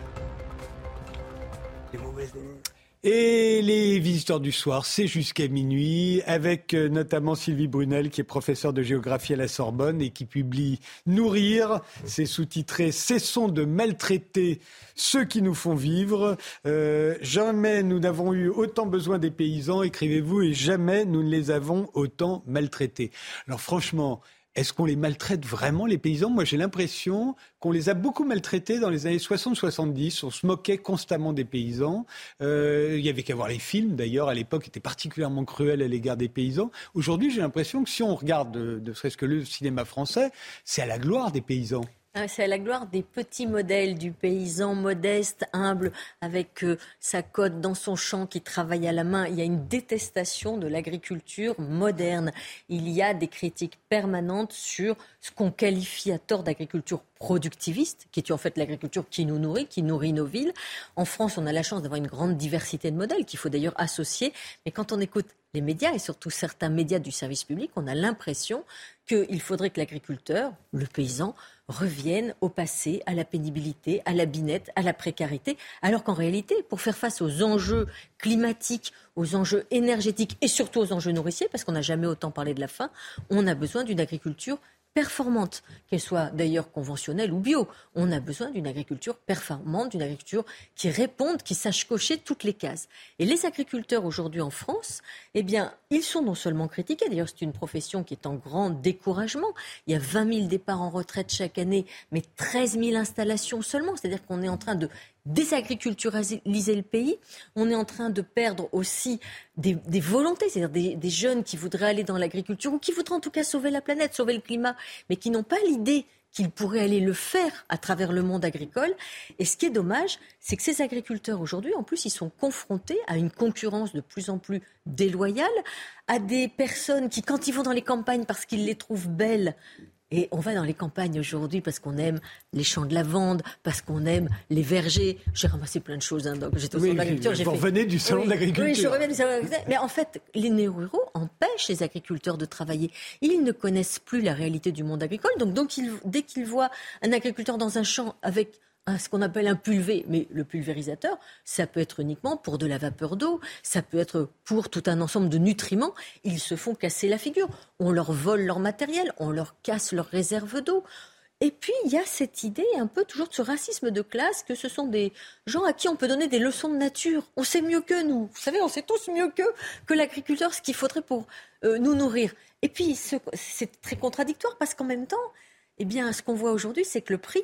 S2: Et les visiteurs du soir, c'est jusqu'à minuit, avec euh, notamment Sylvie Brunel, qui est professeure de géographie à la Sorbonne et qui publie Nourrir. C'est sous-titré Cessons de maltraiter ceux qui nous font vivre. Euh, jamais nous n'avons eu autant besoin des paysans, écrivez-vous, et jamais nous ne les avons autant maltraités. Alors franchement, est-ce qu'on les maltraite vraiment, les paysans? Moi, j'ai l'impression qu'on les a beaucoup maltraités dans les années 60-70. On se moquait constamment des paysans. Euh, il y avait qu'à voir les films, d'ailleurs, à l'époque, étaient particulièrement cruels à l'égard des paysans. Aujourd'hui, j'ai l'impression que si on regarde, ne serait-ce que le cinéma français, c'est à la gloire des paysans.
S4: Ah, c'est à la gloire des petits modèles du paysan modeste, humble, avec euh, sa cote dans son champ qui travaille à la main. Il y a une détestation de l'agriculture moderne. Il y a des critiques permanentes sur ce qu'on qualifie à tort d'agriculture productiviste, qui est en fait l'agriculture qui nous nourrit, qui nourrit nos villes. En France, on a la chance d'avoir une grande diversité de modèles qu'il faut d'ailleurs associer. Mais quand on écoute les médias et surtout certains médias du service public, on a l'impression qu'il faudrait que l'agriculteur, le paysan, revienne au passé, à la pénibilité, à la binette, à la précarité, alors qu'en réalité, pour faire face aux enjeux climatiques, aux enjeux énergétiques et surtout aux enjeux nourriciers, parce qu'on n'a jamais autant parlé de la faim, on a besoin d'une agriculture performante, qu'elle soit d'ailleurs conventionnelle ou bio. On a besoin d'une agriculture performante, d'une agriculture qui réponde, qui sache cocher toutes les cases. Et les agriculteurs aujourd'hui en France, eh bien, ils sont non seulement critiqués, d'ailleurs c'est une profession qui est en grand découragement. Il y a 20 000 départs en retraite chaque année, mais 13 000 installations seulement. C'est-à-dire qu'on est en train de désagriculturaliser le pays. On est en train de perdre aussi des, volontés, c'est-à-dire des, jeunes qui voudraient aller dans l'agriculture ou qui voudraient en tout cas sauver la planète, sauver le climat, mais qui n'ont pas l'idée qu'ils pourraient aller le faire à travers le monde agricole. Et ce qui est dommage, c'est que ces agriculteurs aujourd'hui, en plus, ils sont confrontés à une concurrence de plus en plus déloyale, à des personnes qui, quand ils vont dans les campagnes parce qu'ils les trouvent belles, et on va dans les campagnes aujourd'hui parce qu'on aime les champs de lavande, parce qu'on aime les vergers. J'ai ramassé plein de choses. Hein, donc j'étais au
S2: salon de l'agriculture. Vous fait... revenez du salon de l'agriculture.
S4: Oui, je reviens du salon de l'agriculture. Mais en fait, les néo-ruraux empêchent les agriculteurs de travailler. Ils ne connaissent plus la réalité du monde agricole. Donc, donc dès qu'ils voient un agriculteur dans un champ avec ce qu'on appelle un pulvé. Mais le pulvérisateur, ça peut être uniquement pour de la vapeur d'eau, ça peut être pour tout un ensemble de nutriments. Ils se font casser la figure. On leur vole leur matériel, on leur casse leurs réserves d'eau. Et puis, il y a cette idée un peu toujours de ce racisme de classe, que ce sont des gens à qui on peut donner des leçons de nature. On sait mieux que nous. Vous savez, on sait tous mieux que, que l'agriculteur ce qu'il faudrait pour euh, nous nourrir. Et puis, c'est très contradictoire parce qu'en même temps, eh bien, ce qu'on voit aujourd'hui, c'est que le prix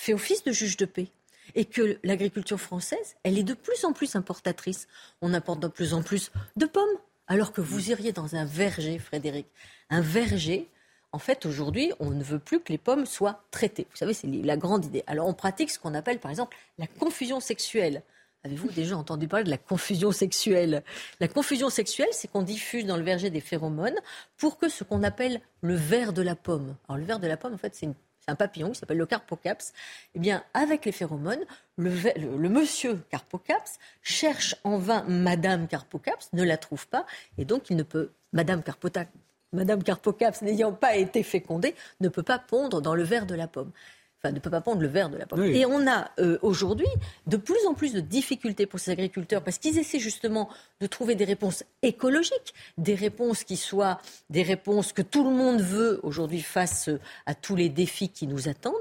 S4: fait office de juge de paix et que l'agriculture française, elle est de plus en plus importatrice. On importe de plus en plus de pommes, alors que vous iriez dans un verger, Frédéric. Un verger, en fait, aujourd'hui, on ne veut plus que les pommes soient traitées. Vous savez, c'est la grande idée. Alors, on pratique ce qu'on appelle, par exemple, la confusion sexuelle. Avez-vous déjà entendu parler de la confusion sexuelle? La confusion sexuelle, c'est qu'on diffuse dans le verger des phéromones pour que ce qu'on appelle le ver de la pomme. Alors, le ver de la pomme, en fait, c'est une un papillon qui s'appelle le carpocaps, eh bien, avec les phéromones, le, monsieur carpocaps cherche en vain Madame carpocaps, ne la trouve pas, et donc il ne peut, Madame Madame Carpocaps n'ayant pas été fécondée, ne peut pas pondre dans le verre de la pomme enfin, ne peut pas prendre le verre de la pomme. Et on a euh, aujourd'hui de plus en plus de difficultés pour ces agriculteurs parce qu'ils essaient justement de trouver des réponses écologiques, des réponses qui soient des réponses que tout le monde veut aujourd'hui face à tous les défis qui nous attendent.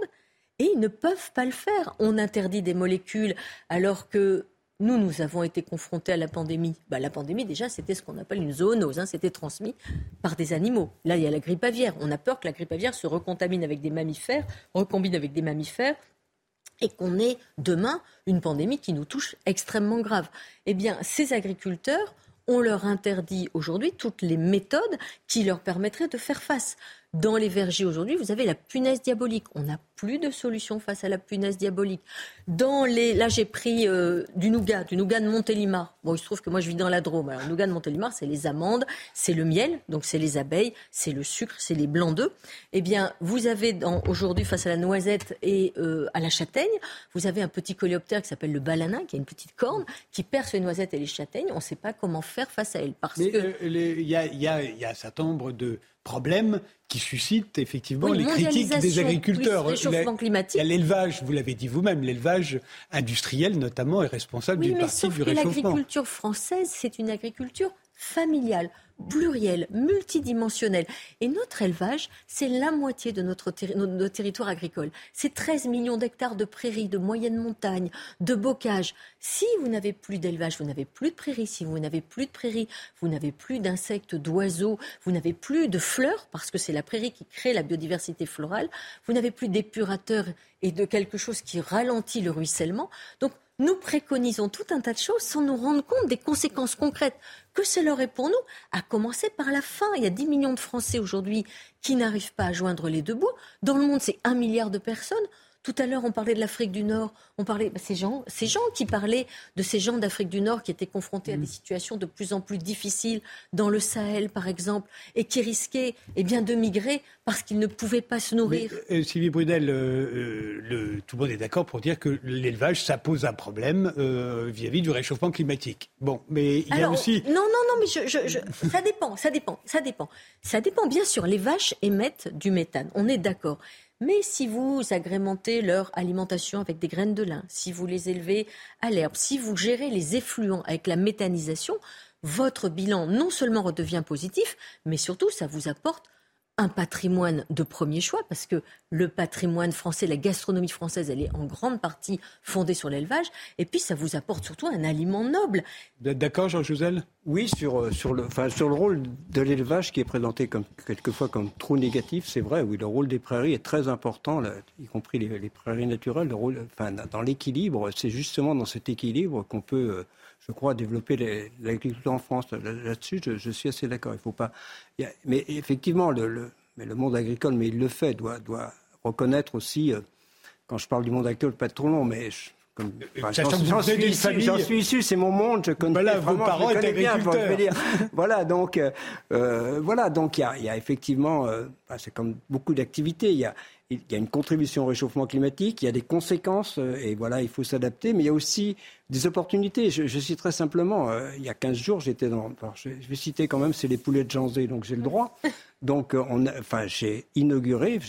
S4: Et ils ne peuvent pas le faire. On interdit des molécules alors que nous, nous avons été confrontés à la pandémie. Bah, la pandémie, déjà, c'était ce qu'on appelle une zoonose. Hein. C'était transmis par des animaux. Là, il y a la grippe aviaire. On a peur que la grippe aviaire se recontamine avec des mammifères, recombine avec des mammifères et qu'on ait demain une pandémie qui nous touche extrêmement grave. Eh bien, ces agriculteurs, on leur interdit aujourd'hui toutes les méthodes qui leur permettraient de faire face. Dans les vergers aujourd'hui, vous avez la punaise diabolique. On n'a plus de solution face à la punaise diabolique. Dans les, là, j'ai pris euh, du nougat, du nougat de Montélimar. Bon, il se trouve que moi, je vis dans la Drôme. Alors, le nougat de Montélimar, c'est les amandes, c'est le miel, donc c'est les abeilles, c'est le sucre, c'est les blancs d'œufs. Eh bien, vous avez aujourd'hui, face à la noisette et euh, à la châtaigne, vous avez un petit coléoptère qui s'appelle le balanin, qui a une petite corne, qui perce les noisettes et les châtaignes. On ne sait pas comment faire face à elle. Parce
S2: Mais
S4: que...
S2: euh, il y, y a un certain nombre de problèmes qui suscitent effectivement les critiques des agriculteurs.
S4: réchauffement climatique.
S2: Il y a l'élevage, vous l'avez dit vous-même, l'élevage industriel notamment est responsable
S4: oui,
S2: d'une
S4: mais
S2: partie
S4: sauf
S2: du
S4: que
S2: réchauffement.
S4: L'agriculture française, c'est une agriculture familiale, plurielle, multidimensionnelle. Et notre élevage, c'est la moitié de notre, terri notre territoire agricole. C'est 13 millions d'hectares de prairies, de moyenne montagne, de bocage. Si vous n'avez plus d'élevage, vous n'avez plus de prairies. Si vous n'avez plus de prairies, vous n'avez plus d'insectes, d'oiseaux, vous n'avez plus de fleurs, parce que c'est la prairie qui crée la biodiversité florale. Vous n'avez plus d'épurateurs et de quelque chose qui ralentit le ruissellement. Donc, nous préconisons tout un tas de choses sans nous rendre compte des conséquences concrètes que cela aurait pour nous, à commencer par la faim. Il y a 10 millions de Français aujourd'hui qui n'arrivent pas à joindre les deux bouts. Dans le monde, c'est un milliard de personnes. Tout à l'heure, on parlait de l'Afrique du Nord. On parlait bah, ces gens, ces gens qui parlaient de ces gens d'Afrique du Nord qui étaient confrontés à des situations de plus en plus difficiles dans le Sahel, par exemple, et qui risquaient, eh bien, de migrer parce qu'ils ne pouvaient pas se nourrir.
S2: Mais, euh, Sylvie Brunel, euh, le, tout le monde est d'accord pour dire que l'élevage, ça pose un problème euh, vis-à-vis du réchauffement climatique. Bon, mais il y
S4: Alors,
S2: a aussi.
S4: Non, non, non, mais je, je, je, ça dépend, ça dépend, ça dépend. Ça dépend, bien sûr. Les vaches émettent du méthane, on est d'accord. Mais si vous agrémentez leur alimentation avec des graines de lin, si vous les élevez à l'herbe, si vous gérez les effluents avec la méthanisation, votre bilan non seulement redevient positif, mais surtout ça vous apporte un patrimoine de premier choix, parce que le patrimoine français, la gastronomie française, elle est en grande partie fondée sur l'élevage, et puis ça vous apporte surtout un aliment noble.
S2: Vous êtes d'accord, Jean Jouzel
S5: Oui, sur, euh, sur, le, enfin, sur le rôle de l'élevage qui est présenté comme, quelquefois comme trop négatif, c'est vrai, oui, le rôle des prairies est très important, là, y compris les, les, prairies naturelles, le rôle, enfin, dans l'équilibre, c'est justement dans cet équilibre qu'on peut... Euh, je crois, développer l'agriculture en France. Là-dessus, je, suis assez d'accord. Il faut pas. Mais effectivement, le, monde agricole, mais il le fait, doit, reconnaître aussi. Euh, quand je parle du monde agricole, pas trop long, mais comme, enfin, j'en suis, issu, suis issu, c'est mon monde, je connais
S2: voilà, vos parents étaient agriculteurs.
S5: voilà, donc, euh, voilà, donc il y a, y a, effectivement, euh, bah, c'est comme beaucoup d'activités, il y a, il y a une contribution au réchauffement climatique, il y a des conséquences, et voilà, il faut s'adapter, mais il y a aussi des opportunités. Je, je citerai simplement, euh, il y a 15 jours, j'étais dans. Alors, je, je, vais citer quand même, c'est les poulets de Janzé, donc j'ai le droit. Donc, on a, enfin, j'ai inauguré,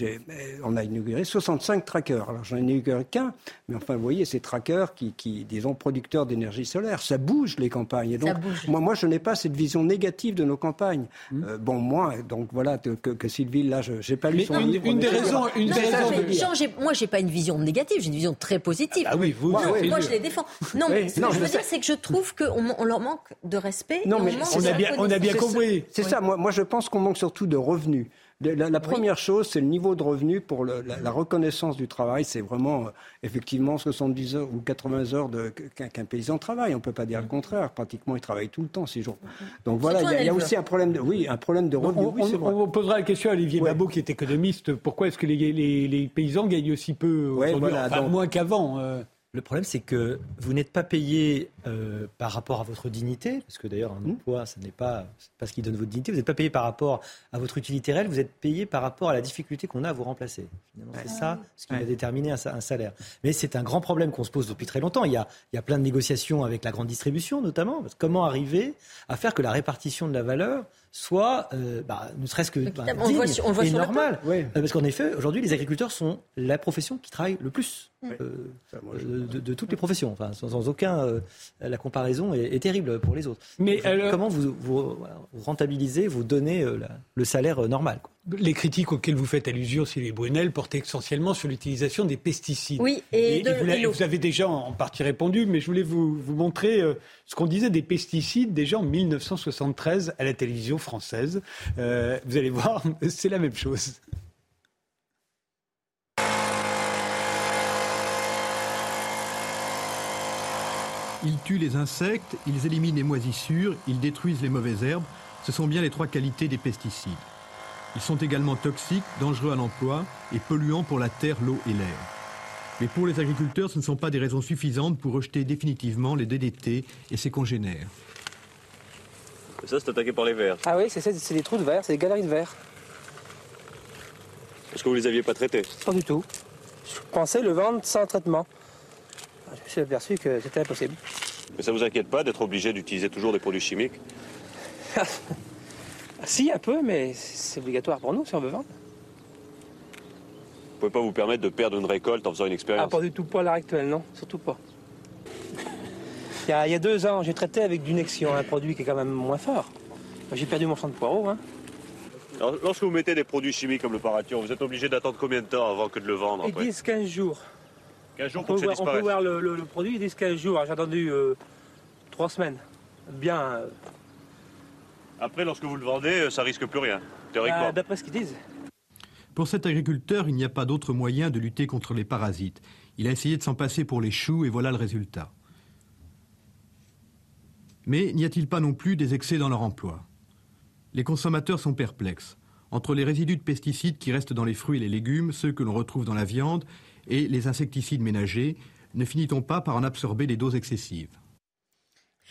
S5: on a inauguré 65 trackers. Alors, j'en ai inauguré qu'un, mais enfin, vous voyez, ces trackers qui, qui disons, producteurs d'énergie solaire, ça bouge les campagnes. Et donc, moi, moi, je n'ai pas cette vision négative de nos campagnes. Mmh. Euh, bon, moi, donc voilà, que, que Sylvie, là, je n'ai pas lu son
S2: une,
S5: livre.
S2: Une des raisons, une
S4: non,
S2: des raisons
S4: de... Jean, moi, j'ai pas une vision négative, j'ai une vision très positive.
S2: Ah, bah oui, vous,
S4: non,
S2: oui,
S4: moi,
S2: oui.
S4: je les défends. Non, mais ce que je veux dire, c'est que je trouve qu'on on leur manque de respect.
S5: Non, mais
S2: on a bien, on a bien compris.
S5: C'est ça. Moi, moi, je pense qu'on manque surtout de revenus. La, la première oui. chose, c'est le niveau de revenu pour le, la, la, reconnaissance du travail. C'est vraiment, euh, effectivement, 70 heures ou 80 heures qu'un qu paysan travaille. On ne peut pas dire le contraire. Pratiquement, il travaille tout le temps, ces jours. Donc voilà, il y, y, a aussi un problème de, oui, un problème de revenu.
S2: On,
S5: oui,
S2: on, on, posera la question à Olivier ouais. Babot, qui est économiste. Pourquoi est-ce que les, les, les, paysans gagnent aussi peu
S5: ouais, voilà,
S2: enfin,
S5: donc...
S2: moins qu'avant euh...
S6: Le problème, c'est que vous n'êtes pas payé euh, par rapport à votre dignité, parce que d'ailleurs, un emploi, ce n'est pas, pas ce qui donne votre dignité. Vous n'êtes pas payé par rapport à votre utilité réelle, vous êtes payé par rapport à la difficulté qu'on a à vous remplacer. Finalement, c'est ça ce qui ouais. va déterminer un, un salaire. Mais c'est un grand problème qu'on se pose depuis très longtemps. Il y, a, il y a plein de négociations avec la grande distribution, notamment. Comment arriver à faire que la répartition de la valeur soit, euh, bah, ne serait-ce que bah,
S4: on
S6: digne
S4: voit, on voit
S6: et normal.
S5: Oui.
S6: Euh, parce qu'en effet, aujourd'hui, les agriculteurs sont la profession qui travaille le plus
S5: oui.
S6: euh, de, de, de, toutes les professions. Enfin, sans, sans aucun, euh, la comparaison est, est, terrible pour les autres.
S2: Mais alors...
S6: comment vous, vous, vous, rentabilisez, vous donnez euh, la, le salaire normal quoi?
S2: les critiques auxquelles vous faites allusion, Sylvie Brunel, portent essentiellement sur l'utilisation des pesticides.
S4: Oui, et, de,
S2: vous, avez déjà en partie répondu, mais je voulais vous, vous montrer euh, ce qu'on disait des pesticides déjà en 1973 à la télévision française. Euh, vous allez voir, c'est la même chose.
S12: Ils tuent les insectes, ils éliminent les moisissures, ils détruisent les mauvaises herbes. Ce sont bien les trois qualités des pesticides. Ils sont également toxiques, dangereux à l'emploi et polluants pour la terre, l'eau et l'air. Mais pour les agriculteurs, ce ne sont pas des raisons suffisantes pour rejeter définitivement les DDT et ses congénères.
S13: Ça, c'est attaqué par les vers.
S14: Ah oui, c'est des trous de verre, c'est des galeries de verre.
S13: Est-ce que vous les aviez pas traités?
S14: Pas du tout. Je pensais le vendre sans traitement. Je me suis aperçu que c'était impossible.
S13: Mais ça vous inquiète pas d'être obligé d'utiliser toujours des produits chimiques?
S14: Si, un peu, mais c'est obligatoire pour nous si on veut vendre.
S13: Vous pouvez pas vous permettre de perdre une récolte en faisant une expérience?
S14: Ah, pas du tout, pas à l'heure actuelle, non, surtout pas. Il y, a, deux ans, j'ai traité avec du Nexion, un produit qui est quand même moins fort. J'ai perdu mon champ de poireaux. Hein.
S13: Alors, lorsque vous mettez des produits chimiques comme le paration, vous êtes obligé d'attendre combien de temps avant que de le vendre
S14: 10-15 jours.
S13: 15 jours
S14: on
S13: pour
S14: peut,
S13: que ça
S14: voir, on peut voir le, produit 10-15 jours. J'ai attendu euh, 3 semaines. Bien. Euh,
S13: après, lorsque vous le vendez, euh, ça risque plus rien, théoriquement.
S14: Bah, d'après ce qu'ils disent.
S12: Pour cet agriculteur, il n'y a pas d'autre moyen de lutter contre les parasites. Il a essayé de s'en passer pour les choux et voilà le résultat. Mais n'y a-t-il pas non plus des excès dans leur emploi? Les consommateurs sont perplexes. Entre les résidus de pesticides qui restent dans les fruits et les légumes, ceux que l'on retrouve dans la viande, et les insecticides ménagers, ne finit-on pas par en absorber des doses excessives?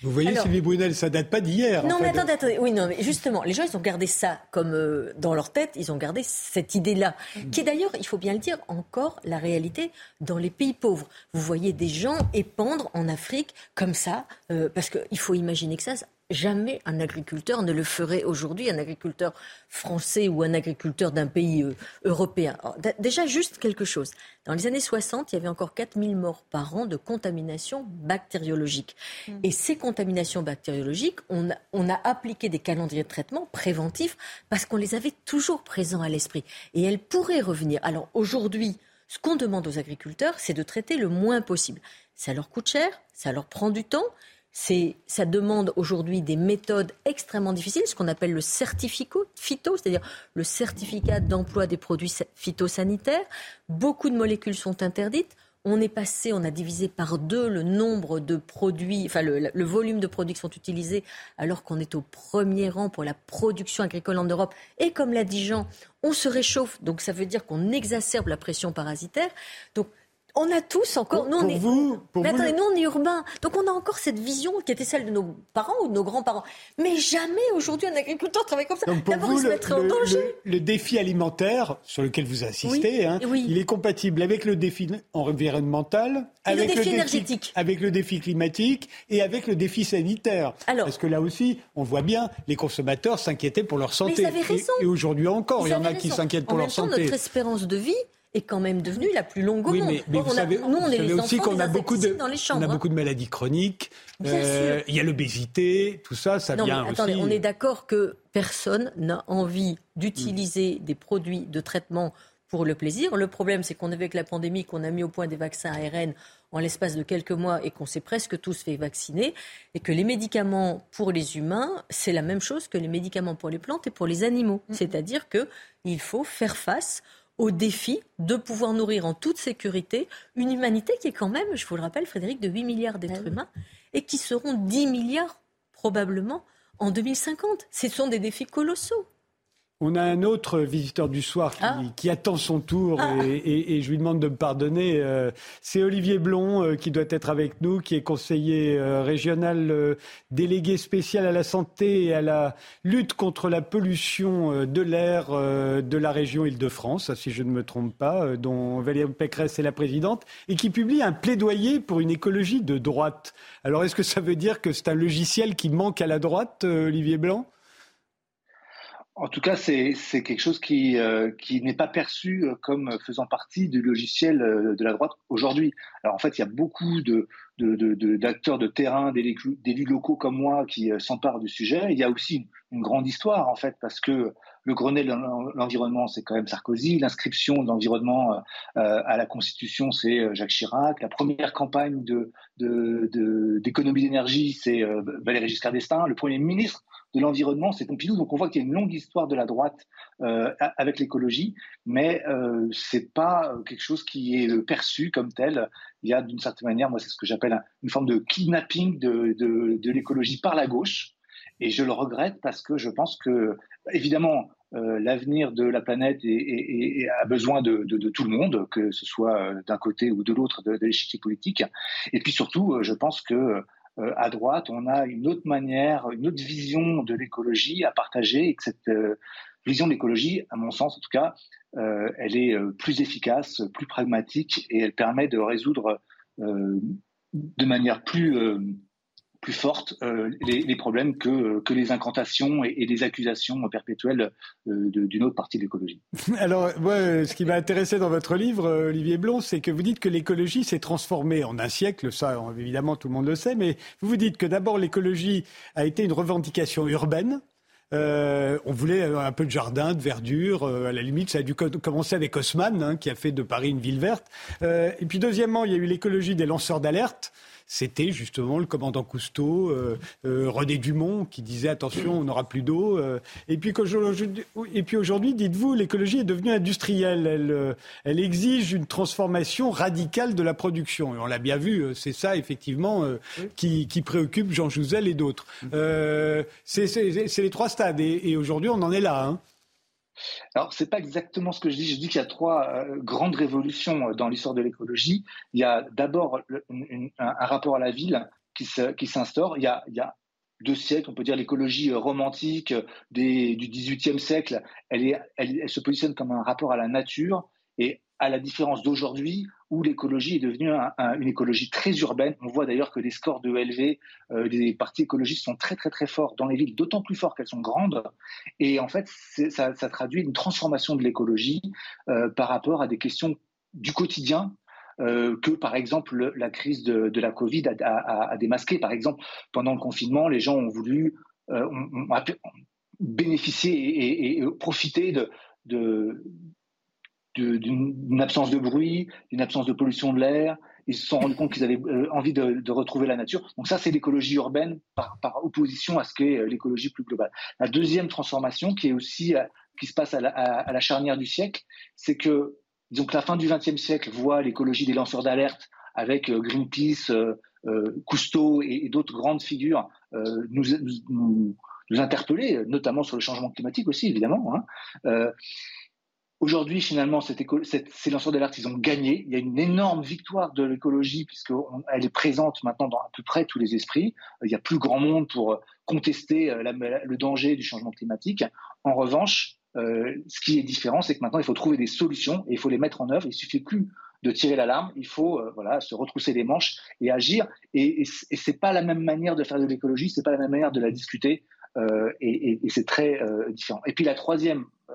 S2: Vous voyez, Sylvie Brunel, ça date pas d'hier.
S4: Non, mais attendez, attendez. Oui, non, mais justement, les gens, ils ont gardé ça comme euh, dans leur tête, ils ont gardé cette idée-là, mm. qui est d'ailleurs, il faut bien le dire, encore la réalité dans les pays pauvres. Vous voyez des gens épandre en Afrique comme ça, euh, parce qu'il faut imaginer que ça, jamais un agriculteur ne le ferait aujourd'hui, un agriculteur français ou un agriculteur d'un pays euh, européen. déjà, juste quelque chose. Dans les années 60, il y avait encore 4000 morts par an de contamination bactériologique. Mmh. Et ces contaminations bactériologiques, on a, on a appliqué des calendriers de traitement préventifs parce qu'on les avait toujours présents à l'esprit. Et elles pourraient revenir. Alors aujourd'hui, ce qu'on demande aux agriculteurs, c'est de traiter le moins possible. Ça leur coûte cher, ça leur prend du temps, ça demande aujourd'hui des méthodes extrêmement difficiles, ce qu'on appelle le certificat phyto, c'est-à-dire le certificat d'emploi des produits phytosanitaires. Beaucoup de molécules sont interdites. On est passé, on a divisé par deux le nombre de produits, enfin le, le volume de produits qui sont utilisés, alors qu'on est au premier rang pour la production agricole en Europe. Et comme l'a dit Jean, on se réchauffe, donc ça veut dire qu'on exacerbe la pression parasitaire. Donc on a tous encore.
S2: Nous, on est, vous,
S4: mais attendez, nous, on est urbains. Donc, on a encore cette vision qui était celle de nos parents ou de nos grands-parents. Mais jamais aujourd'hui un agriculteur travaille comme ça.
S2: D'abord, il se mettrait en danger. Le, défi alimentaire sur lequel vous assistez, hein, il est compatible avec le défi environnemental, avec
S4: le défi énergétique,
S2: avec le défi climatique et avec le défi sanitaire. Alors, Parce que là aussi, on voit bien, les consommateurs s'inquiétaient pour leur santé.
S4: Mais raison.
S2: Et, aujourd'hui encore, il y en a qui s'inquiètent pour leur santé.
S4: Notre espérance de vie est quand même devenue la plus longue au
S2: oui,
S4: monde.
S2: Mais, vous savez, nous, on est les aussi qu'on a beaucoup de,
S4: dans les chambres,
S2: on a beaucoup de maladies chroniques. Euh, il y a l'obésité, tout ça, ça vient
S4: mais attendez, On est d'accord que personne n'a envie d'utiliser des produits de traitement pour le plaisir. Le problème, c'est qu'on avec la pandémie, qu'on a mis au point des vaccins ARN en l'espace de quelques mois et qu'on s'est presque tous fait vacciner, et que les médicaments pour les humains, c'est la même chose que les médicaments pour les plantes et pour les animaux. Mm-hmm. C'est-à-dire qu'il faut faire face au défi de pouvoir nourrir en toute sécurité une humanité qui est quand même, je vous le rappelle, Frédéric, de 8 milliards d'êtres ah humains et qui seront 10 milliards probablement en 2050. Ce sont des défis colossaux.
S2: On a un autre visiteur du soir qui, ah. attend son tour ah. et, je lui demande de me pardonner. Euh, c'est Olivier Blond euh, qui doit être avec nous, qui est conseiller euh, régional délégué spécial à la santé et à la lutte contre la pollution de l'air de la région Île-de-France, si je ne me trompe pas, dont Valérie Pécresse est la présidente, et qui publie un plaidoyer pour une écologie de droite. Alors est-ce que ça veut dire que c'est un logiciel qui manque à la droite, Olivier Blanc
S15: en tout cas, c'est quelque chose qui, euh, qui n'est pas perçu euh, comme faisant partie du logiciel euh, de la droite aujourd'hui. Alors en fait, il y a beaucoup d'acteurs de, terrain, d'élus locaux comme moi qui s'emparent du sujet. Il y a aussi une, grande histoire en fait, parce que le Grenelle de l'environnement, c'est quand même Sarkozy. L'inscription de l'environnement à la Constitution, c'est Jacques Chirac. La première campagne d'économie d'énergie, c'est Valéry Giscard d'Estaing. Le premier ministre de l'environnement, c'est Pompidou. Donc on voit qu'il y a une longue histoire de la droite euh, avec l'écologie, mais euh, c'est pas quelque chose qui est perçu comme tel. Il y a d'une certaine manière, moi c'est ce que j'appelle une forme de kidnapping de, de, l'écologie par la gauche, et je le regrette parce que je pense que évidemment euh, l'avenir de la planète a besoin de, de, tout le monde, que ce soit euh, d'un côté ou de l'autre de, de l'échiquier politique. Et puis surtout, je pense que euh, à droite, on a une autre manière, une autre vision de l'écologie à partager et que cette euh, vision de l'écologie, à mon sens en tout cas, euh, elle est plus efficace, plus pragmatique et elle permet de résoudre de manière plus plus forte euh, les, problèmes que, que les incantations et, les accusations perpétuelles euh, d'une autre partie de l'écologie.
S2: Alors, moi, ce qui m'a intéressé dans votre livre, euh, Olivier Blond, c'est que vous dites que l'écologie s'est transformée en un siècle, ça évidemment tout le monde le sait, mais vous vous dites que d'abord l'écologie a été une revendication urbaine, on voulait un peu de jardin, de verdure. à la limite, ça a dû commencer avec Haussmann, hein, qui a fait de Paris une ville verte. et puis deuxièmement, il y a eu l'écologie des lanceurs d'alerte c'était justement le commandant Cousteau, euh, euh, René Dumont, qui disait attention, on n'aura plus d'eau. Euh. et puis aujourd'hui, dites-vous, l'écologie est devenue industrielle. Elle, elle exige une transformation radicale de la production. Et on l'a bien vu, c'est ça effectivement qui, préoccupe Jean Jouzel et d'autres. c'est les trois stades. Et, aujourd'hui, on en est là. Hein.
S15: Alors, c'est pas exactement ce que je dis. Je dis qu'il y a trois euh, grandes révolutions euh, dans l'histoire de l'écologie. Il y a d'abord un, rapport à la ville qui s'instaure. il, y a, deux siècles, on peut dire l'écologie euh, romantique du XVIIIe siècle. Elle, se positionne comme un rapport à la nature. À la différence d'aujourd'hui, où l'écologie est devenue une écologie très urbaine. On voit d'ailleurs que les scores de LV euh, des partis écologistes sont très très très forts dans les villes, d'autant plus forts qu'elles sont grandes. Et en fait, ça, traduit une transformation de l'écologie euh, par rapport à des questions du quotidien euh, que, par exemple, la crise de, la Covid a, démasqué. Par exemple, pendant le confinement, les gens ont voulu bénéficier et, profiter de, d'une absence de bruit, d'une absence de pollution de l'air. Ils se sont rendus compte qu'ils avaient euh, envie de, retrouver la nature. Donc ça, c'est l'écologie urbaine par, opposition à ce qu'est euh, l'écologie plus globale. La deuxième transformation, qui est aussi euh, qui se passe à la, charnière du siècle, c'est que disons que la fin du XXe siècle voit l'écologie des lanceurs d'alerte avec Greenpeace, Cousteau et, d'autres grandes figures nous, interpeller, notamment sur le changement climatique aussi, évidemment. Hein. Aujourd'hui, finalement, ces lanceurs d'alerte, ils ont gagné. Il y a une énorme victoire de l'écologie puisqu'elle est présente maintenant dans à peu près tous les esprits. Il n'y a plus grand monde pour euh, contester euh, le danger du changement climatique. En revanche, euh, ce qui est différent, c'est que maintenant, il faut trouver des solutions et il faut les mettre en œuvre. Il suffit plus de tirer l'alarme, il faut voilà se retrousser les manches et agir. Et, et, et pas la même manière de faire de l'écologie, c'est pas la même manière de la discuter. Euh, et, c'est très euh, différent. Et puis la troisième euh,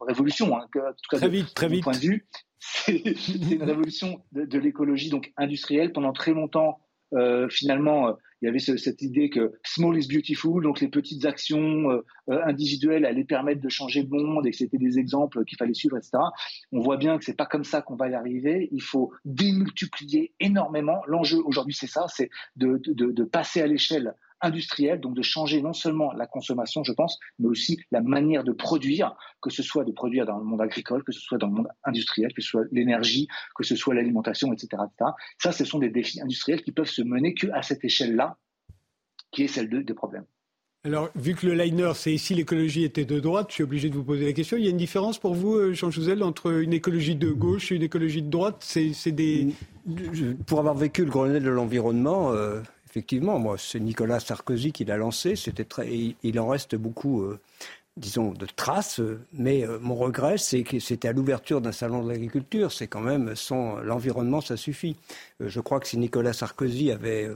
S15: révolution, hein, en tout cas
S2: très vite, très vite.
S15: point de vue, c'est une révolution de, l'écologie donc industrielle. Pendant très longtemps, finalement, il y avait cette idée que small is beautiful, donc les petites actions individuelles allaient permettre de changer le monde et que c'était des exemples qu'il fallait suivre, etc. On voit bien que c'est pas comme ça qu'on va y arriver. Il faut démultiplier énormément. L'enjeu aujourd'hui, c'est ça, c'est de, de, de, passer à l'échelle industrielle, donc de changer non seulement la consommation, je pense, mais aussi la manière de produire, que ce soit de produire dans le monde agricole, que ce soit dans le monde industriel, que ce soit l'énergie, que ce soit l'alimentation, etc., etc. Ça, ce sont des défis industriels qui peuvent se mener qu'à cette échelle-là, qui est celle de, des problèmes.
S2: Alors, vu que le liner, c'est ici l'écologie était de droite, je suis obligé de vous poser la question. Il y a une différence pour vous, euh, Jean Jouzel, entre une écologie de gauche et une écologie de droite? C'est des...
S5: Pour avoir vécu le Grenelle de l'environnement, euh, effectivement, moi, c'est Nicolas Sarkozy qui l'a lancé. C'était très, il en reste beaucoup, euh, disons, de traces. Mais euh, mon regret, c'est que c'était à l'ouverture d'un salon de l'agriculture. C'est quand même sans l'environnement, ça suffit. Euh, je crois que si Nicolas Sarkozy avait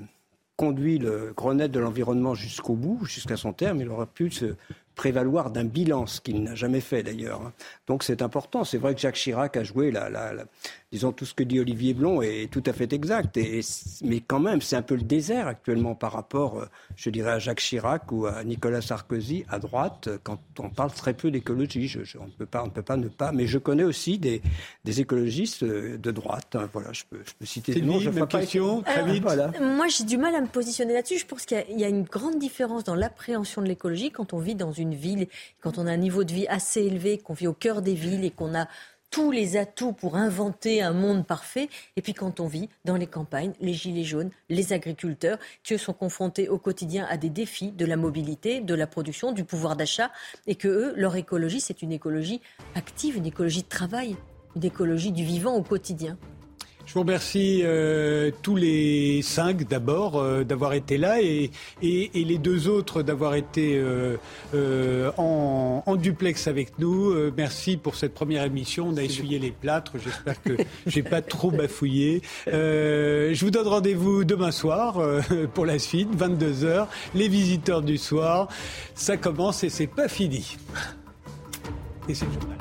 S5: conduit le Grenelle de l'environnement jusqu'au bout, jusqu'à son terme, il aurait pu se prévaloir d'un bilan, ce qu'il n'a jamais fait d'ailleurs. Hein. Donc c'est important. C'est vrai que Jacques Chirac a joué la, disons tout ce que dit Olivier Blond est tout à fait exact. Et, mais quand même, c'est un peu le désert actuellement par rapport, euh, je dirais, à Jacques Chirac ou à Nicolas Sarkozy à droite, quand on parle très peu d'écologie. on ne peut pas, on ne peut pas ne pas. Mais je connais aussi des, des écologistes euh, de droite. Hein. voilà, je peux, je peux citer
S2: des noms. Même question, très vite. Voilà.
S4: Moi, j'ai du mal à me positionner là-dessus. Je pense qu'il y, y, a une grande différence dans l'appréhension de l'écologie quand on vit dans une ville, quand on a un niveau de vie assez élevé, qu'on vit au cœur des villes et qu'on a tous les atouts pour inventer un monde parfait. Et puis quand on vit dans les campagnes, les gilets jaunes, les agriculteurs, qui sont confrontés au quotidien à des défis de la mobilité, de la production, du pouvoir d'achat, et que eux, leur écologie, c'est une écologie active, une écologie de travail, une écologie du vivant au quotidien.
S2: Je vous remercie euh, tous les cinq d'abord euh, d'avoir été là et, et, et, les deux autres d'avoir été euh, en, en, duplex avec nous. merci pour cette première émission. On a essuyé les plâtres. J'espère que j'ai pas trop bafouillé. je vous donne rendez-vous demain soir pour la suite, 22 h Les visiteurs du soir, ça commence et c'est pas fini. Et c'est le journal.